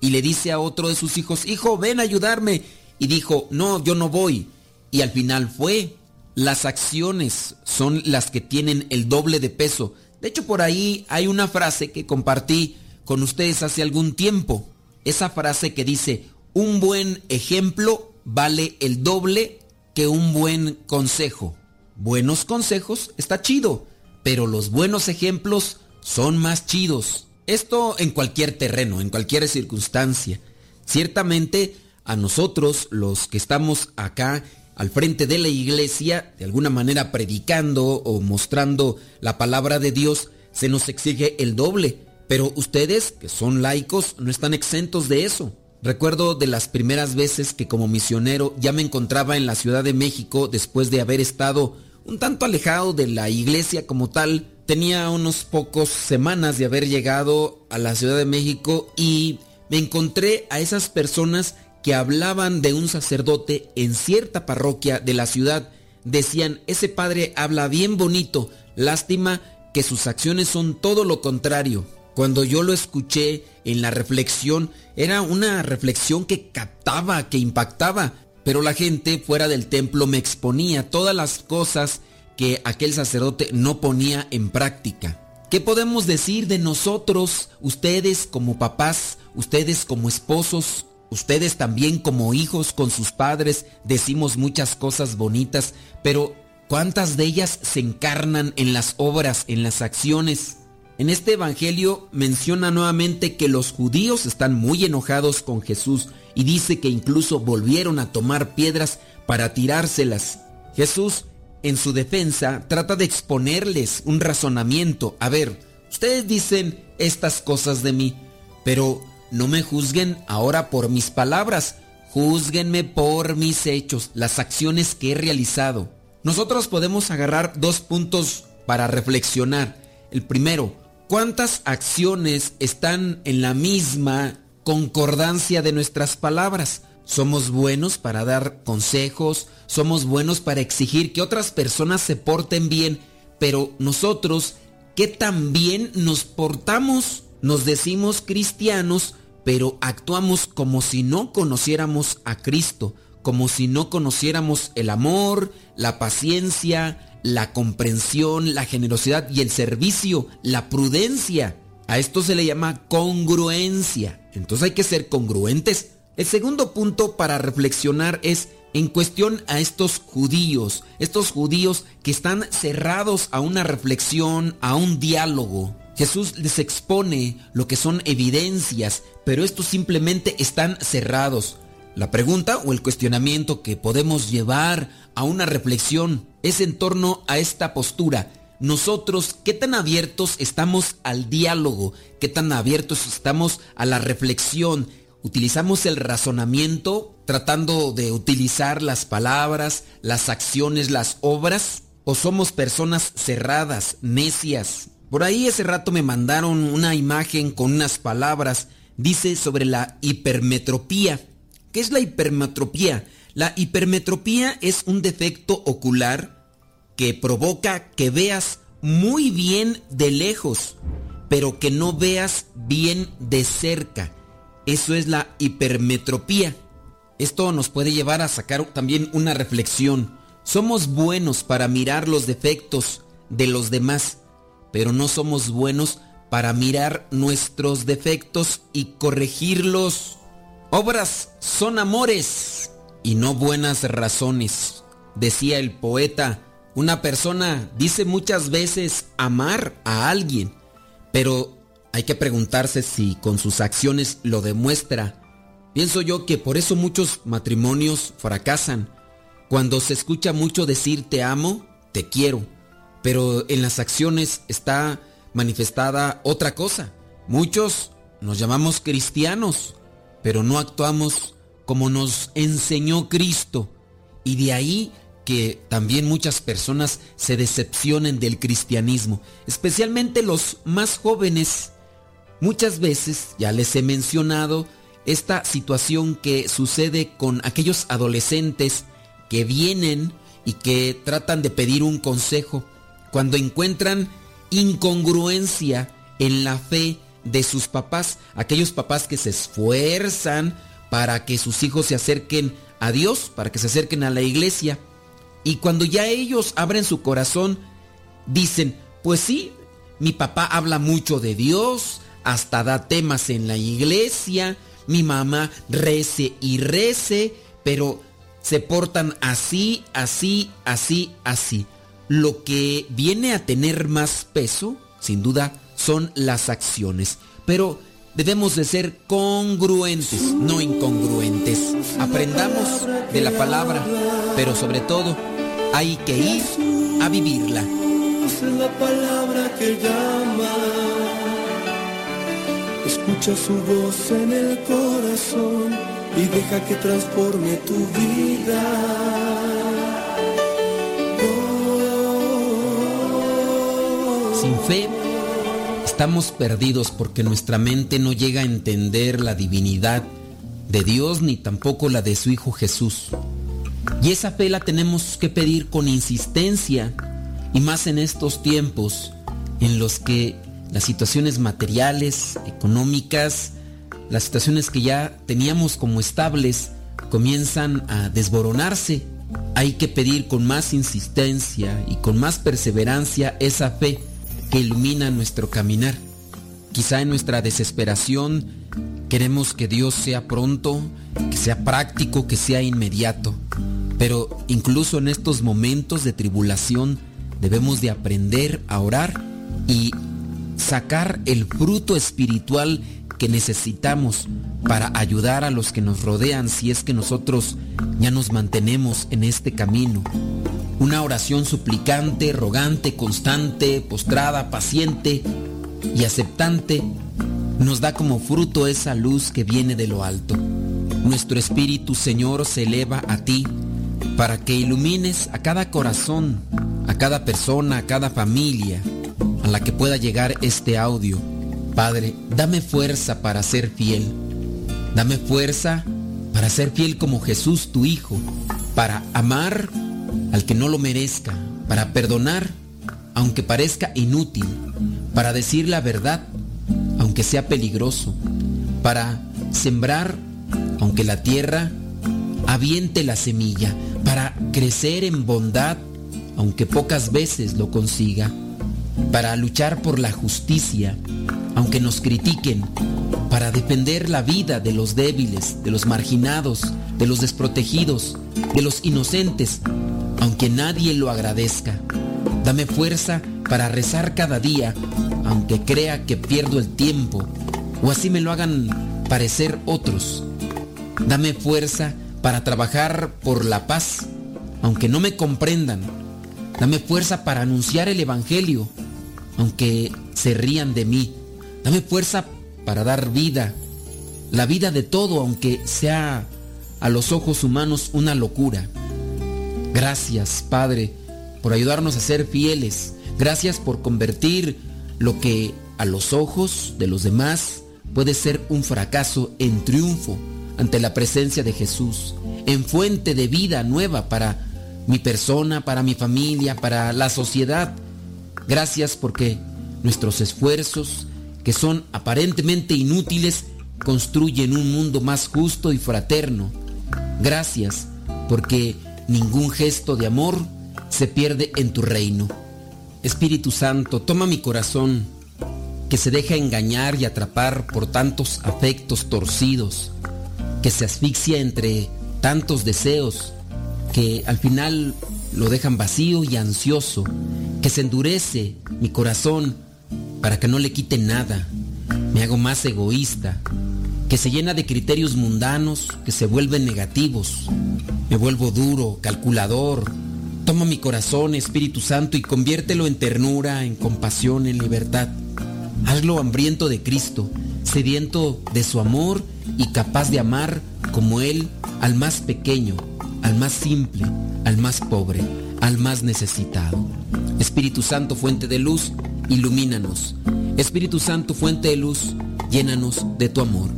Y le dice a otro de sus hijos, hijo, ven a ayudarme. Y dijo, no, yo no voy. Y al final fue. Las acciones son las que tienen el doble de peso. De hecho, por ahí hay una frase que compartí con ustedes hace algún tiempo. Esa frase que dice, un buen ejemplo vale el doble que un buen consejo. Buenos consejos está chido, pero los buenos ejemplos son más chidos. Esto en cualquier terreno, en cualquier circunstancia. Ciertamente a nosotros, los que estamos acá al frente de la iglesia, de alguna manera predicando o mostrando la palabra de Dios, se nos exige el doble. Pero ustedes, que son laicos, no están exentos de eso. Recuerdo de las primeras veces que como misionero ya me encontraba en la Ciudad de México después de haber estado un tanto alejado de la iglesia como tal. Tenía unos pocos semanas de haber llegado a la Ciudad de México y me encontré a esas personas que hablaban de un sacerdote en cierta parroquia de la ciudad. Decían, ese padre habla bien bonito, lástima que sus acciones son todo lo contrario. Cuando yo lo escuché en la reflexión, era una reflexión que captaba, que impactaba, pero la gente fuera del templo me exponía todas las cosas que aquel sacerdote no ponía en práctica. ¿Qué podemos decir de nosotros, ustedes como papás, ustedes como esposos, Ustedes también como hijos con sus padres decimos muchas cosas bonitas, pero ¿cuántas de ellas se encarnan en las obras, en las acciones? En este Evangelio menciona nuevamente que los judíos están muy enojados con Jesús y dice que incluso volvieron a tomar piedras para tirárselas. Jesús, en su defensa, trata de exponerles un razonamiento. A ver, ustedes dicen estas cosas de mí, pero no me juzguen ahora por mis palabras, juzguenme por mis hechos, las acciones que he realizado. Nosotros podemos agarrar dos puntos para reflexionar. El primero, ¿cuántas acciones están en la misma concordancia de nuestras palabras? Somos buenos para dar consejos, somos buenos para exigir que otras personas se porten bien, pero nosotros, ¿qué tan bien nos portamos? Nos decimos cristianos, pero actuamos como si no conociéramos a Cristo, como si no conociéramos el amor, la paciencia, la comprensión, la generosidad y el servicio, la prudencia. A esto se le llama congruencia. Entonces hay que ser congruentes. El segundo punto para reflexionar es en cuestión a estos judíos, estos judíos que están cerrados a una reflexión, a un diálogo. Jesús les expone lo que son evidencias, pero estos simplemente están cerrados. La pregunta o el cuestionamiento que podemos llevar a una reflexión es en torno a esta postura. Nosotros, ¿qué tan abiertos estamos al diálogo? ¿Qué tan abiertos estamos a la reflexión? ¿Utilizamos el razonamiento tratando de utilizar las palabras, las acciones, las obras? ¿O somos personas cerradas, necias, por ahí ese rato me mandaron una imagen con unas palabras. Dice sobre la hipermetropía. ¿Qué es la hipermetropía? La hipermetropía es un defecto ocular que provoca que veas muy bien de lejos, pero que no veas bien de cerca. Eso es la hipermetropía. Esto nos puede llevar a sacar también una reflexión. Somos buenos para mirar los defectos de los demás, pero no somos buenos para mirar nuestros defectos y corregirlos. Obras son amores y no buenas razones. Decía el poeta, una persona dice muchas veces amar a alguien, pero hay que preguntarse si con sus acciones lo demuestra. Pienso yo que por eso muchos matrimonios fracasan. Cuando se escucha mucho decir te amo, te quiero pero en las acciones está manifestada otra cosa. Muchos nos llamamos cristianos, pero no actuamos como nos enseñó Cristo. Y de ahí que también muchas personas se decepcionen del cristianismo, especialmente los más jóvenes. Muchas veces, ya les he mencionado, esta situación que sucede con aquellos adolescentes que vienen y que tratan de pedir un consejo cuando encuentran incongruencia en la fe de sus papás, aquellos papás que se esfuerzan para que sus hijos se acerquen a Dios, para que se acerquen a la iglesia. Y cuando ya ellos abren su corazón, dicen, pues sí, mi papá habla mucho de Dios, hasta da temas en la iglesia, mi mamá rece y rece, pero se portan así, así, así, así. Lo que viene a tener más peso, sin duda, son las acciones. Pero debemos de ser congruentes, no incongruentes. Aprendamos de la palabra, pero sobre todo hay que ir a vivirla. La palabra que llama. Escucha su voz en el corazón y deja que transforme tu vida. Sin fe estamos perdidos porque nuestra mente no llega a entender la divinidad de Dios ni tampoco la de su Hijo Jesús. Y esa fe la tenemos que pedir con insistencia y más en estos tiempos en los que las situaciones materiales, económicas, las situaciones que ya teníamos como estables comienzan a desboronarse. Hay que pedir con más insistencia y con más perseverancia esa fe que ilumina nuestro caminar. Quizá en nuestra desesperación queremos que Dios sea pronto, que sea práctico, que sea inmediato. Pero incluso en estos momentos de tribulación debemos de aprender a orar y sacar el fruto espiritual que necesitamos para ayudar a los que nos rodean si es que nosotros ya nos mantenemos en este camino. Una oración suplicante, rogante, constante, postrada, paciente y aceptante nos da como fruto esa luz que viene de lo alto. Nuestro Espíritu Señor se eleva a ti para que ilumines a cada corazón, a cada persona, a cada familia a la que pueda llegar este audio. Padre, dame fuerza para ser fiel. Dame fuerza para ser fiel como Jesús tu Hijo, para amar al que no lo merezca, para perdonar aunque parezca inútil, para decir la verdad aunque sea peligroso, para sembrar aunque la tierra aviente la semilla, para crecer en bondad aunque pocas veces lo consiga, para luchar por la justicia aunque nos critiquen, para defender la vida de los débiles, de los marginados, de los desprotegidos, de los inocentes, aunque nadie lo agradezca. Dame fuerza para rezar cada día, aunque crea que pierdo el tiempo, o así me lo hagan parecer otros. Dame fuerza para trabajar por la paz, aunque no me comprendan. Dame fuerza para anunciar el Evangelio, aunque se rían de mí. Dame fuerza para dar vida, la vida de todo, aunque sea a los ojos humanos una locura. Gracias, Padre, por ayudarnos a ser fieles. Gracias por convertir lo que a los ojos de los demás puede ser un fracaso en triunfo ante la presencia de Jesús, en fuente de vida nueva para mi persona, para mi familia, para la sociedad. Gracias porque nuestros esfuerzos, que son aparentemente inútiles, construyen un mundo más justo y fraterno. Gracias porque ningún gesto de amor se pierde en tu reino. Espíritu Santo, toma mi corazón, que se deja engañar y atrapar por tantos afectos torcidos, que se asfixia entre tantos deseos, que al final lo dejan vacío y ansioso, que se endurece mi corazón para que no le quite nada, me hago más egoísta, que se llena de criterios mundanos que se vuelven negativos, me vuelvo duro, calculador, toma mi corazón, Espíritu Santo, y conviértelo en ternura, en compasión, en libertad. Hazlo hambriento de Cristo, sediento de su amor y capaz de amar como Él al más pequeño, al más simple, al más pobre, al más necesitado. Espíritu Santo, fuente de luz, ilumínanos. Espíritu Santo, fuente de luz, llénanos de tu amor.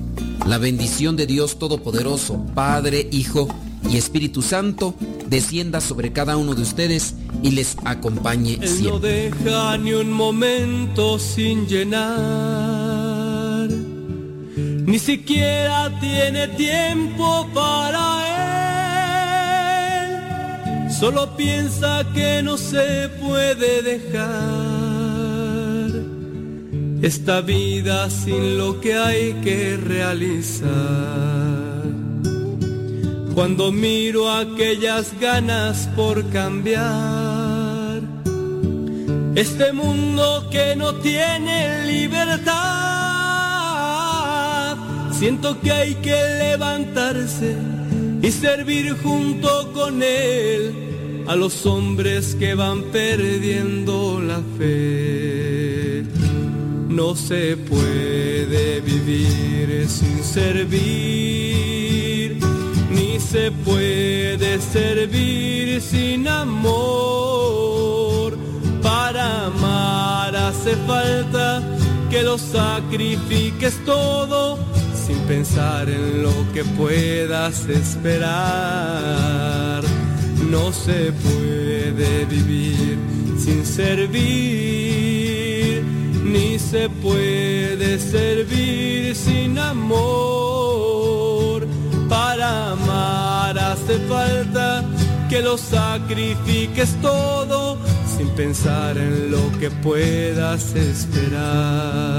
La bendición de Dios Todopoderoso, Padre, Hijo y Espíritu Santo descienda sobre cada uno de ustedes y les acompañe Él no siempre. deja ni un momento sin llenar, ni siquiera tiene tiempo para él. Solo piensa que no se puede dejar esta vida sin lo que hay que realizar. Cuando miro aquellas ganas por cambiar este mundo que no tiene libertad, siento que hay que levantarse y servir junto con él a los hombres que van perdiendo la fe. No se puede vivir sin servir, ni se puede servir sin amor. Para amar hace falta que lo sacrifiques todo sin pensar en lo que puedas esperar. No se puede vivir sin servir, ni se puede servir sin amor. Para amar hace falta que lo sacrifiques todo sin pensar en lo que puedas esperar.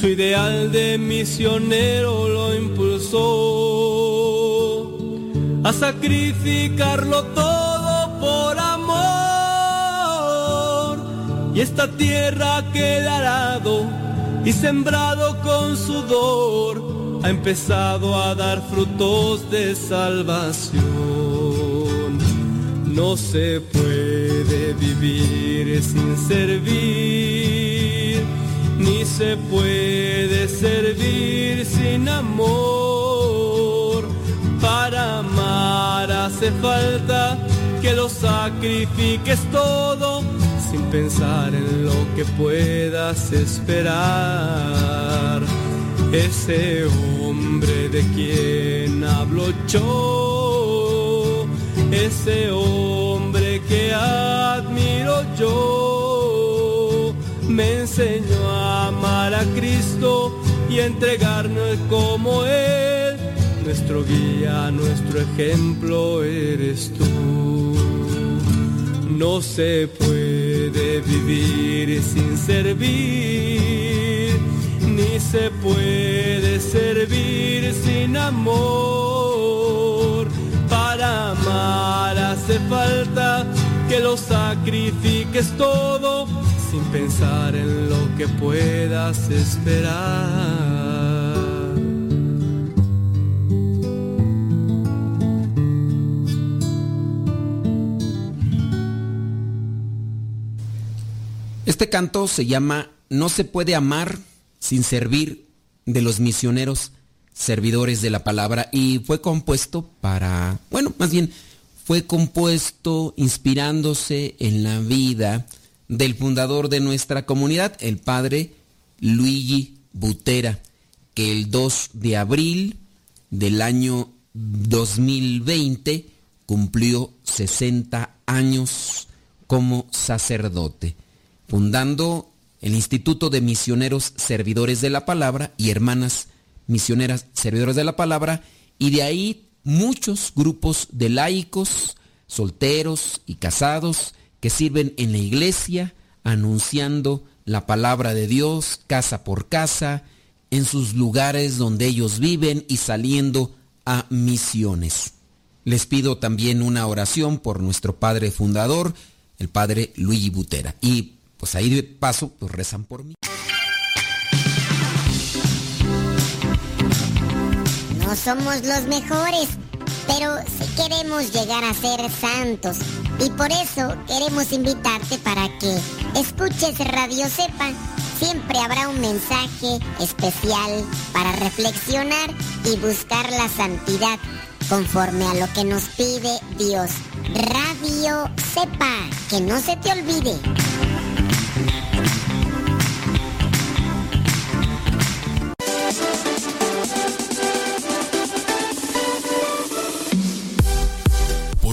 Su ideal de misionero lo impulsó a sacrificarlo todo por amor. Y esta tierra que ha arado y sembrado con sudor ha empezado a dar frutos de salvación. No se puede vivir sin servir, ni se puede servir sin amor. Para amar hace falta que lo sacrifiques todo sin pensar en lo que puedas esperar. Ese hombre de quien hablo yo, ese hombre que admiro yo, me enseñó a amar a Cristo y a entregarnos como Él. Nuestro guía, nuestro ejemplo eres tú. No se puede vivir sin servir, ni se puede servir sin amor. Para amar hace falta que lo sacrifiques todo sin pensar en lo que puedas esperar. Este canto se llama No se puede amar sin servir de los misioneros servidores de la palabra y fue compuesto para, bueno, más bien fue compuesto inspirándose en la vida del fundador de nuestra comunidad, el padre Luigi Butera, que el 2 de abril del año 2020 cumplió 60 años como sacerdote, fundando el Instituto de Misioneros Servidores de la Palabra y Hermanas Misioneras Servidores de la Palabra, y de ahí muchos grupos de laicos, solteros y casados que sirven en la iglesia anunciando la palabra de Dios casa por casa, en sus lugares donde ellos viven y saliendo a misiones. Les pido también una oración por nuestro padre fundador, el padre Luigi Butera. Y pues ahí de paso, pues rezan por mí. No somos los mejores, pero sí queremos llegar a ser santos. Y por eso queremos invitarte para que escuches Radio Sepa. Siempre habrá un mensaje especial para reflexionar y buscar la santidad conforme a lo que nos pide Dios. Radio Sepa, que no se te olvide.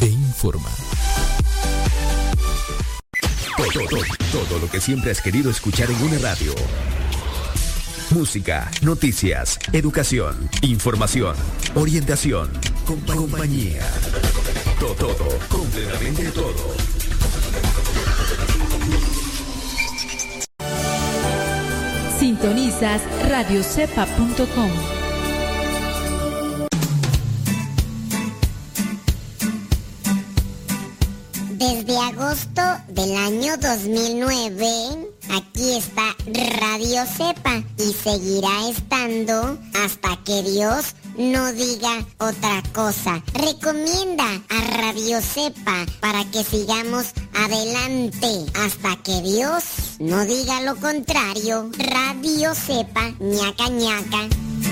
e informa. Todo, todo, todo lo que siempre has querido escuchar en una radio. Música, noticias, educación, información, orientación, compa- compañía. Todo, todo, completamente todo. Sintonizas radiocepa.com. del año 2009, aquí está Radio Cepa y seguirá estando hasta que Dios no diga otra cosa. Recomienda a Radio Cepa para que sigamos adelante hasta que Dios no diga lo contrario. Radio Cepa, ñaca ñaca.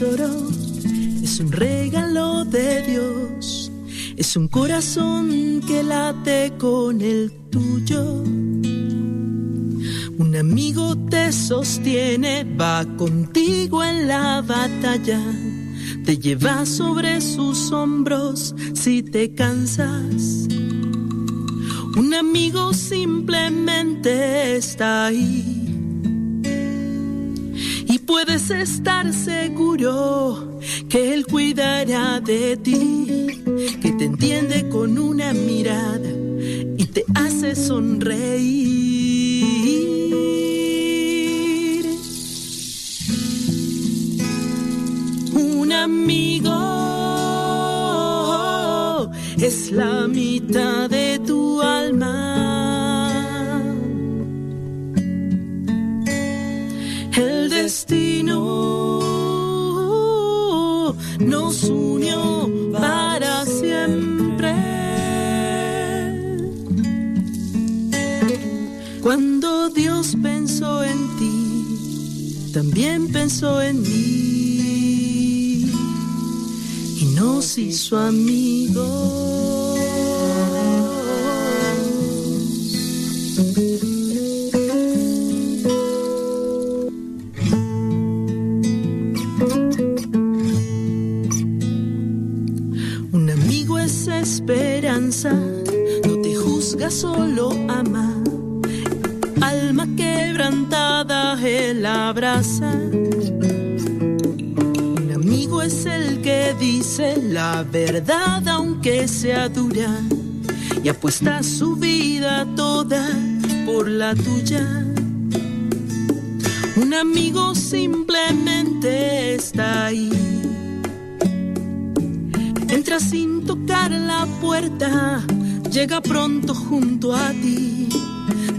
Es un regalo de Dios, es un corazón que late con el tuyo. Un amigo te sostiene, va contigo en la batalla, te lleva sobre sus hombros si te cansas. Un amigo simplemente está ahí estar seguro que Él cuidará de ti, que te entiende con una mirada y te hace sonreír. También pensó en mí y nos hizo amigos. Un amigo es esperanza, no te juzga, solo Un amigo es el que dice la verdad, aunque sea dura, y apuesta su vida toda por la tuya. Un amigo simplemente está ahí. Entra sin tocar la puerta, llega pronto junto a ti.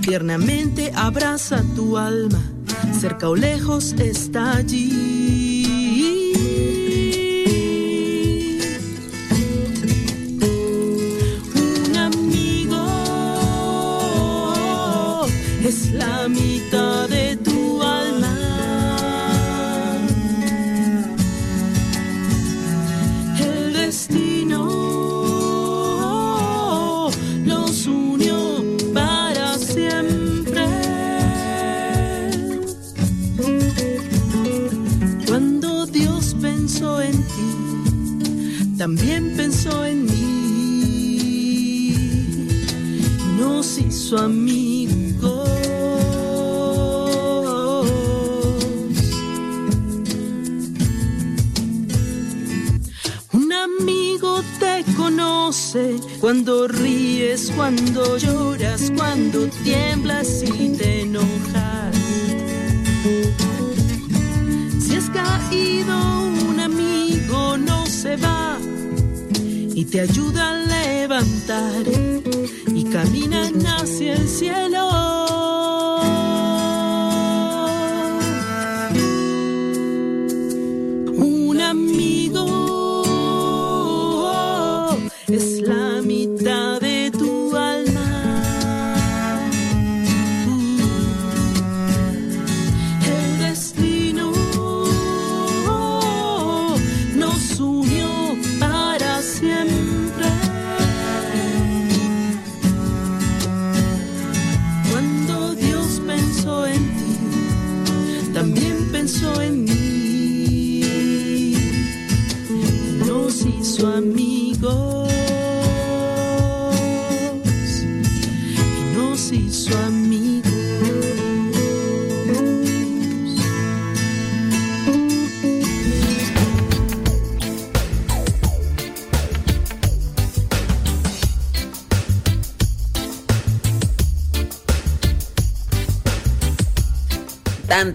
Tiernamente abraza tu alma, cerca o lejos está allí.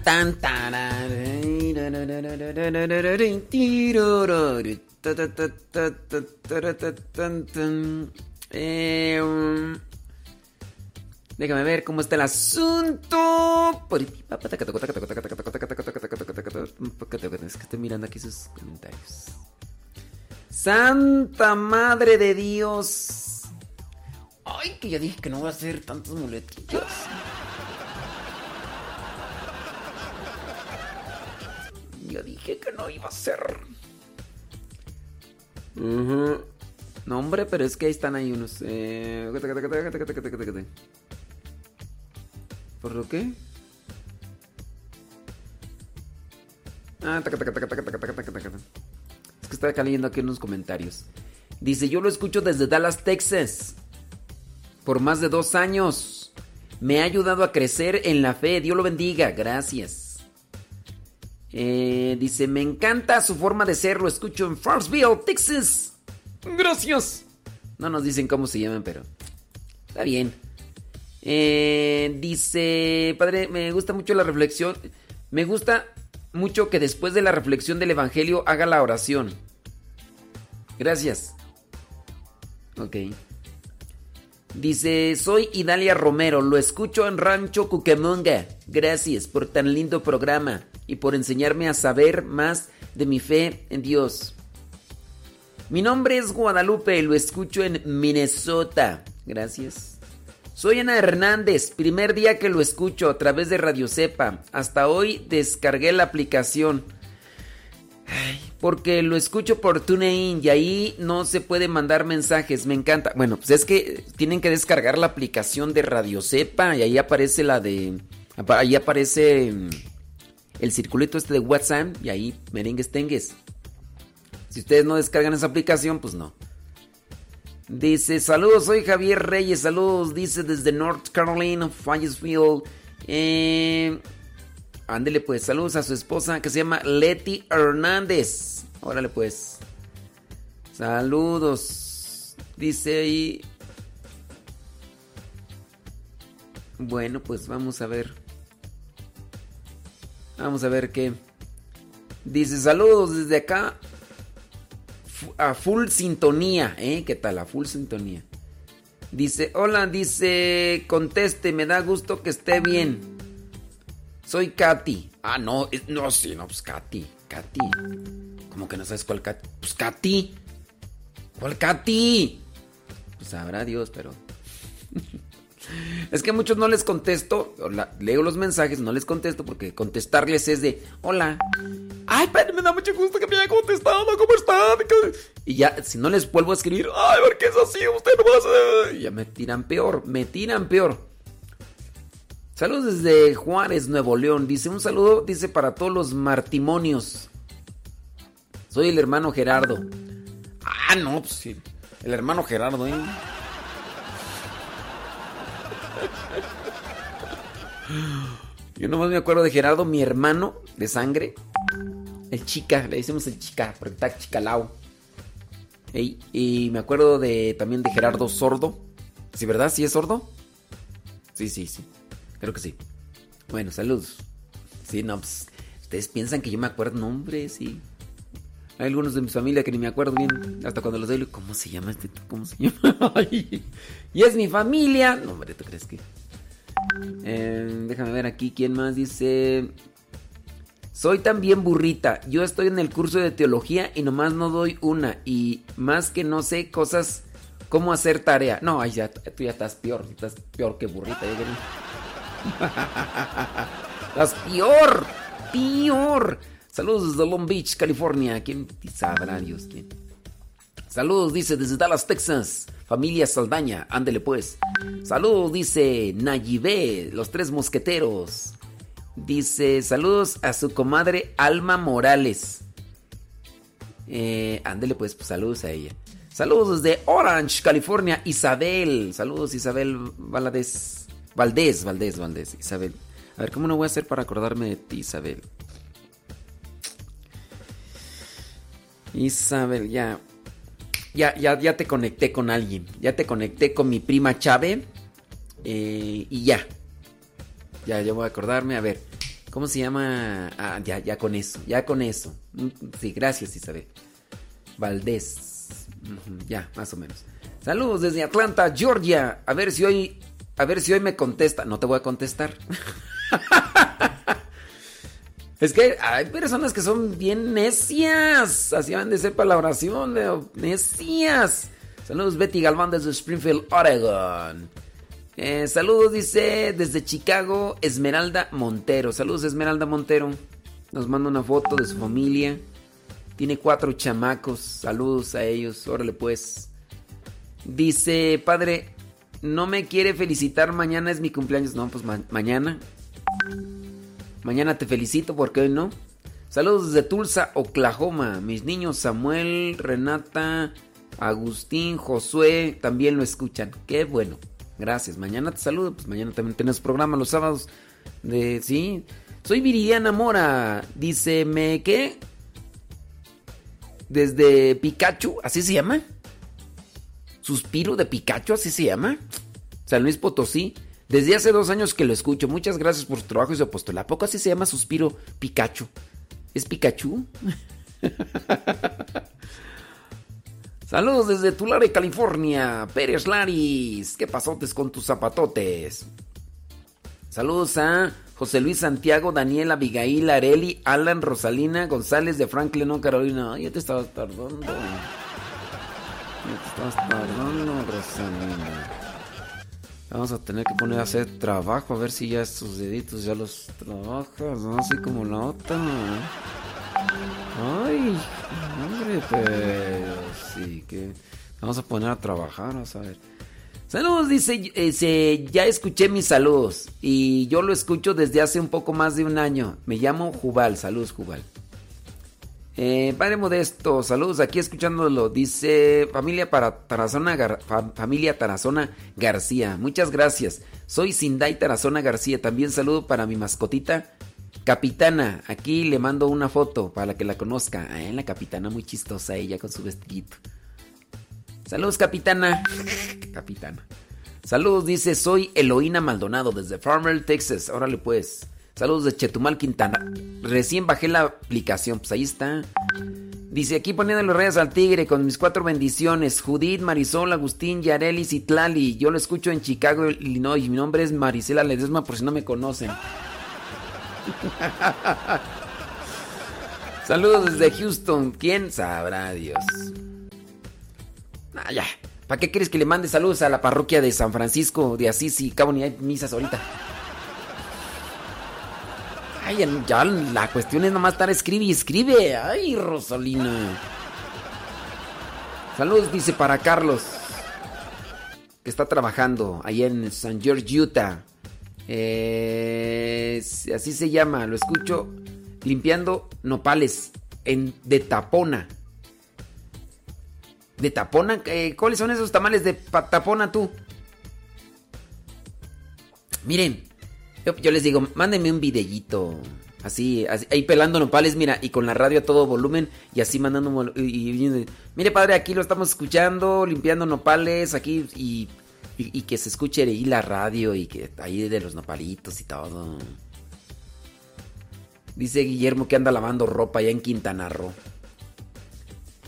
Tan. Eh, um, Déjame ver cómo está el asunto. Es que estoy mirando aquí sus comentarios. Santa Madre de Dios. Ay, que ya dije que no voy a hacer tantos muletillos. Yo dije que no iba a ser. Uh -huh. No, hombre, pero es que ahí están ahí unos. Eh... ¿Por lo qué? Ah, es que está acá leyendo aquí unos comentarios. Dice, yo lo escucho desde Dallas, Texas. Por más de dos años. Me ha ayudado a crecer en la fe. Dios lo bendiga. Gracias. Eh, dice, me encanta su forma de ser. Lo escucho en Farmsville, Texas. Gracias. No nos dicen cómo se llaman, pero está bien. Eh, dice, padre, me gusta mucho la reflexión. Me gusta mucho que después de la reflexión del Evangelio haga la oración. Gracias. Ok. Dice, soy Idalia Romero, lo escucho en Rancho Cucamonga. Gracias por tan lindo programa y por enseñarme a saber más de mi fe en Dios. Mi nombre es Guadalupe, lo escucho en Minnesota. Gracias. Soy Ana Hernández, primer día que lo escucho a través de Radio Cepa. Hasta hoy descargué la aplicación. Porque lo escucho por TuneIn y ahí no se puede mandar mensajes. Me encanta. Bueno, pues es que tienen que descargar la aplicación de Radio Cepa y ahí aparece la de. Ahí aparece el circulito este de WhatsApp y ahí merengues tengues. Si ustedes no descargan esa aplicación, pues no. Dice, saludos, soy Javier Reyes, saludos, dice desde North Carolina, Fayetteville. Eh, ándele pues, saludos a su esposa que se llama Leti Hernández. Órale pues. Saludos. Dice ahí. Bueno, pues vamos a ver. Vamos a ver qué. Dice, saludos desde acá. A full sintonía, ¿eh? ¿Qué tal? A full sintonía. Dice, hola, dice, conteste, me da gusto que esté bien. Soy Katy. Ah, no, no, sí, no, pues Katy, Katy. ¿Cómo que no sabes cuál Katy? Pues Katy. ¿Cuál Katy? Pues sabrá Dios, pero... Es que a muchos no les contesto, leo los mensajes, no les contesto porque contestarles es de, hola. Ay, pero me da mucho gusto que me haya contestado, ¿cómo están? Y ya, si no les vuelvo a escribir, ay, ¿por es así? Usted no va a. Ya me tiran peor, me tiran peor. Saludos desde Juárez, Nuevo León. Dice, un saludo, dice, para todos los martimonios. Soy el hermano Gerardo. Ah, no, pues sí. El hermano Gerardo, ¿eh? Yo nomás me acuerdo de Gerardo, mi hermano de sangre. El chica, le decimos el chica, porque está chicalao. Y me acuerdo de también de Gerardo Sordo. ¿Sí, verdad? ¿Sí es sordo? Sí, sí, sí. Creo que sí. Bueno, saludos. Sí, no, pues, ustedes piensan que yo me acuerdo nombres, sí. Hay algunos de mi familia que ni me acuerdo bien. Hasta cuando los doy, ¿cómo se llama este? ¿Cómo se llama? Y es mi familia. No, hombre, ¿tú crees que? Eh, déjame ver aquí quién más dice. Soy también burrita. Yo estoy en el curso de teología y nomás no doy una. Y más que no sé cosas cómo hacer tarea. No, ay, ya, tú ya estás peor. Estás peor que burrita. Estás peor. Peor. Saludos desde Long Beach, California. ¿Quién sabrá Dios quién? Saludos, dice desde Dallas, Texas. Familia Saldaña, ándele pues. Saludos, dice Nayibé, los tres mosqueteros. Dice, saludos a su comadre Alma Morales. Eh, ándele pues, pues, saludos a ella. Saludos desde Orange, California, Isabel. Saludos, Isabel Valadez. Valdés, Valdés, Valdés, Isabel. A ver, ¿cómo no voy a hacer para acordarme de ti, Isabel? Isabel, ya. Ya, ya, ya te conecté con alguien. Ya te conecté con mi prima Chave. eh, y ya. Ya, ya voy a acordarme. A ver. ¿Cómo se llama? Ah, ya, ya con eso. Ya con eso. Mm, Sí, gracias, Isabel. Valdés. Ya, más o menos. Saludos desde Atlanta, Georgia. A ver si hoy. A ver si hoy me contesta. No te voy a contestar. Es que hay personas que son bien necias. Así van de ser para la oración, Leo. Necias. Saludos, Betty Galván desde Springfield, Oregon. Eh, saludos, dice desde Chicago, Esmeralda Montero. Saludos, Esmeralda Montero. Nos manda una foto de su familia. Tiene cuatro chamacos. Saludos a ellos. Órale pues. Dice, padre, no me quiere felicitar. Mañana es mi cumpleaños. No, pues mañana. Mañana te felicito porque hoy no. Saludos desde Tulsa, Oklahoma. Mis niños Samuel, Renata, Agustín, Josué también lo escuchan. Qué bueno. Gracias. Mañana te saludo. Pues mañana también tienes programa los sábados. De, sí. Soy Viridiana Mora. Dice, ¿me qué? Desde Pikachu, ¿así se llama? Suspiro de Pikachu, ¿así se llama? San Luis Potosí. Desde hace dos años que lo escucho. Muchas gracias por su trabajo y su apostolado. ¿A poco así se llama Suspiro Pikachu? ¿Es Pikachu? Saludos desde Tulare, California. Pérez Laris. ¿Qué pasotes con tus zapatotes? Saludos a José Luis Santiago, Daniel, Abigail, Areli, Alan, Rosalina, González de Franklin, Carolina. Ay, ya te estabas tardando. Ya te estabas tardando, Rosalina. Vamos a tener que poner a hacer trabajo, a ver si ya estos deditos ya los trabajas, ¿no? Así como la otra. Ay, hombre, pero sí que vamos a poner a trabajar, vamos a ver. Saludos, dice, ya escuché mis saludos y yo lo escucho desde hace un poco más de un año. Me llamo Jubal, saludos Jubal. Eh, padre Modesto, saludos aquí escuchándolo. Dice familia para Tarazona, familia Tarazona García. Muchas gracias. Soy Sindai Tarazona García. También saludo para mi mascotita Capitana. Aquí le mando una foto para que la conozca. Ah, la capitana muy chistosa ella con su vestidito. Saludos, capitana. capitana. Saludos, dice, soy Eloína Maldonado desde Farmer, Texas. Órale pues. Saludos de Chetumal, Quintana. Recién bajé la aplicación, pues ahí está. Dice, aquí poniendo los reyes al tigre con mis cuatro bendiciones. Judith, Marisol, Agustín, Yareli, Citlali. Yo lo escucho en Chicago, Illinois. Mi nombre es Marisela Ledesma por si no me conocen. Saludos desde Houston. ¿Quién sabrá, Dios? Ah, ya. ¿Para qué quieres que le mande saludos a la parroquia de San Francisco de Asís y cabo ni hay misas ahorita? Ay, ya la cuestión es nomás estar escribe y escribe. Ay, Rosalina. Saludos, dice para Carlos. Que está trabajando ahí en San George, Utah. Así se llama, lo escucho limpiando nopales en, de tapona. ¿De tapona? Eh, ¿Cuáles son esos tamales de tapona tú? Miren, yo, les digo, mándenme un videíto. Así, ahí pelando nopales, mira, y con la radio a todo volumen y así mandando. Mire, padre, aquí lo estamos escuchando, limpiando nopales, aquí y, y, que se escuche ahí la radio y que ahí de los nopalitos y todo. Dice Guillermo que anda lavando ropa allá en Quintana Roo.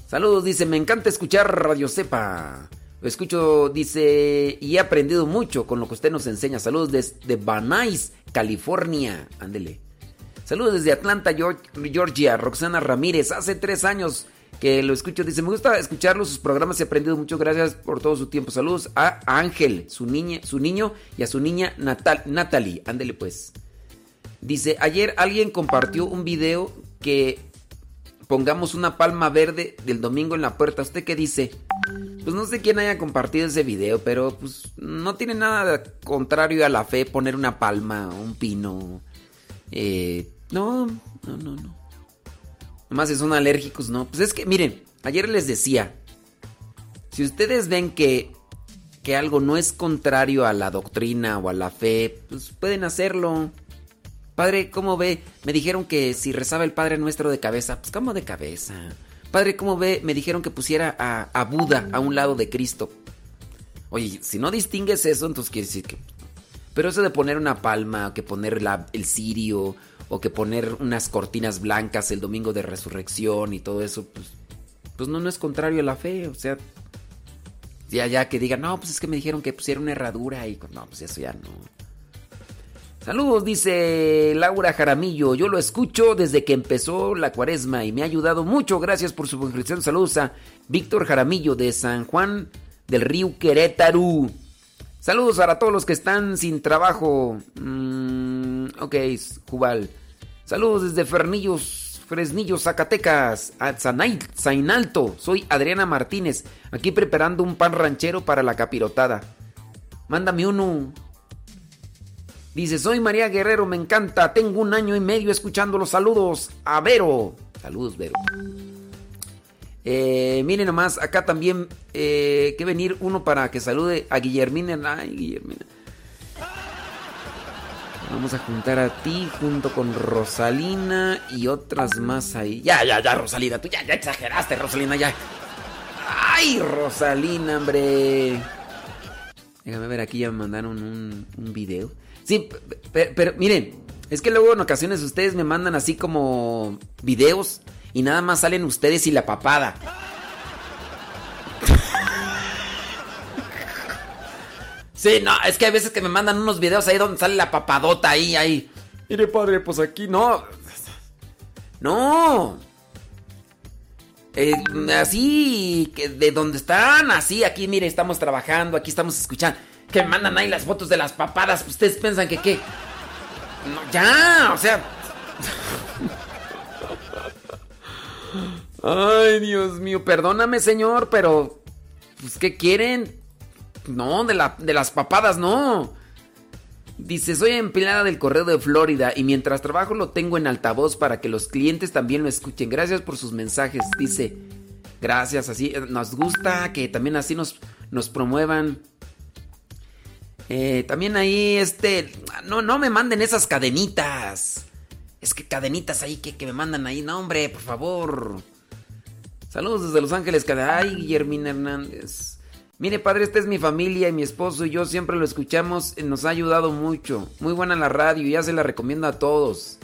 Saludos, dice, me encanta escuchar Radio Cepa. Lo escucho, dice, y he aprendido mucho con lo que usted nos enseña. Saludos desde Banais, California. Ándele. Saludos desde Atlanta, Georgia. Roxana Ramírez, hace tres años que lo escucho. Dice, me gusta escucharlo, sus programas he aprendido mucho. Gracias por todo su tiempo. Saludos a Ángel, su, niña, su niño y a su niña Natal, Natalie. Ándele pues. Dice, ayer alguien compartió un video que pongamos una palma verde del domingo en la puerta. ¿Usted qué dice? Pues no sé quién haya compartido ese video, pero pues no tiene nada contrario a la fe poner una palma, un pino. Eh, no, no, no, no. Nomás son alérgicos, ¿no? Pues es que, miren, ayer les decía, si ustedes ven que, que algo no es contrario a la doctrina o a la fe, pues pueden hacerlo. Padre, ¿cómo ve? Me dijeron que si rezaba el Padre Nuestro de cabeza, pues ¿cómo de cabeza? Padre, ¿cómo ve? Me dijeron que pusiera a, Buda a un lado de Cristo. Oye, si no distingues eso, entonces quiere decir que... Pero eso de poner una palma, que poner el cirio, o que poner unas cortinas blancas el domingo de resurrección y todo eso, pues, pues no, no es contrario a la fe, o sea... Ya, ya que digan, no, pues es que me dijeron que pusiera una herradura y... No, pues eso ya no... Saludos, dice Laura Jaramillo. Yo lo escucho desde que empezó la cuaresma y me ha ayudado mucho. Gracias por su suscripción. Saludos a Víctor Jaramillo de San Juan del Río Querétaro. Saludos a todos los que están sin trabajo. Mm, ok, Jubal. Saludos desde Fernillos, Fresnillo, Zacatecas, a Zainalto. Soy Adriana Martínez, aquí preparando un pan ranchero para la capirotada. Mándame uno. Dice, soy María Guerrero, me encanta. Tengo un año y medio escuchando los saludos a Vero. Saludos, Vero. Eh, miren nomás, acá también eh, que venir uno para que salude a Guillermina. Ay, Guillermina. Vamos a juntar a ti junto con Rosalina y otras más ahí. Ya, ya, ya, Rosalina, tú ya, ya exageraste, Rosalina, ya. Ay, Rosalina, hombre. Déjame ver, aquí ya me mandaron un, un video. Sí, pero, miren, es que luego en ocasiones ustedes me mandan así como videos y nada más salen ustedes y la papada. Sí, no, es que hay veces que me mandan unos videos ahí donde sale la papadota ahí, ahí. Mire, padre, pues aquí no. No. Eh, así, que de donde están, así, aquí, mire, estamos trabajando, aquí estamos escuchando. Que mandan ahí las fotos de las papadas. Ustedes piensan que qué. No, ya, o sea. Ay, Dios mío, perdóname, señor, pero. Pues, ¿qué quieren? No, de, la, de las papadas, no. Dice, soy empleada del correo de Florida y mientras trabajo lo tengo en altavoz para que los clientes también lo escuchen. Gracias por sus mensajes. Dice, gracias, así eh, nos gusta que también así nos, nos promuevan. Eh, también ahí, este, no, no me manden esas cadenitas. Es que cadenitas ahí que, que me mandan ahí. No, hombre, por favor. Saludos desde Los Ángeles, cada Ay, Guillermina Hernández. Mire, padre, esta es mi familia y mi esposo y yo siempre lo escuchamos. eh, Nos ha ayudado mucho. Muy buena la radio ya se la recomiendo a todos.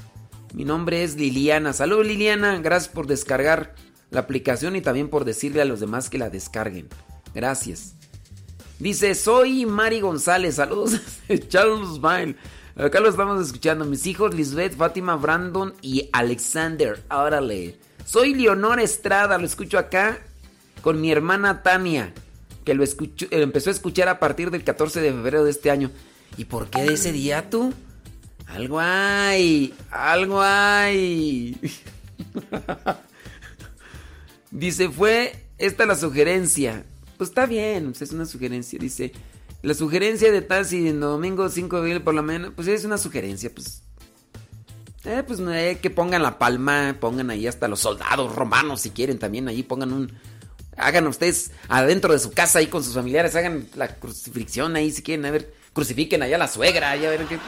Mi nombre es Liliana. Saludos, Liliana. Gracias por descargar la aplicación y también por decirle a los demás que la descarguen. Gracias. Dice, soy Mari González. Saludos, Charles Smile. Acá lo estamos escuchando. Mis hijos Lisbeth, Fátima, Brandon y Alexander. Órale. Soy Leonor Estrada. Lo escucho acá con mi hermana Tania. Que lo, escuchó, lo empezó a escuchar a partir del 14 de febrero de este año. ¿Y por qué de ese día tú? Algo hay. Algo hay. Dice, fue esta la sugerencia. Pues está bien, pues es una sugerencia. Dice, la sugerencia de tal si en domingo 5 de abril por la mañana, pues es una sugerencia, pues. Eh, pues eh, que pongan la palma, pongan ahí hasta los soldados romanos si quieren también, ahí pongan un... Hagan ustedes adentro de su casa ahí con sus familiares, hagan la crucifixión ahí si quieren, a ver, crucifiquen allá a la suegra, a ver qué...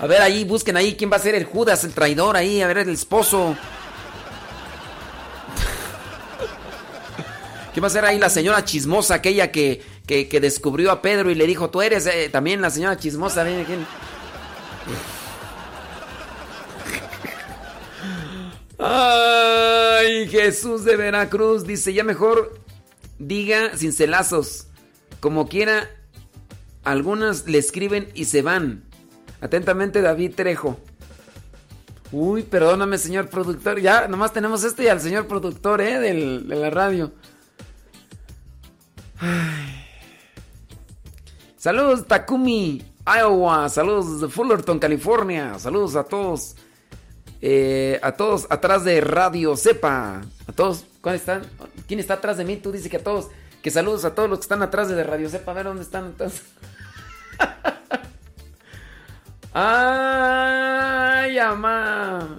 A ver, ahí busquen ahí quién va a ser el Judas, el traidor ahí, a ver el esposo. ¿Quién va a ser ahí la señora chismosa, aquella que, que, descubrió a Pedro y le dijo, tú eres eh, también la señora chismosa? ¿ven? ¿Quién? Ay, Jesús de Veracruz dice, ya mejor diga cincelazos. Como quiera, algunas le escriben y se van. Atentamente, David Trejo. Uy, perdóname, señor productor. Ya, nomás tenemos este y al señor productor, ¿eh? Del- de la radio. Saludos, Takumi, Iowa. Saludos Fullerton, California. Saludos a todos. Eh, a todos atrás de Radio Cepa. A todos. ¿Cuáles están? ¿Quién está atrás de mí? Tú dices que a todos. Que saludos a todos los que están atrás de Radio Cepa. A ver dónde están entonces. Ay, amá.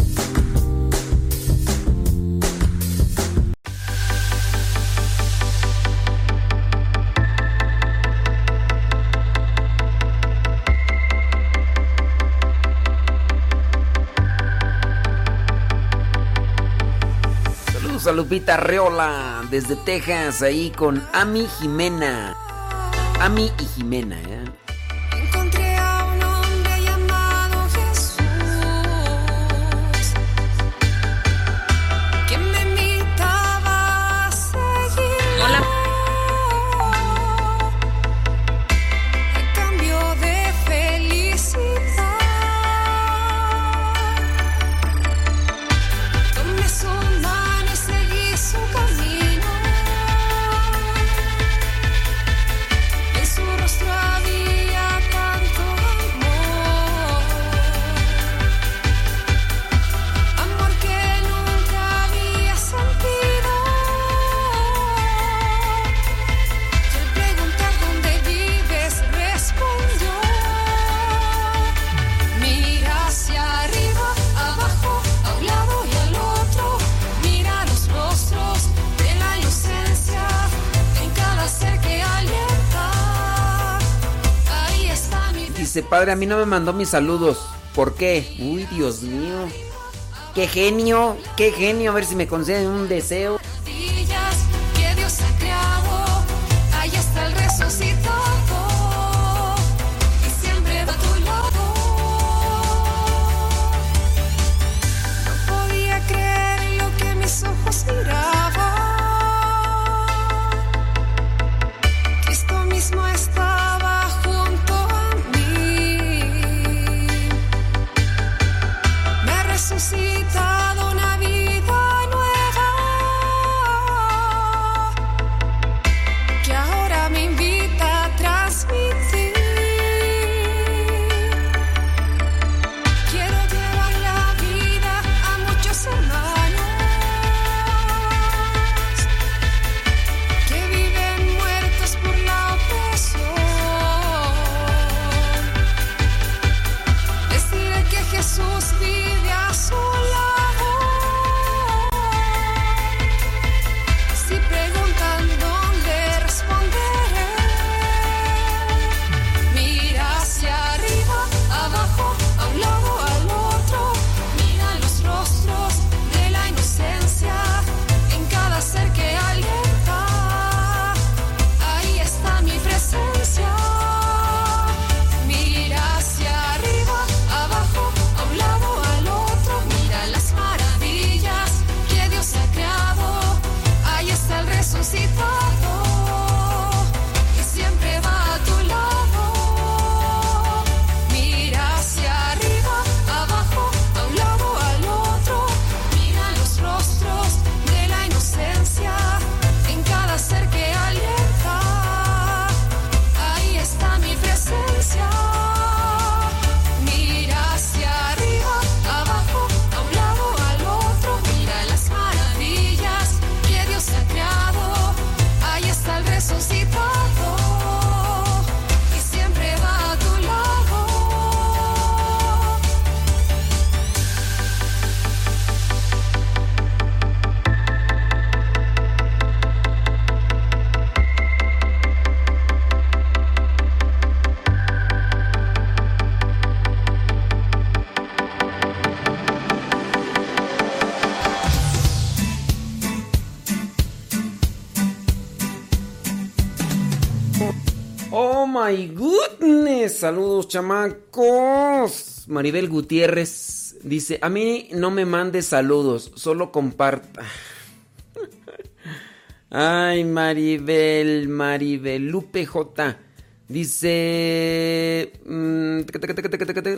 A Lupita Reola desde Texas, ahí con Ami Jimena. Ami y Jimena, ¿eh? Dice, padre, a mí no me mandó mis saludos. ¿Por qué? Uy, Dios mío. Qué genio, qué genio. A ver si me conceden un deseo. Saludos, chamacos. Maribel Gutiérrez dice: A mí no me mande saludos, solo comparta. Ay, Maribel, Maribel, Lupe J. Dice. mm,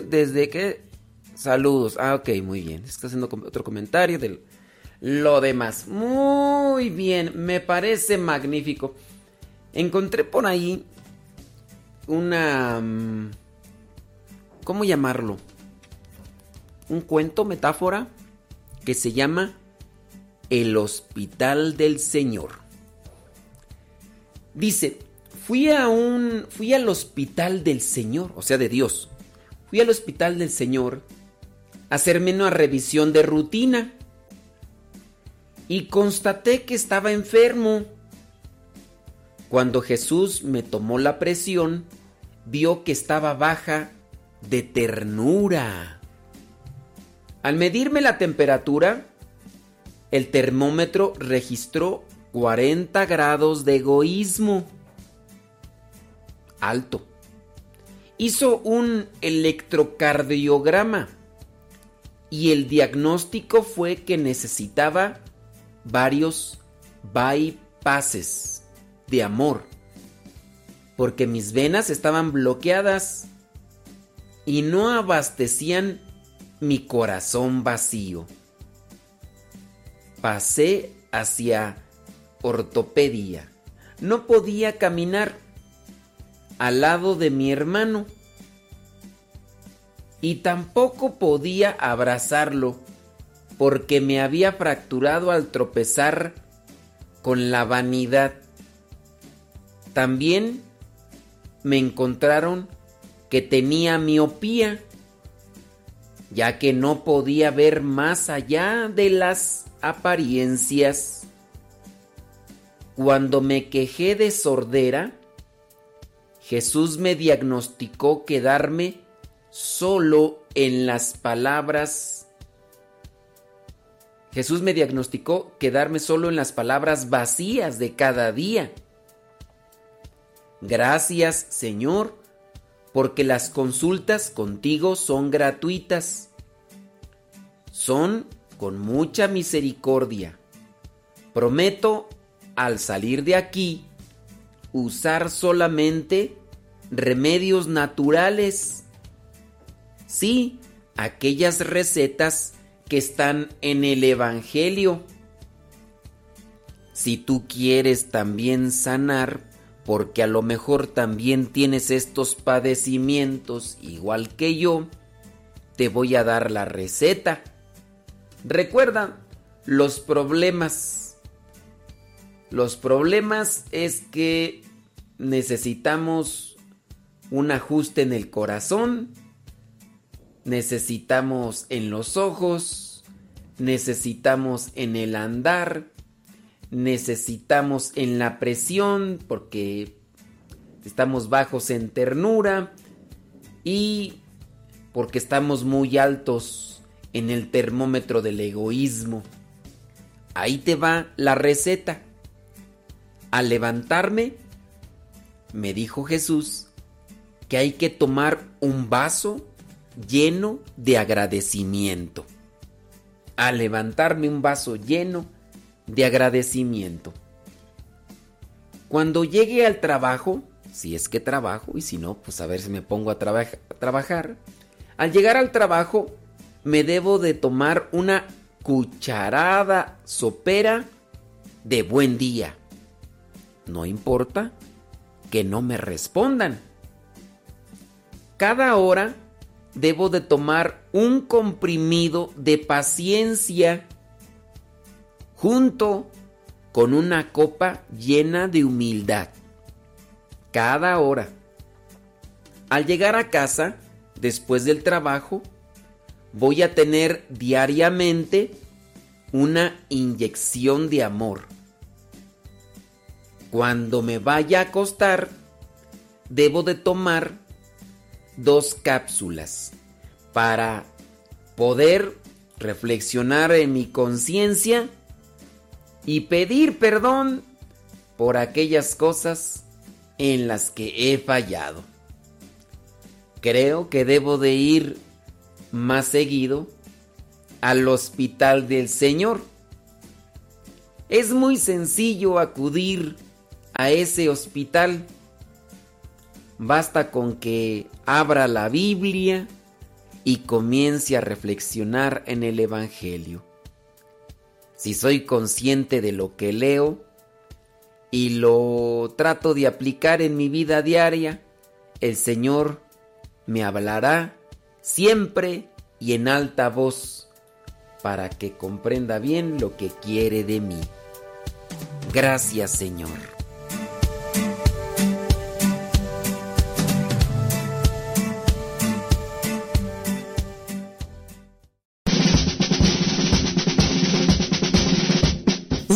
¿Desde qué? Saludos. Ah, ok, muy bien. Está haciendo otro comentario de lo demás. Muy bien, me parece magnífico. Encontré por ahí una... mm, ¿Cómo llamarlo? Un cuento, metáfora, que se llama El Hospital del Señor. Dice, fui a un... Fui al Hospital del Señor, o sea, de Dios. Fui al Hospital del Señor a hacerme una revisión de rutina y constaté que estaba enfermo. Cuando Jesús me tomó la presión, vio que estaba baja de ternura. Al medirme la temperatura, el termómetro registró 40 grados de egoísmo. Alto. Hizo un electrocardiograma y el diagnóstico fue que necesitaba varios bypasses de amor, porque mis venas estaban bloqueadas y no abastecían mi corazón vacío. Pasé hacia ortopedia. No podía caminar al lado de mi hermano y tampoco podía abrazarlo porque me había fracturado al tropezar con la vanidad. También me encontraron que tenía miopía, ya que no podía ver más allá de las apariencias. Cuando me quejé de sordera, Jesús me diagnosticó quedarme solo en las palabras. Jesús me diagnosticó quedarme solo en las palabras vacías de cada día. Gracias, Señor, porque las consultas contigo son gratuitas. Son con mucha misericordia. Prometo, al salir de aquí, usar solamente remedios naturales. Sí, aquellas recetas que están en el Evangelio. Si tú quieres también sanar, porque a lo mejor también tienes estos padecimientos igual que yo, te voy a dar la receta. Recuerda, los problemas. Los problemas es que necesitamos un ajuste en el corazón, necesitamos en los ojos, necesitamos en el andar, necesitamos en la presión porque estamos bajos en ternura y porque estamos muy altos en el termómetro del egoísmo. Ahí te va la receta. Al levantarme, me dijo Jesús que hay que tomar un vaso lleno de agradecimiento. Al levantarme un vaso lleno de agradecimiento. Cuando llegue al trabajo, si es que trabajo, y si no, pues a ver si me pongo a trabajar. Al llegar al trabajo, me debo de tomar una cucharada sopera de buen día. No importa que no me respondan. Cada hora debo de tomar un comprimido de paciencia junto con una copa llena de humildad. Cada hora. Al llegar a casa, después del trabajo, voy a tener diariamente una inyección de amor. Cuando me vaya a acostar, debo de tomar dos cápsulas para poder reflexionar en mi conciencia y pedir perdón por aquellas cosas en las que he fallado. Creo que debo de ir más seguido al hospital del Señor. Es muy sencillo acudir a ese hospital. Basta con que abra la Biblia y comience a reflexionar en el Evangelio. Si soy consciente de lo que leo y lo trato de aplicar en mi vida diaria, el Señor me hablará siempre y en alta voz para que comprenda bien lo que quiere de mí. Gracias Señor.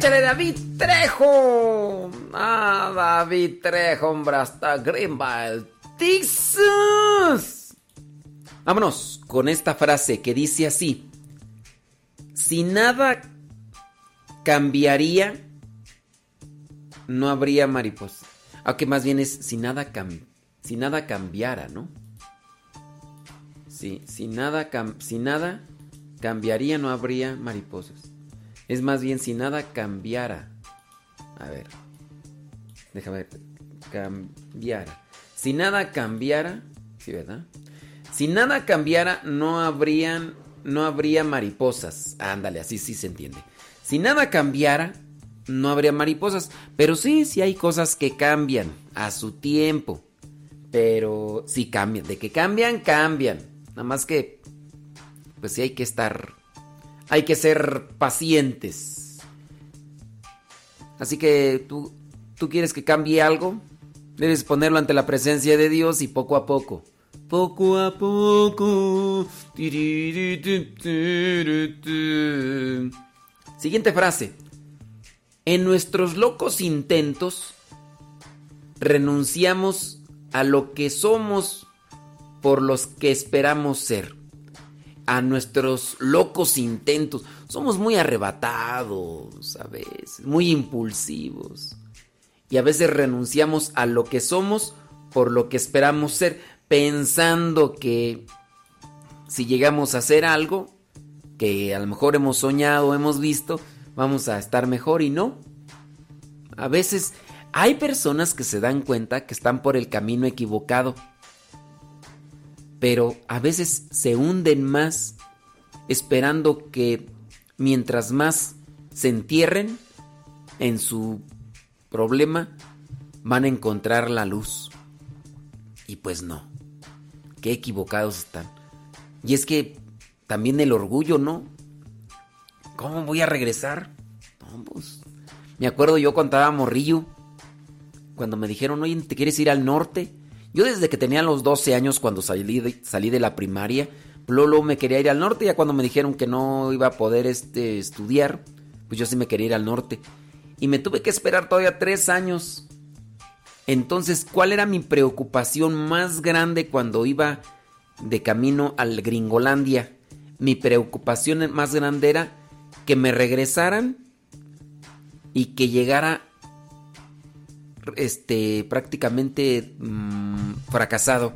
¡Échale David Trejo! Ah, David Trejo, hombre, hasta Greenville, Texas. Vámonos con esta frase que dice así. Si nada cambiaría, no habría mariposa. Aunque más bien es si nada, cam- si nada cambiara, ¿no? Sí, si nada, si nada cambiaría, no habría mariposas. Es más bien si nada cambiara. A ver. Déjame ver. Cambiara. Si nada cambiara. Sí, ¿verdad? Si nada cambiara, no habrían. No habría mariposas. Ándale, así sí se entiende. Si nada cambiara, no habría mariposas. Pero sí, sí hay cosas que cambian a su tiempo. Pero sí cambian. De que cambian, cambian. Nada más que, pues sí hay que estar, hay que ser pacientes. Así que tú, tú quieres que cambie algo, debes ponerlo ante la presencia de Dios y poco a poco. Poco a poco. Siguiente frase. En nuestros locos intentos renunciamos a lo que somos por los que esperamos ser. A nuestros locos intentos. Somos muy arrebatados a veces, muy impulsivos. Y a veces renunciamos a lo que somos por lo que esperamos ser, pensando que si llegamos a hacer algo que a lo mejor hemos soñado, hemos visto, vamos a estar mejor y no. A veces hay personas que se dan cuenta que están por el camino equivocado, pero a veces se hunden más esperando que mientras más se entierren en su problema, van a encontrar la luz. Y pues no, qué equivocados están. Y es que también el orgullo, ¿no? ¿Cómo voy a regresar? Pues, me acuerdo yo cuando estaba morrillo, cuando me dijeron, oye, ¿te quieres ir al norte? Yo desde que tenía los 12 años, cuando salí de, salí de la primaria, luego me quería ir al norte, ya cuando me dijeron que no iba a poder este, estudiar, pues yo sí me quería ir al norte. Y me tuve que esperar todavía tres años. Entonces, ¿cuál era mi preocupación más grande cuando iba de camino al Gringolandia? Mi preocupación más grande era que me regresaran y que llegara este prácticamente mm, fracasado.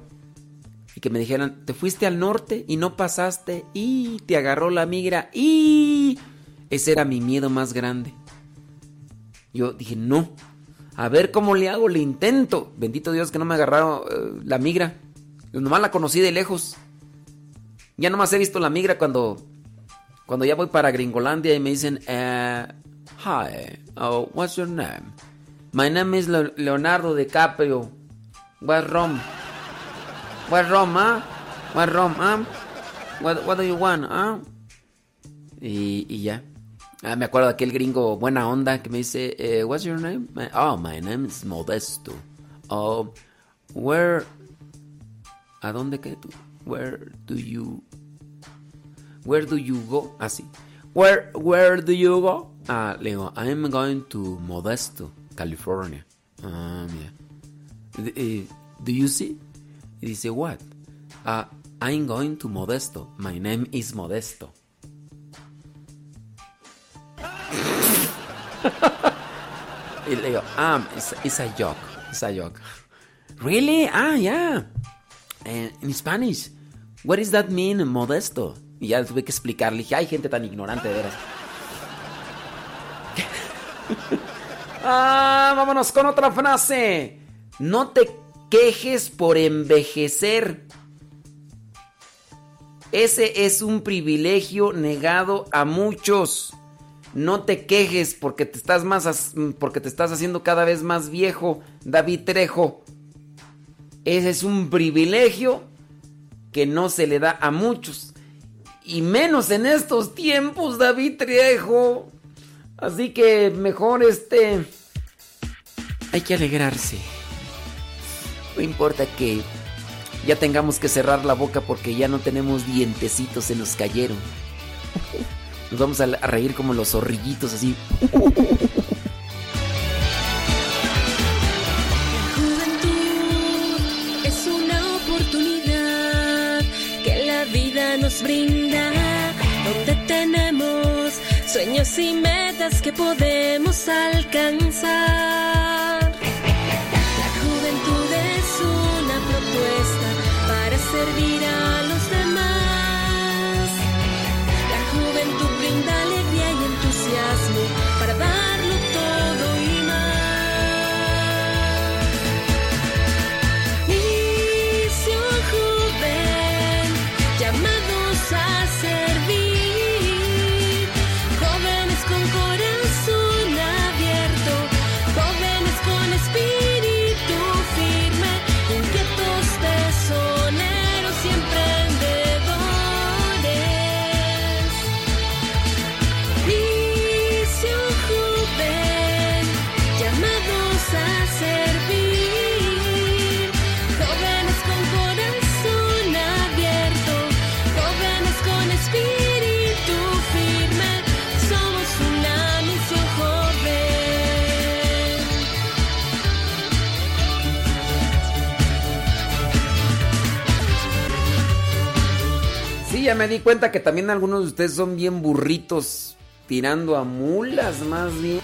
Y que me dijeran te fuiste al norte y no pasaste y te agarró la migra y ese era mi miedo más grande. Yo dije no a ver cómo le hago le intento bendito Dios que no me agarraron eh, la migra. Nomás la conocí de lejos. Ya nomás he visto la migra cuando cuando ya voy para Gringolandia y me dicen eh, hi oh, what's your name My name is Leonardo DiCaprio. What's wrong? What's wrong, huh? What's wrong, huh? What, what do you want, huh? Y, y ya. Ah, me acuerdo de aquel gringo buena onda que me dice, eh, What's your name? My- oh, my name is Modesto. Oh, where... ¿A dónde que tú? Where do you... Where do you go? Así. Where, where do you go? Ah, le digo, I'm going to Modesto, California. Um, yeah. Eh, do you see? Y dice, what? Ah, I'm going to Modesto. My name is Modesto. y le digo, ah, it's, it's a joke. It's a joke. Really? Ah, yeah. Eh, in Spanish. What does that mean, Modesto? Y ya tuve que explicarle. Dije, hay gente tan ignorante, de veras. ah, vámonos con otra frase. No te quejes por envejecer. Ese es un privilegio negado a muchos. No te quejes porque te estás más porque te estás haciendo cada vez más viejo, David Trejo. Ese es un privilegio que no se le da a muchos. Y menos en estos tiempos, David Trejo. Así que mejor este... Hay que alegrarse. No importa que ya tengamos que cerrar la boca porque ya no tenemos dientecitos, se nos cayeron. Nos vamos a reír como los zorrillitos así. Juventud es una oportunidad que la vida nos brinda, donde tenemos sueños y metas que podemos alcanzar. La juventud es una propuesta para servir a ya me di cuenta que también algunos de ustedes son bien burritos tirando a mulas más bien.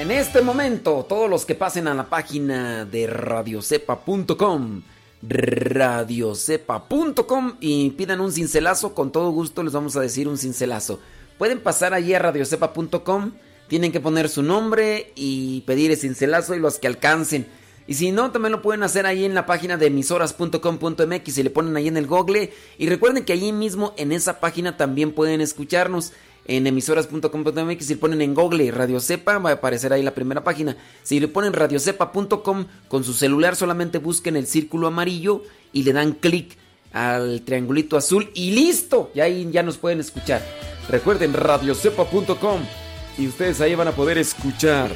En este momento, todos los que pasen a la página de radiocepa.com, radiocepa.com y pidan un cincelazo, con todo gusto les vamos a decir un cincelazo. Pueden pasar allí a radiocepa.com, tienen que poner su nombre y pedir el cincelazo y los que alcancen. Y si no, también lo pueden hacer ahí en la página de emisoras.com.mx y le ponen ahí en el google. Y recuerden que allí mismo en esa página también pueden escucharnos en emisoras.com.mx. Si le ponen en google Radio Cepa, va a aparecer ahí la primera página. Si le ponen radiocepa.com con su celular, solamente busquen el círculo amarillo y le dan clic al triangulito azul y listo. Y ahí ya nos pueden escuchar. Recuerden radiocepa.com y ustedes ahí van a poder escuchar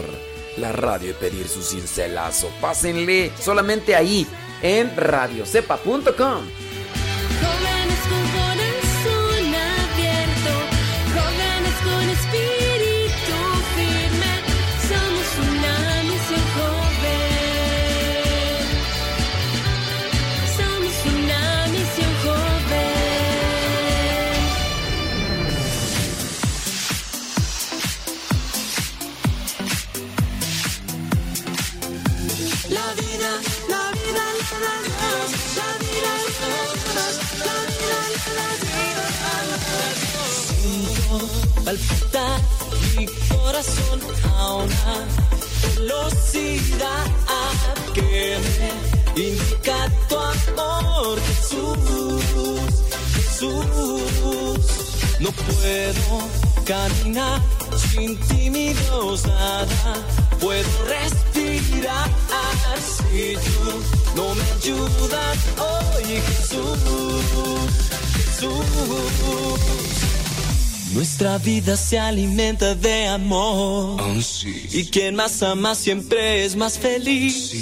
la radio y pedir su cincelazo. Pásenle solamente ahí en radiocepa.com. palpitar mi corazón a una velocidad que me indica tu amor, Jesús, Jesús. No puedo caminar sin ti, mi Dios, nada puedo respirar si tú no me ayudas hoy, Jesús, Jesús. Nuestra vida se alimenta de amor. Y quien más ama siempre es más feliz.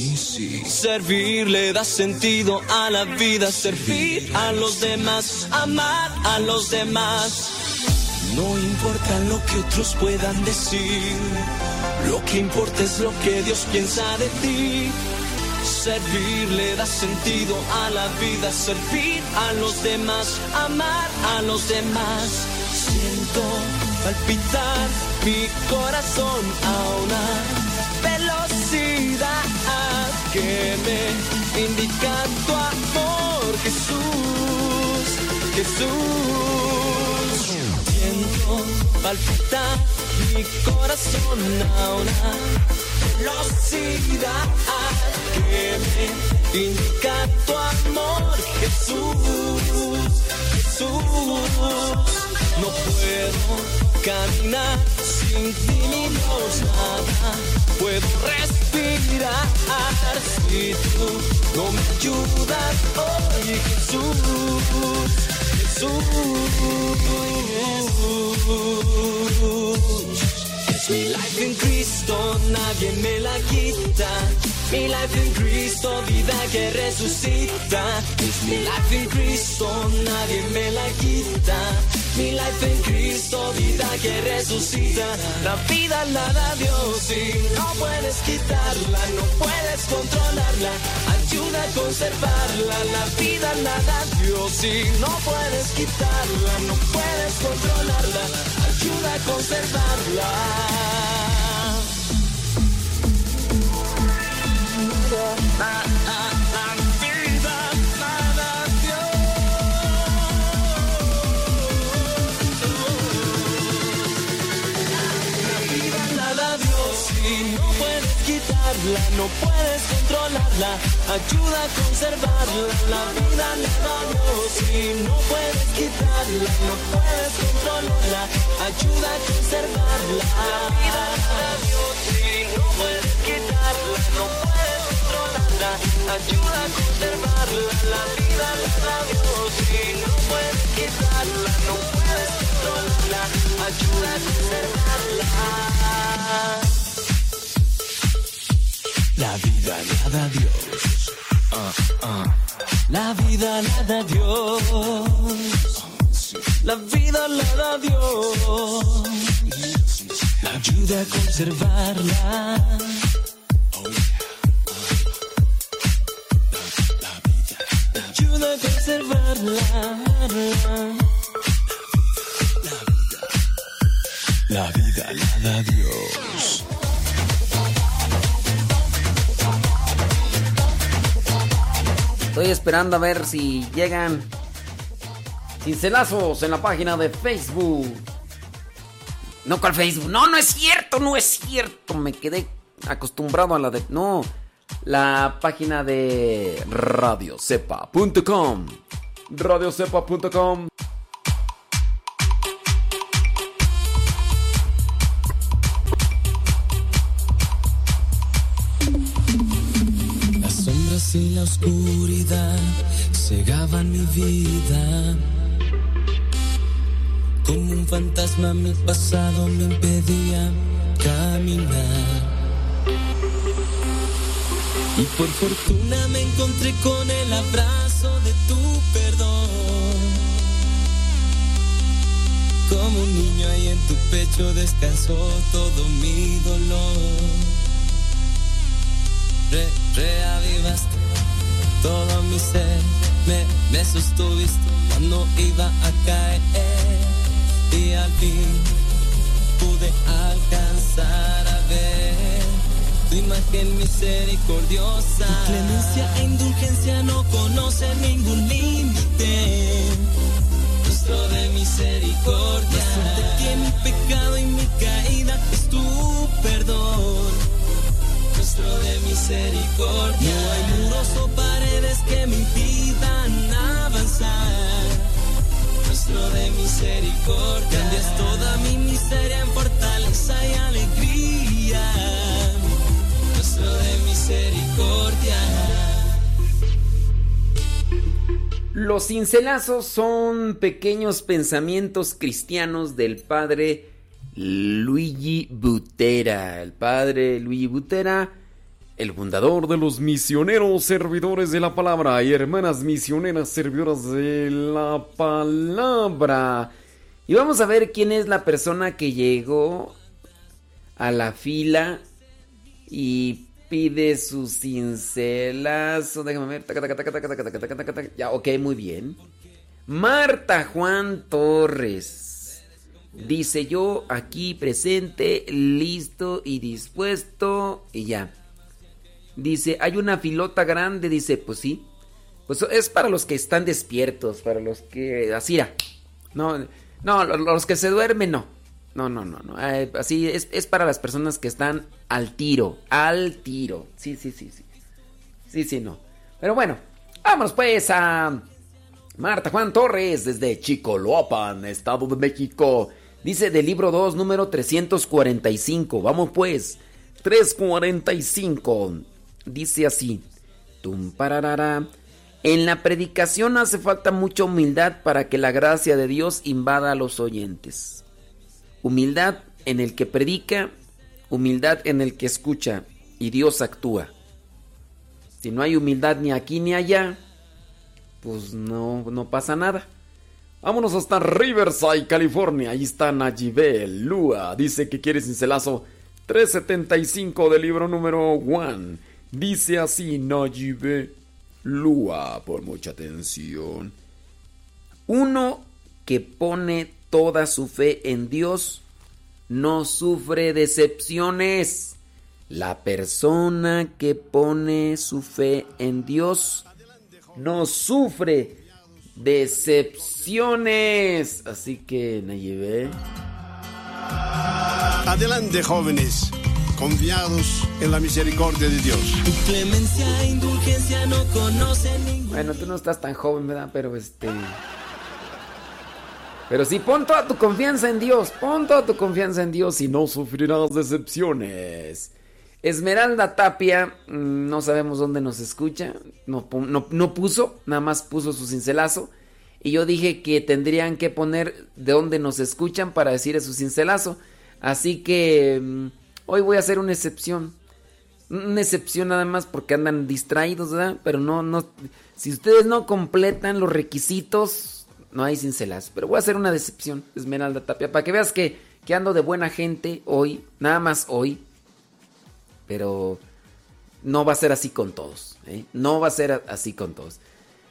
Servir le da sentido a la vida, servir a los demás, amar a los demás. No importa lo que otros puedan decir, lo que importa es lo que Dios piensa de ti. Servir le da sentido a la vida, servir a los demás, amar a los demás. Siento palpitar mi corazón a una velocidad que me indica tu amor, Jesús, Jesús. Siento palpitar mi corazón a una velocidad que me indica tu amor, Jesús, Jesús. No puedo caminar sin ti, Dios, nada puedo respirar si tú no me ayudas hoy, Jesús, Jesús. Es mi life en Cristo, nadie me la quita. Mi life en Cristo, vida que resucita. Es mi life en Cristo, nadie me la quita. Mi life en Cristo, vida que resucita. La vida la da Dios y no puedes quitarla, no puedes controlarla. Ayuda a conservarla, la vida la da Dios y no puedes quitarla, no puedes controlarla. Ayuda a conservarla. La, quitarla, no puedes controlarla. Ayuda a conservarla. La vida da Dios y no puedes quitarla, no puedes controlarla. Ayuda a conservarla. La vida la da Dios y no puedes quitarla, no puedes controlarla. Ayuda a conservarla. La vida la da Dios y no puedes quitarla, no puedes controlarla. Ayuda a conservarla. La vida la da Dios. Ah, ah. La vida la da Dios. La vida la da Dios. Ayuda a conservarla. Ayuda a conservarla. La vida la da Dios. Estoy esperando a ver si llegan cincelazos en la página de Facebook. No, ¿cuál Facebook? No, no es cierto, no es cierto. Me quedé acostumbrado a la de. No, la página de radiocepa.com. Radiocepa.com. y la oscuridad cegaban mi vida. Como un fantasma mi pasado me impedía caminar. Y por fortuna me encontré con el abrazo de tu perdón. Como un niño ahí en tu pecho descansó todo mi dolor. Re, reavivaste todo mi ser, me, me sostuviste cuando iba a caer y al fin pude alcanzar a ver tu imagen misericordiosa. Tu clemencia e indulgencia no conocen ningún límite. Nuestro de misericordia. Resulta que mi pecado y mi caída es tu perdón. Nuestro de misericordia. No hay muros o paredes que me impidan avanzar. Nuestro de misericordia. Cambias toda mi miseria en fortaleza y alegría. Nuestro de misericordia. Los cincelazos son pequeños pensamientos cristianos del padre Luigi Butera. El padre Luigi Butera, el fundador de los misioneros servidores de la palabra y hermanas misioneras servidoras de la palabra. Y vamos a ver quién es la persona que llegó a la fila y pide su cincelazo. Déjame ver. Ya, ok, muy bien. Marta Juan Torres. Dice yo aquí presente, listo y dispuesto. Y ya. Dice, hay una filota grande. Dice, pues sí. Pues es para los que están despiertos, para los que... Así. No, no, lo- los que se duermen no. No, no, no, no. Eh, así es, es para las personas que están al tiro. Al tiro. Sí, sí, sí, sí. Sí, sí, no. Pero bueno, vámonos pues a Marta Juan Torres desde Chicoloapan, Estado de México. Dice del libro 2, número 345. Vamos pues. 345. Dice así. Tum pararara. En la predicación hace falta mucha humildad para que la gracia de Dios invada a los oyentes. Humildad en el que predica, humildad en el que escucha y Dios actúa. Si no hay humildad ni aquí ni allá, pues no, no pasa nada. Vámonos hasta Riverside, California. Ahí está Najibel Lua. Dice que quiere cincelazo 375 del libro número 1. Dice así Najibel Lua, por mucha atención. Uno que pone toda su fe en Dios no sufre decepciones. La persona que pone su fe en Dios no sufre decepciones. Así que Nayibé. Adelante, jóvenes, confiados en la misericordia de Dios. Clemencia e indulgencia no conocen ningún Bueno, tú no estás tan joven, ¿verdad? Pero este. Pero sí, pon toda tu confianza en Dios. Pon toda tu confianza en Dios y no sufrirás decepciones. Esmeralda Tapia, mm, no sabemos dónde nos escucha. No- no puso, nada más puso su cincelazo. Y yo dije que tendrían que poner de dónde nos escuchan para decir su cincelazo. Así que mm, hoy voy a hacer una excepción. Una excepción nada más porque andan distraídos, ¿verdad? Pero no, no. Si ustedes no completan los requisitos, no hay cincelazo. Pero voy a hacer una decepción, Esmeralda Tapia, para que veas que, que ando de buena gente hoy, nada más hoy. Pero no va a ser así con todos. ¿eh? No va a ser así con todos.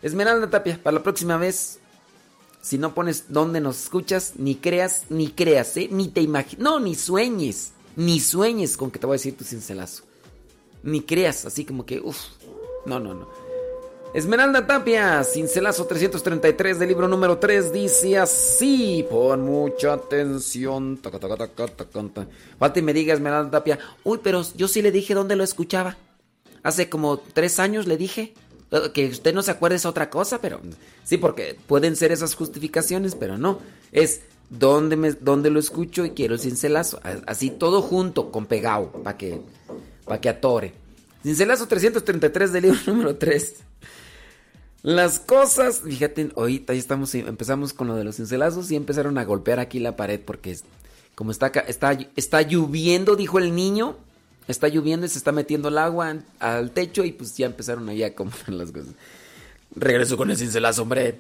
Esmeralda Tapia, para la próxima vez, si no pones dónde nos escuchas, ni creas, ni creas, ¿eh? ni te imagines, no, ni sueñes, ni sueñes con que te voy a decir tu cincelazo. Ni creas, así como que, uff, no, no, no. Esmeralda Tapia, cincelazo 333 del libro número 3, dice así, pon mucha atención. Falta y me diga Esmeralda Tapia, uy, pero yo sí le dije dónde lo escuchaba. Hace como tres años le dije. Eh, que usted no se acuerde es otra cosa, pero sí, porque pueden ser esas justificaciones, pero no. Es dónde, me, dónde lo escucho y quiero el cincelazo. Así todo junto, con pegado, para que, pa que atore. Cincelazo 333 del libro número 3. Las cosas, fíjate, ahorita ya estamos, empezamos con lo de los cincelazos y empezaron a golpear aquí la pared porque como está, está, está lloviendo, dijo el niño, está lloviendo y se está metiendo el agua al techo y pues ya empezaron ahí a comprar las cosas. Regreso con el cincelazo, hombre.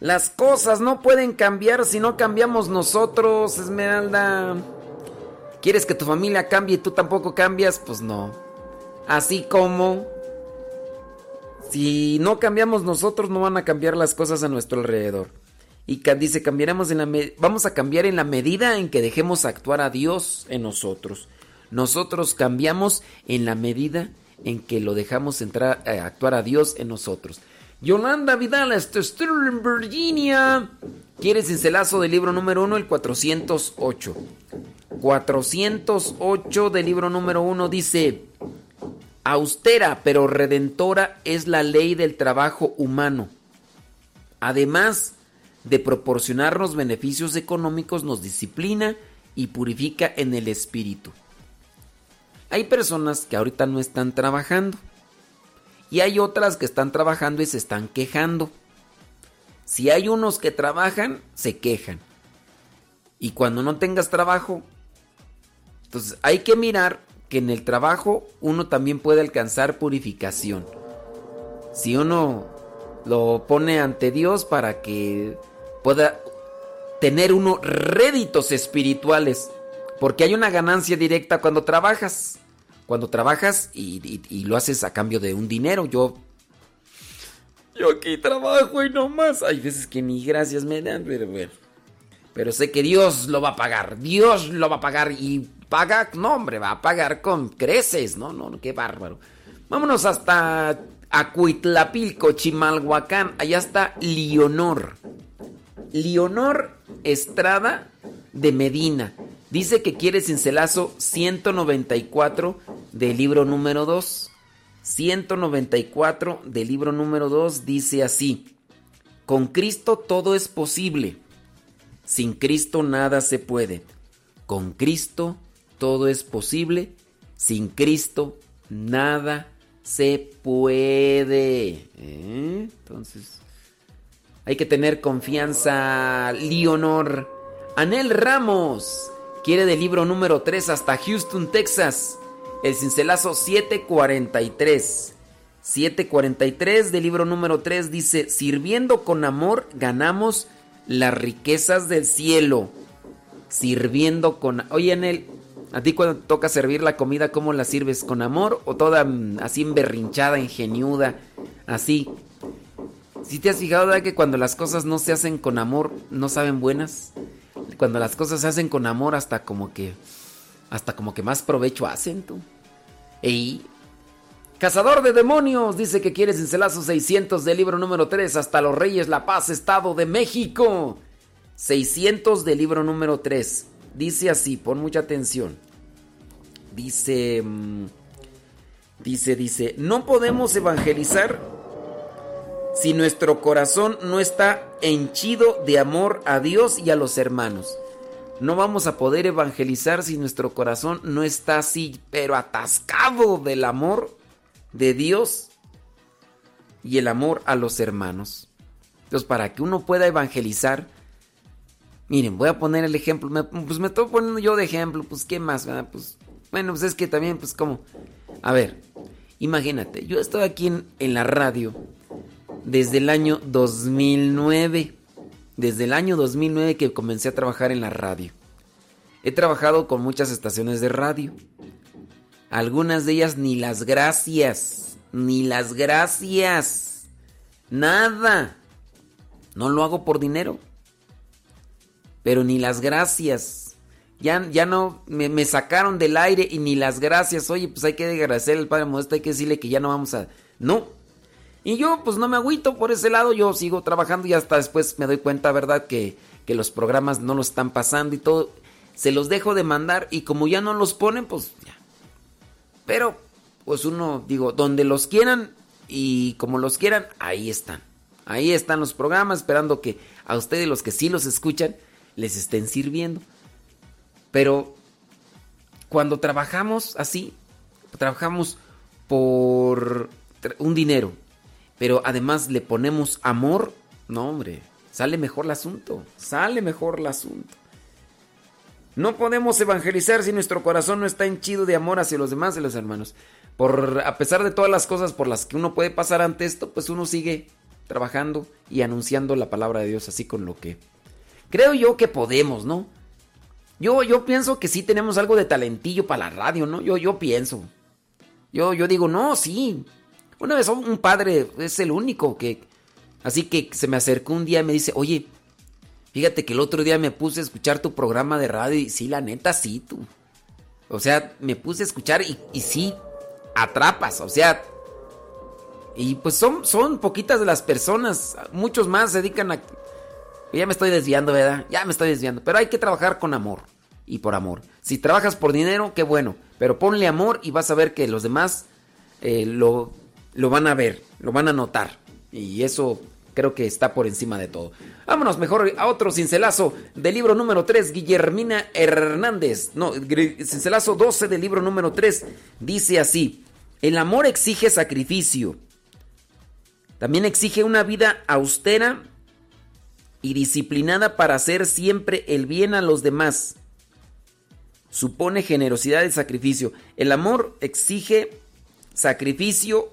Las cosas no pueden cambiar si no cambiamos nosotros, Esmeralda. ¿Quieres que tu familia cambie y tú tampoco cambias? Pues no. Así como si no cambiamos nosotros, no van a cambiar las cosas a nuestro alrededor. Y dice, cambiaremos en la vamos a cambiar en la medida en que dejemos actuar a Dios en nosotros. Nosotros cambiamos en la medida en que lo dejamos entrar eh, actuar a Dios en nosotros. Yolanda Vidal, es en Virginia. ¿Quieres cincelazo del libro número 1? El 408. 408 del libro número 1 dice, Austera pero redentora es la ley del trabajo humano. Además de proporcionarnos beneficios económicos, nos disciplina y purifica en el espíritu. Hay personas que ahorita no están trabajando y hay otras que están trabajando y se están quejando. Si hay unos que trabajan, se quejan. Y cuando no tengas trabajo, entonces hay que mirar que en el trabajo uno también puede alcanzar purificación. Si uno lo pone ante Dios para que pueda tener uno réditos espirituales. Porque hay una ganancia directa cuando trabajas. Cuando trabajas y, lo haces a cambio de un dinero. Yo. Yo aquí trabajo y no más. Hay veces que ni gracias me dan, pero bueno. Pero sé que Dios lo va a pagar. Dios lo va a pagar y paga, no hombre, va a pagar con creces, ¿no? No, qué bárbaro. Vámonos hasta Acuitlapilco, Chimalhuacán. Allá está Leonor. Leonor Estrada de Medina. Dice que quiere cincelazo 194 del libro número 2. 194 del libro número 2 dice así. Con Cristo todo es posible. Sin Cristo nada se puede. Con Cristo todo es posible. Sin Cristo nada se puede. ¿eh? Entonces, hay que tener confianza. Leonor. Anel Ramos quiere del libro número 3 hasta Houston, Texas. El cincelazo 743. 743 del libro número 3 dice, sirviendo con amor ganamos las riquezas del cielo. Sirviendo con... Oye, Anel, a ti cuando toca servir la comida, ¿cómo la sirves? ¿Con amor o toda mm, así emberrinchada, ingeniuda? Así. Si te has fijado que cuando las cosas no se hacen con amor, no saben buenas? Cuando las cosas se hacen con amor, hasta como que. Hasta como que más provecho hacen tú. Ey. Cazador de demonios, dice que quiere cincelazo 600 del libro número 3 hasta los Reyes La Paz, Estado de México. 600 del libro número 3. Dice así, pon mucha atención. Dice, mm, dice, dice, no podemos evangelizar si nuestro corazón no está henchido de amor a Dios y a los hermanos. No vamos a poder evangelizar si nuestro corazón no está así, pero atascado del amor de Dios y el amor a los hermanos. Entonces, para que uno pueda evangelizar, Miren, voy a poner el ejemplo. pues me estoy poniendo yo de ejemplo. Pues, ¿qué más? Pues, bueno, pues es que también, pues, como. A ver, imagínate, yo estoy aquí en la radio desde el año 2009. desde el año 2009 que comencé a trabajar en la radio. He trabajado con muchas estaciones de radio. Algunas de ellas ni las gracias, ni las gracias. Nada. No lo hago por dinero. Pero ni las gracias. Ya, ya no me, sacaron del aire y ni las gracias. Oye, pues hay que agradecer al Padre Modesto, hay que decirle que ya no vamos a... No. Y yo pues no me agüito por ese lado, yo sigo trabajando y hasta después me doy cuenta, ¿verdad? Que, que los programas no lo están pasando y todo. Se los dejo de mandar y como ya no los ponen, pues ya. Pero, pues uno, digo, donde los quieran y como los quieran, ahí están. Ahí están los programas esperando que a ustedes los que sí los escuchan les estén sirviendo. Pero cuando trabajamos así, trabajamos por un dinero, pero además le ponemos amor, no hombre, sale mejor el asunto, sale mejor el asunto. No podemos evangelizar si nuestro corazón no está henchido de amor hacia los demás y los hermanos. Por a pesar de todas las cosas por las que uno puede pasar ante esto, pues uno sigue trabajando y anunciando la palabra de Dios así con lo que creo yo que podemos, ¿no? Yo, yo pienso que sí tenemos algo de talentillo para la radio, ¿no? Yo, yo pienso. Yo, yo digo, no, sí. Una vez un padre es el único que... Así que se me acercó un día y me dice, oye, fíjate que el otro día me puse a escuchar tu programa de radio y sí, la neta, sí, tú. O sea, me puse a escuchar y, sí, atrapas, o sea... Y pues son, son poquitas de las personas, muchos más se dedican a... Ya me estoy desviando, ¿verdad? Ya me estoy desviando. Pero hay que trabajar con amor y por amor. Si trabajas por dinero, qué bueno. Pero ponle amor y vas a ver que los demás eh, lo, lo van a ver, lo van a notar. Y eso creo que está por encima de todo. Vámonos mejor a otro cincelazo del libro número 3, Guillermina Hernández. No, cincelazo 12 del libro número 3. Dice así, el amor exige sacrificio. También exige una vida austera y disciplinada para hacer siempre el bien a los demás. Supone generosidad y sacrificio. El amor exige sacrificio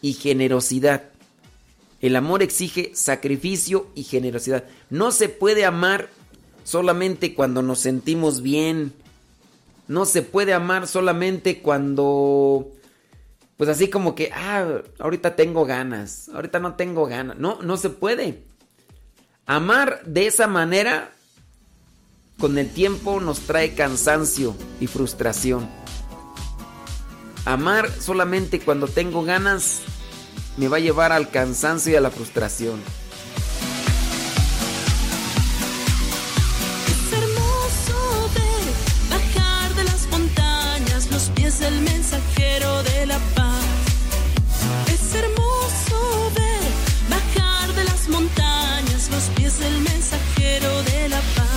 y generosidad. El amor exige sacrificio y generosidad. No se puede amar solamente cuando nos sentimos bien. No se puede amar solamente cuando... Pues así como que, ah, ahorita tengo ganas, ahorita no tengo ganas. No, no se puede. Amar de esa manera con el tiempo nos trae cansancio y frustración. Amar solamente cuando tengo ganas me va a llevar al cansancio y a la frustración. Es hermoso ver bajar de las montañas los pies del mensajero de la paz. Es hermoso ver bajar de las montañas los pies del mensajero de la paz.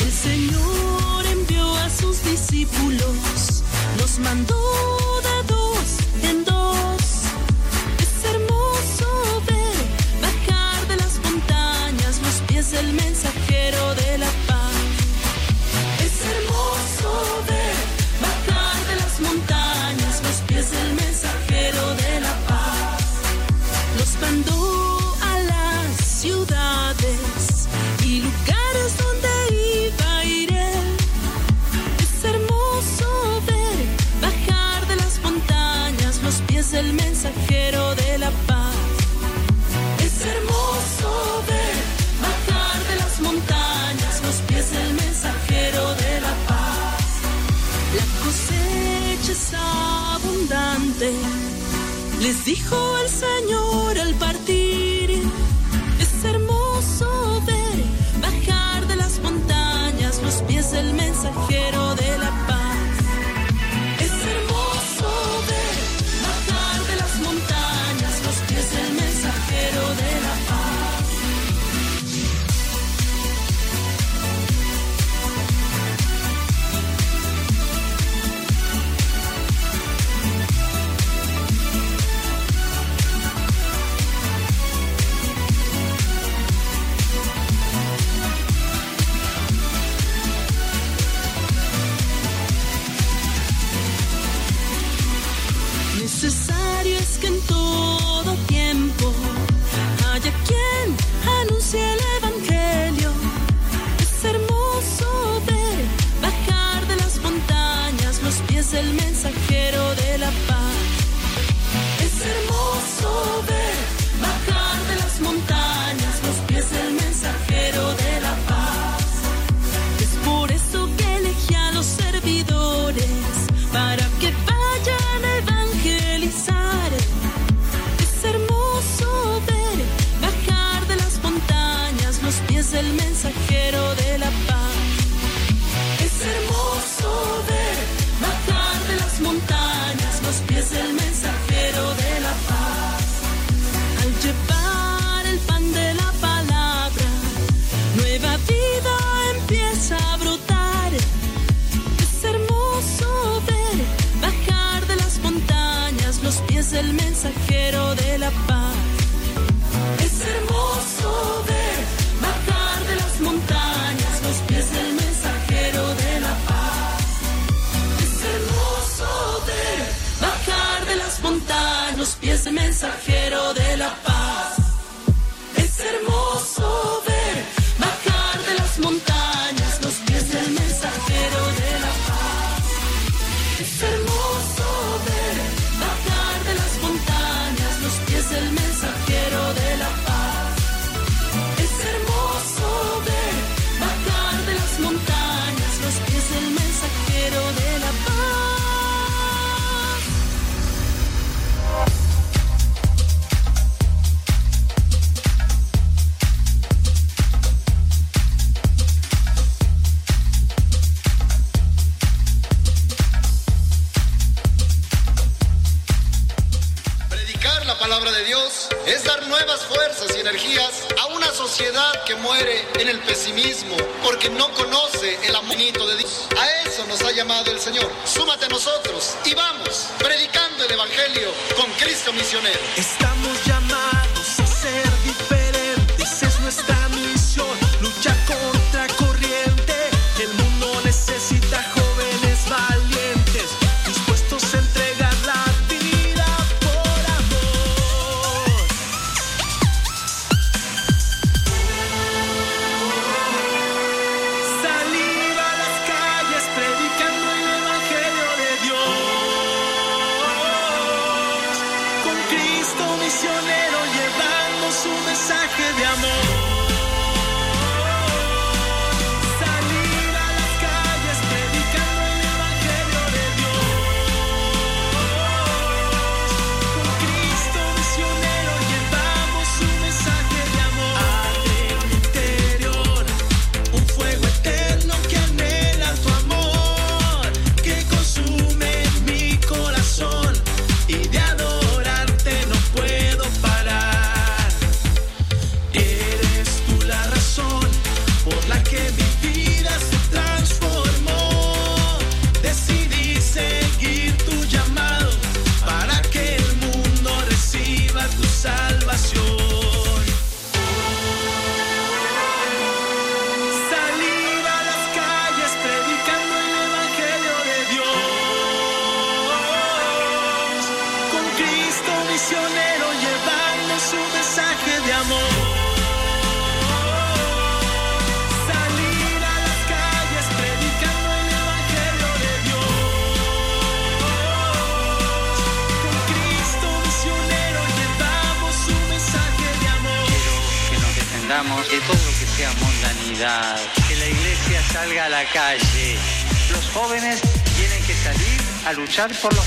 El Señor envió a sus discípulos, mandó de dos en dos. Es hermoso ver bajar de las montañas los pies del mensajero de la les dijo el Señor al partir. Luchar por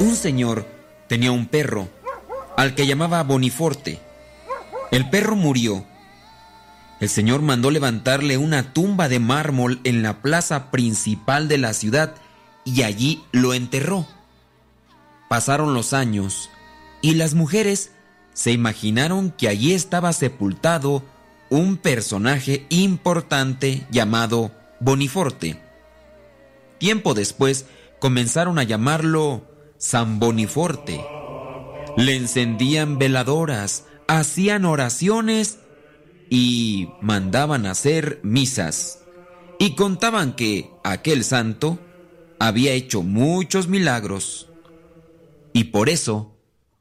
Un señor tenía un perro al que llamaba Boniforte. El perro murió. El señor mandó levantarle una tumba de mármol en la plaza principal de la ciudad y allí lo enterró. Pasaron los años y las mujeres se imaginaron que allí estaba sepultado un personaje importante llamado Boniforte. Tiempo después comenzaron a llamarlo San Boniforte. Le encendían veladoras, hacían oraciones y mandaban hacer misas. Y contaban que aquel santo había hecho muchos milagros. Y por eso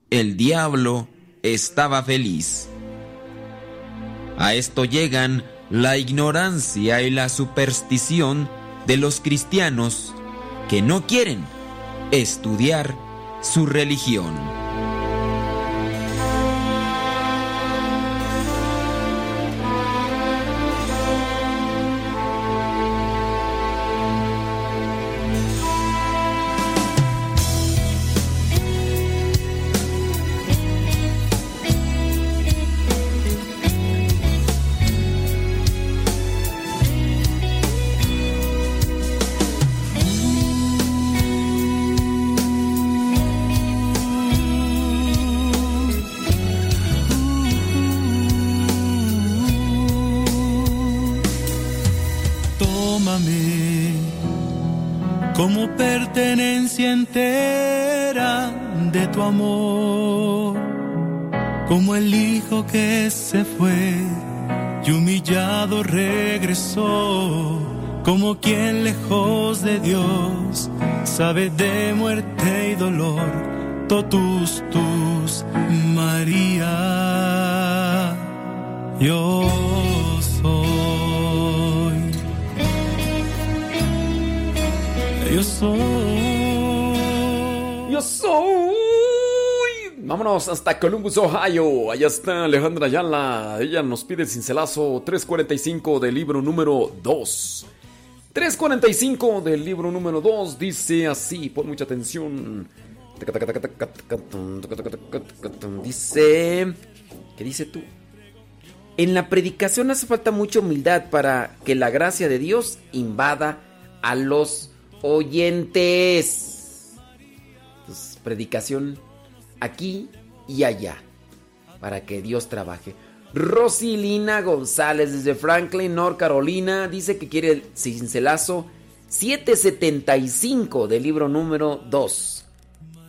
el diablo estaba feliz. A esto llegan la ignorancia y la superstición de los cristianos que no quieren estudiar su religión. Se fue y humillado regresó, como quien lejos de Dios sabe de muerte y dolor, totus Hasta Columbus, Ohio. Allá está Alejandra Ayala. Ella nos pide el cincelazo 345 del libro número 2. 345 del libro número 2 dice así, pon mucha atención. Dice... ¿Qué dice tú? En la predicación hace falta mucha humildad para que la gracia de Dios invada a los oyentes. Predicación aquí y allá para que Dios trabaje. Rosilina González desde Franklin, North Carolina, dice que quiere el cincelazo 775 del libro número 2.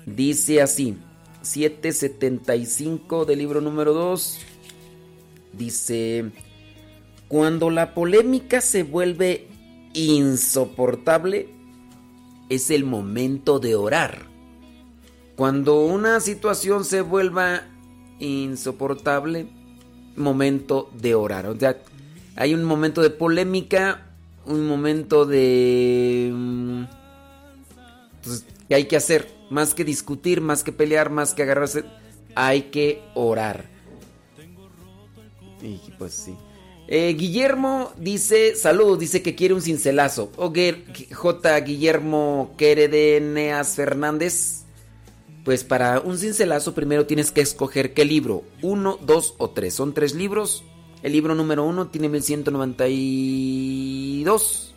Dice así, 775 del libro número 2. Dice, cuando la polémica se vuelve insoportable, es el momento de orar. Cuando una situación se vuelva insoportable, momento de orar. O sea, hay un momento de polémica, un momento de... Entonces, ¿qué hay que hacer? Más que discutir, más que pelear, más que agarrarse, hay que orar. Y pues sí. Eh, Guillermo dice, saludos, dice que quiere un cincelazo. Ok, J. Guillermo Queredeneas Fernández. Pues para un cincelazo primero tienes que escoger qué libro. Uno, dos o tres. Son tres libros. El libro número uno tiene 1192.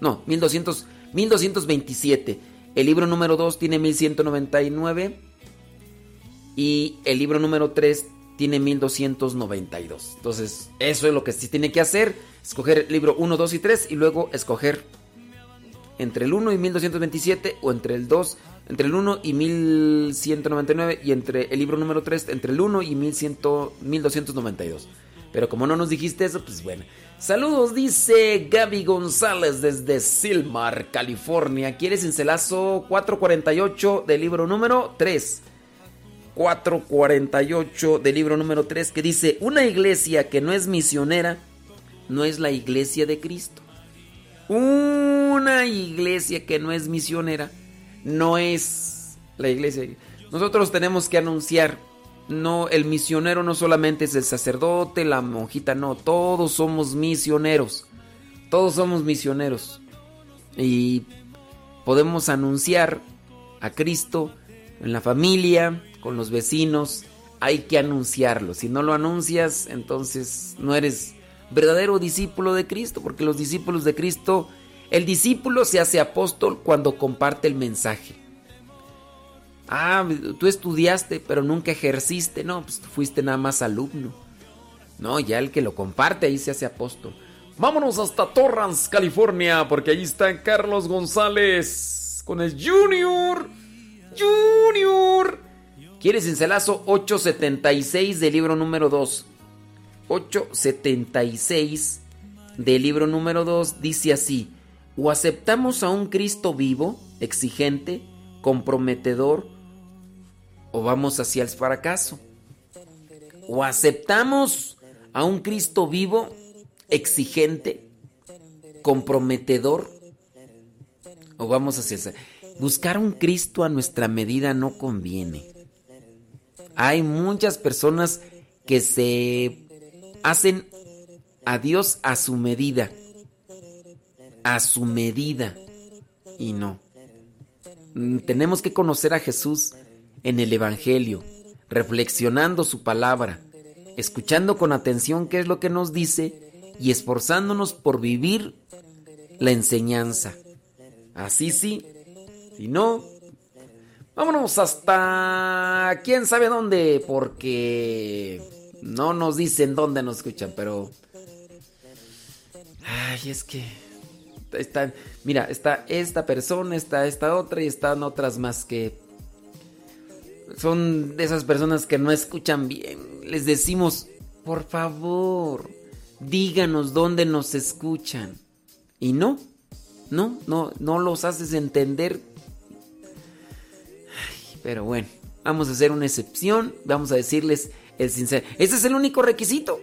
No, 1200, 1227. El libro número dos tiene 1199. Y el libro número tres tiene 1292. Entonces, eso es lo que sí tiene que hacer. Escoger el libro 1, 2 y 3 y luego escoger entre el 1 y 1227 o entre el 2, entre el 1 y 1199 y entre el libro número 3 entre el 1 y 1100, 1292. Pero como no nos dijiste eso, pues bueno. Saludos, dice Gaby González desde Silmar, California. ¿Quieres cincelazo 448 del libro número 3? 448 del libro número 3 que dice, una iglesia que no es misionera no es la iglesia de Cristo. Una iglesia que no es misionera no es la iglesia. Nosotros tenemos que anunciar, no, el misionero no solamente es el sacerdote, la monjita, no, todos somos misioneros. Todos somos misioneros. Y podemos anunciar a Cristo en la familia, con los vecinos, hay que anunciarlo. Si no lo anuncias, entonces no eres verdadero discípulo de Cristo, porque los discípulos de Cristo, el discípulo se hace apóstol cuando comparte el mensaje. Ah, tú estudiaste, pero nunca ejerciste. No, pues fuiste nada más alumno. No, ya el que lo comparte ahí se hace apóstol. Vámonos hasta Torrance, California, porque ahí está Carlos González con el Junior. Junior. ¿Quieres encelazo 876 del libro número 2? 876 del libro número 2 dice así, o aceptamos a un Cristo vivo, exigente, comprometedor, o vamos hacia el fracaso. O aceptamos a un Cristo vivo, exigente, comprometedor, o vamos hacia el... Buscar un Cristo a nuestra medida no conviene. Hay muchas personas que se hacen a Dios a su medida. A su medida. Y no. Mm, tenemos que conocer a Jesús en el Evangelio, reflexionando su palabra, escuchando con atención qué es lo que nos dice y esforzándonos por vivir la enseñanza. Así sí, si no, vámonos hasta quién sabe dónde, porque no nos dicen dónde nos escuchan, pero... Ay, es que... Está, mira, está esta persona, está esta otra y están otras más que... Son de esas personas que no escuchan bien. Les decimos, por favor, díganos dónde nos escuchan. Y no, no, no, no los haces entender. Pero bueno, vamos a hacer una excepción. Vamos a decirles el sincero. Ese es el único requisito.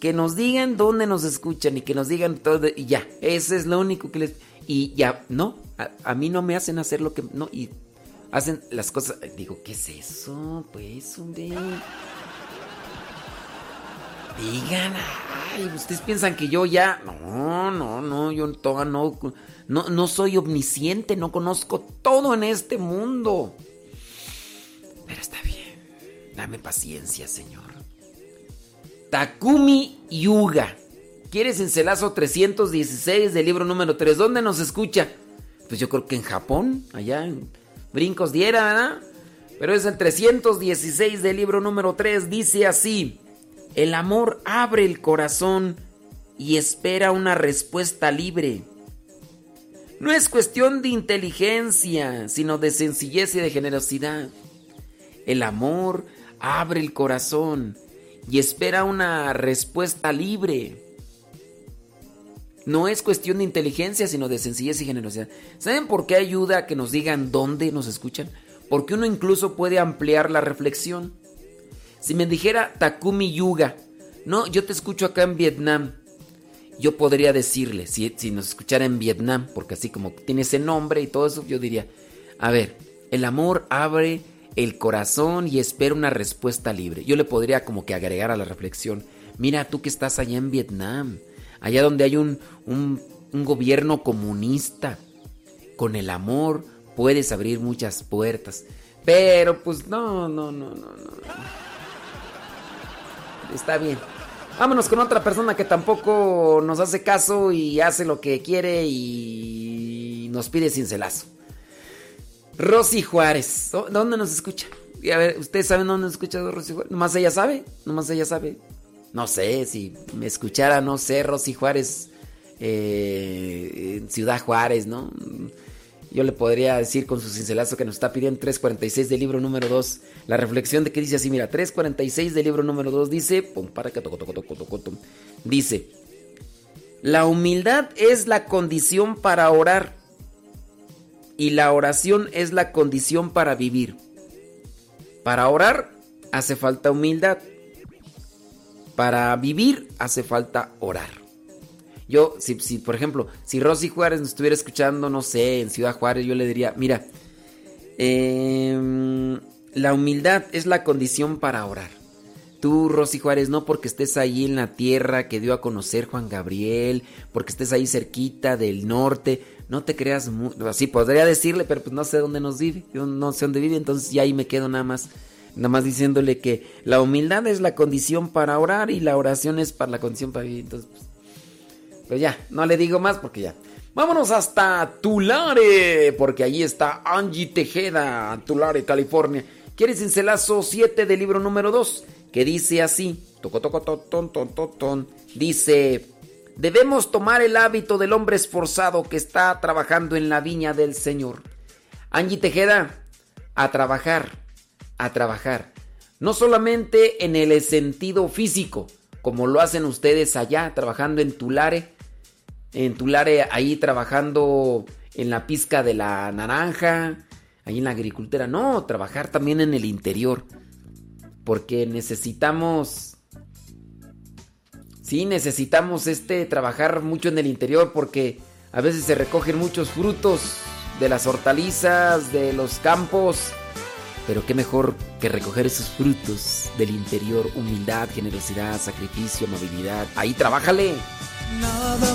Que nos digan dónde nos escuchan y que nos digan todo. Y ya, ese es lo único que les. Y ya, no, a, mí no me hacen hacer lo que. No, y hacen las cosas. Digo, ¿qué es eso? Pues, hombre. Digan, ay, ustedes piensan que yo ya. No, no, no, yo todavía no, no, no soy omnisciente, no conozco todo en este mundo. Pero está bien. Dame paciencia, Señor. Takumi Yuga. ¿Quieres encelazo 316 del libro número 3? ¿Dónde nos escucha? Pues yo creo que en Japón, allá en Brincos Diera, ¿verdad? Pero es el 316 del libro número 3. Dice así: El amor abre el corazón y espera una respuesta libre. No es cuestión de inteligencia, sino de sencillez y de generosidad. El amor abre el corazón y espera una respuesta libre. No es cuestión de inteligencia, sino de sencillez y generosidad. ¿Saben por qué ayuda a que nos digan dónde nos escuchan? Porque uno incluso puede ampliar la reflexión. Si me dijera Takumi Yuga, no, yo te escucho acá en Vietnam, yo podría decirle, si, si nos escuchara en Vietnam, porque así como tiene ese nombre y todo eso, yo diría, a ver, el amor abre el corazón y espera una respuesta libre. Yo le podría como que agregar a la reflexión, mira tú que estás allá en Vietnam, allá donde hay un, un, gobierno comunista, con el amor puedes abrir muchas puertas. Pero pues no, no, no, no, no. Está bien. Vámonos con otra persona que tampoco nos hace caso y hace lo que quiere y nos pide cincelazo. Rosy Juárez. ¿Dónde nos escucha? a ver, ¿ustedes saben dónde nos escucha Rosy Juárez? Nomás ella sabe, nomás ella sabe. No sé, si me escuchara, no sé, Rosy Juárez eh, Ciudad Juárez, ¿no? Yo le podría decir con su cincelazo que nos está pidiendo 346 del libro número 2. La reflexión de que dice así, mira, 346 del libro número 2 dice, pum, para que toco, toco, toco, toco, dice, la humildad es la condición para orar y la oración es la condición para vivir. Para orar hace falta humildad. Para vivir hace falta orar. Yo, si, por ejemplo, si Rosy Juárez nos estuviera escuchando, no sé, en Ciudad Juárez, yo le diría, mira, em, la humildad es la condición para orar. Tú, Rosy Juárez, no porque estés ahí en la tierra que dio a conocer Juan Gabriel, porque estés ahí cerquita del norte, no te creas, así podría decirle, pero pues no sé dónde nos vive, yo no sé dónde vive, entonces ya ahí me quedo nada más, nada más diciéndole que la humildad es la condición para orar y la oración es para la condición para vivir, entonces pues, pues ya, no le digo más porque ya. Vámonos hasta Tulare, porque ahí está Angie Tejeda, Tulare, California. ¿Quieres cincelazo 7 del libro número 2? Que dice así, toco, toco, ton, ton, ton, ton, dice, debemos tomar el hábito del hombre esforzado que está trabajando en la viña del Señor. Angie Tejeda, a trabajar, a trabajar. No solamente en el sentido físico, como lo hacen ustedes allá, trabajando en Tulare, en Tulare ahí trabajando en la pizca de la naranja, ahí en la agricultura. No, trabajar también en el interior. Porque necesitamos... Sí, necesitamos este trabajar mucho en el interior porque a veces se recogen muchos frutos de las hortalizas, de los campos. Pero qué mejor que recoger esos frutos del interior, humildad, generosidad, sacrificio, amabilidad. Ahí trabájale. Nada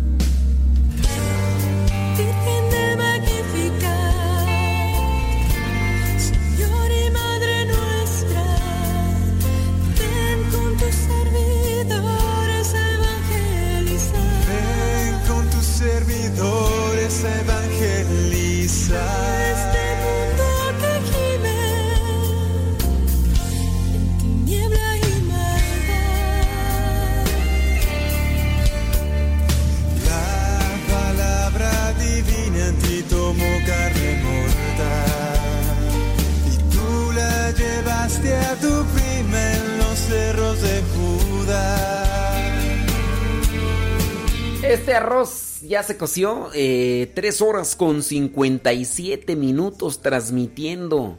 Tu los de. Este arroz ya se coció. Eh, 3 horas con 57 minutos transmitiendo.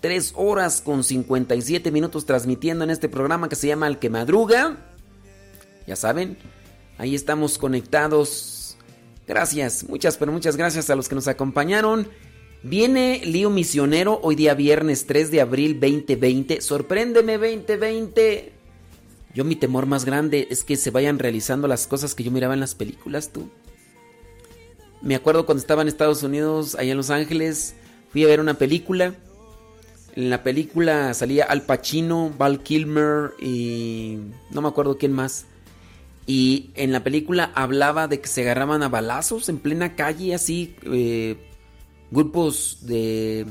3 horas con 57 minutos transmitiendo en este programa que se llama El que madruga. Ya saben, ahí estamos conectados. Gracias, muchas, pero muchas gracias a los que nos acompañaron. Viene Lío Misionero hoy día viernes 3 de abril 2020. Sorpréndeme 2020. Yo mi temor más grande es que se vayan realizando las cosas que yo miraba en las películas, tú. Me acuerdo cuando estaba en Estados Unidos, allá en Los Ángeles, fui a ver una película. En la película salía Al Pacino, Val Kilmer y no me acuerdo quién más. Y en la película hablaba de que se agarraban a balazos en plena calle, así, eh, grupos de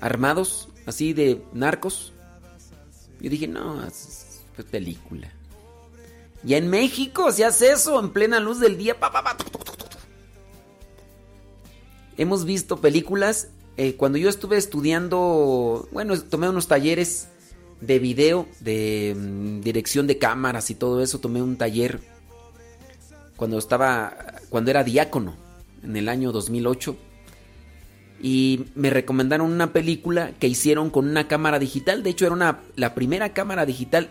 armados, así de narcos. Yo dije, no, es, película. Ya en México se hace eso en plena luz del día. pa, pa, pa. Hemos visto películas. eh, cuando yo estuve estudiando, bueno, tomé unos talleres de video, de mm, dirección de cámaras y todo eso. Tomé un taller cuando estaba, cuando era diácono, en el año 2008. Y me recomendaron una película que hicieron con una cámara digital. De hecho, era una, la primera cámara digital,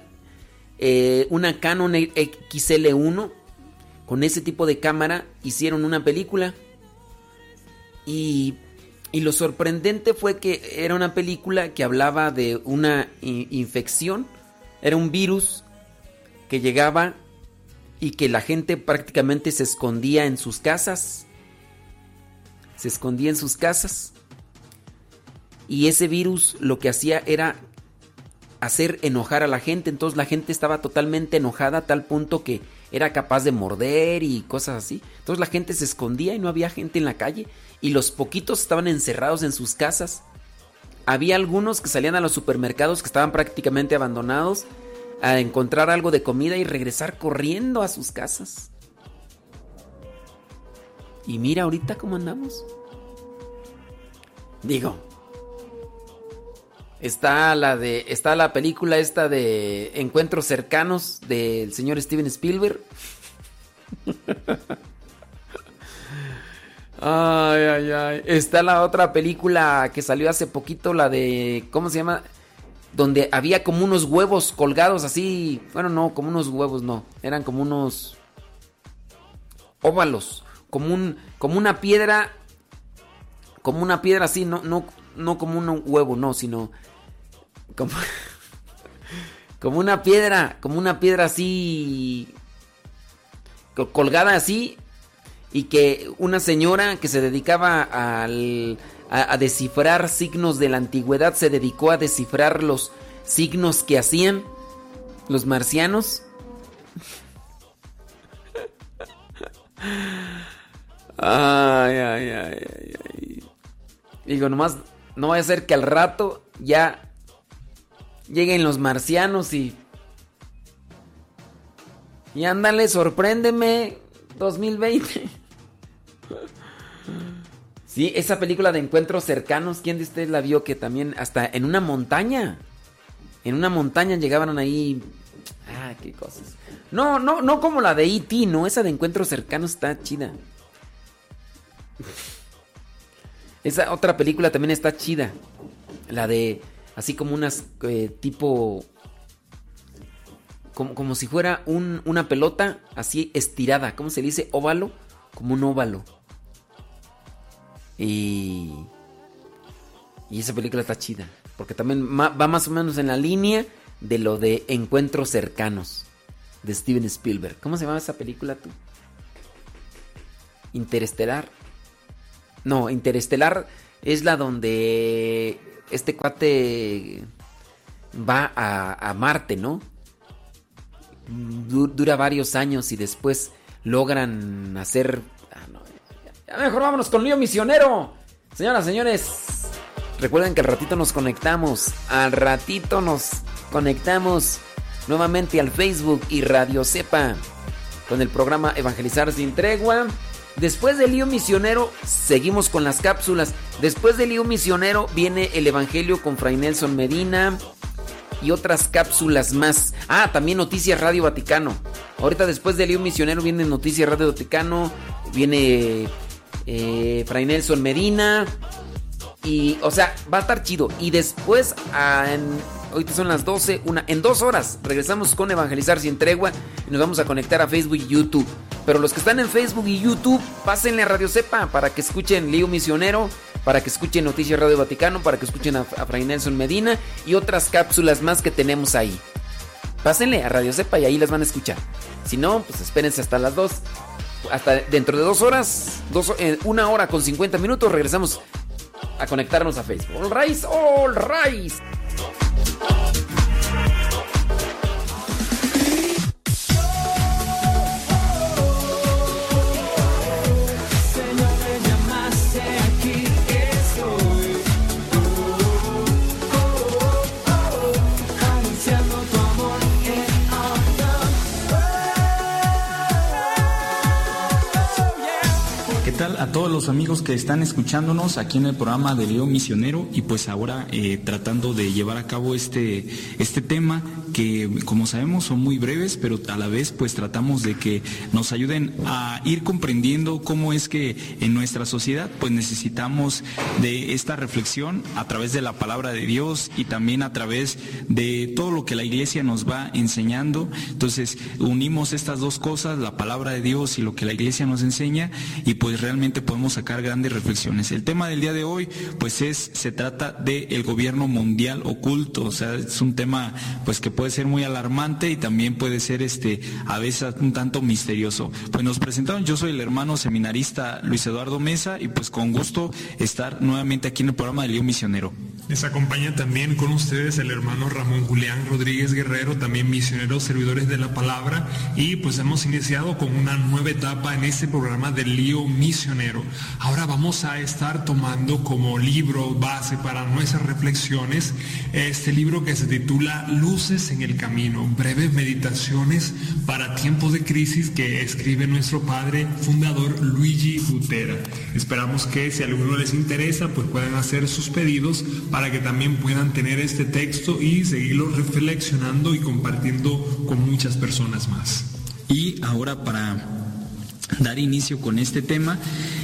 eh, una Canon XL1. Con ese tipo de cámara hicieron una película. Y, y lo sorprendente fue que era una película que hablaba de una infección. Era un virus que llegaba y que la gente prácticamente se escondía en sus casas. Se escondía en sus casas. Y ese virus lo que hacía era hacer enojar a la gente. Entonces la gente estaba totalmente enojada a tal punto que era capaz de morder y cosas así. Entonces la gente se escondía y no había gente en la calle. Y los poquitos estaban encerrados en sus casas. Había algunos que salían a los supermercados que estaban prácticamente abandonados a encontrar algo de comida y regresar corriendo a sus casas. Y mira ahorita cómo andamos. Digo, está la de está la película esta de Encuentros cercanos del señor Steven Spielberg. Ay, ay, ay. Está la otra película que salió hace poquito, la de. ¿Cómo se llama? Donde había como unos huevos colgados así. Bueno, no, como unos huevos, no. Eran como unos. óvalos. Como un. como una piedra. Como una piedra así, no, no, no como un huevo, no, sino. Como. como una piedra. Como una piedra así. co- colgada así y que una señora que se dedicaba al- a, a descifrar signos de la antigüedad se dedicó a descifrar los signos que hacían los marcianos. Ay, ay, ay, ay, ay. Digo, nomás no vaya a ser que al rato ya lleguen los marcianos y... Y ándale, sorpréndeme 2020. Sí, esa película de encuentros cercanos, ¿quién de ustedes la vio que también hasta en una montaña? En una montaña llegaban ahí. Ah, qué cosas. No, no, no como la de E.T., no, esa de encuentros cercanos está chida. Esa otra película también está chida. La de así como unas eh, tipo como, como si fuera un- una pelota así estirada, ¿cómo se dice? Óvalo, como un óvalo. Y y esa película está chida, porque también va más o menos en la línea de lo de Encuentros cercanos de Steven Spielberg. ¿Cómo se llama esa película tú? Interestelar. No, Interestelar es la donde este cuate va a, a Marte, ¿no? Du- dura varios años y después logran hacer... ah, no, mejor vámonos con Lío Misionero. Señoras, señores, recuerden que al ratito nos conectamos. Al ratito nos conectamos nuevamente al Facebook y Radio Cepa con el programa Evangelizar sin tregua. Después del lío misionero, seguimos con las cápsulas. Después del lío misionero viene el Evangelio con Fray Nelson Medina y otras cápsulas más. Ah, también Noticias Radio Vaticano. Ahorita después del lío misionero viene Noticias Radio Vaticano, viene eh, Fray Nelson Medina. Y, o sea, va a estar chido. Y después, en- ahorita son las 12, una, en dos horas, regresamos con Evangelizar sin tregua y nos vamos a conectar a Facebook y YouTube. Pero los que están en Facebook y YouTube, pásenle a Radio Cepa para que escuchen Lío Misionero, para que escuchen Noticias Radio Vaticano, para que escuchen a, Fray Nelson Medina y otras cápsulas más que tenemos ahí. Pásenle a Radio Cepa y ahí las van a escuchar. Si no, pues espérense hasta las 2. Hasta dentro de dos horas, dos, eh, una hora con 50 minutos, regresamos a conectarnos a Facebook. All right, all right. ¿Qué tal a todos los amigos que están escuchándonos aquí en el programa de Leo Misionero y pues ahora eh, tratando de llevar a cabo este, este tema que como sabemos son muy breves pero a la vez pues tratamos de que nos ayuden a ir comprendiendo cómo es que en nuestra sociedad pues necesitamos de esta reflexión a través de la palabra de Dios y también a través de todo lo que la iglesia nos va enseñando. Entonces unimos estas dos cosas, la palabra de Dios y lo que la iglesia nos enseña y pues realmente podemos sacar grandes reflexiones. El tema del día de hoy pues es, se trata del gobierno mundial oculto, o sea, es un tema pues que puede ser muy alarmante y también puede ser este a veces un tanto misterioso. Pues nos presentaron, yo soy el hermano seminarista Luis Eduardo Mesa y pues con gusto estar nuevamente aquí en el programa de Lío Misionero. Les acompaña también con ustedes el hermano Ramón Julián Rodríguez Guerrero, también misioneros servidores de la palabra y pues hemos iniciado con una nueva etapa en este programa del lío misionero. Ahora vamos a estar tomando como libro base para nuestras reflexiones este libro que se titula Luces en el Camino, breves meditaciones para tiempos de crisis que escribe nuestro padre fundador Luigi Butera. Esperamos que si a alguno les interesa pues puedan hacer sus pedidos para que también puedan tener este texto y seguirlo reflexionando y compartiendo con muchas personas más. Y ahora para dar inicio con este tema,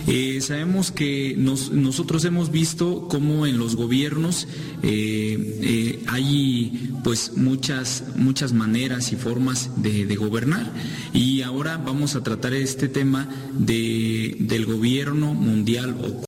eh, sabemos que nos- nosotros hemos visto cómo en los gobiernos eh, eh, hay pues muchas, muchas maneras y formas de, de gobernar. Y ahora vamos a tratar este tema de- del gobierno mundial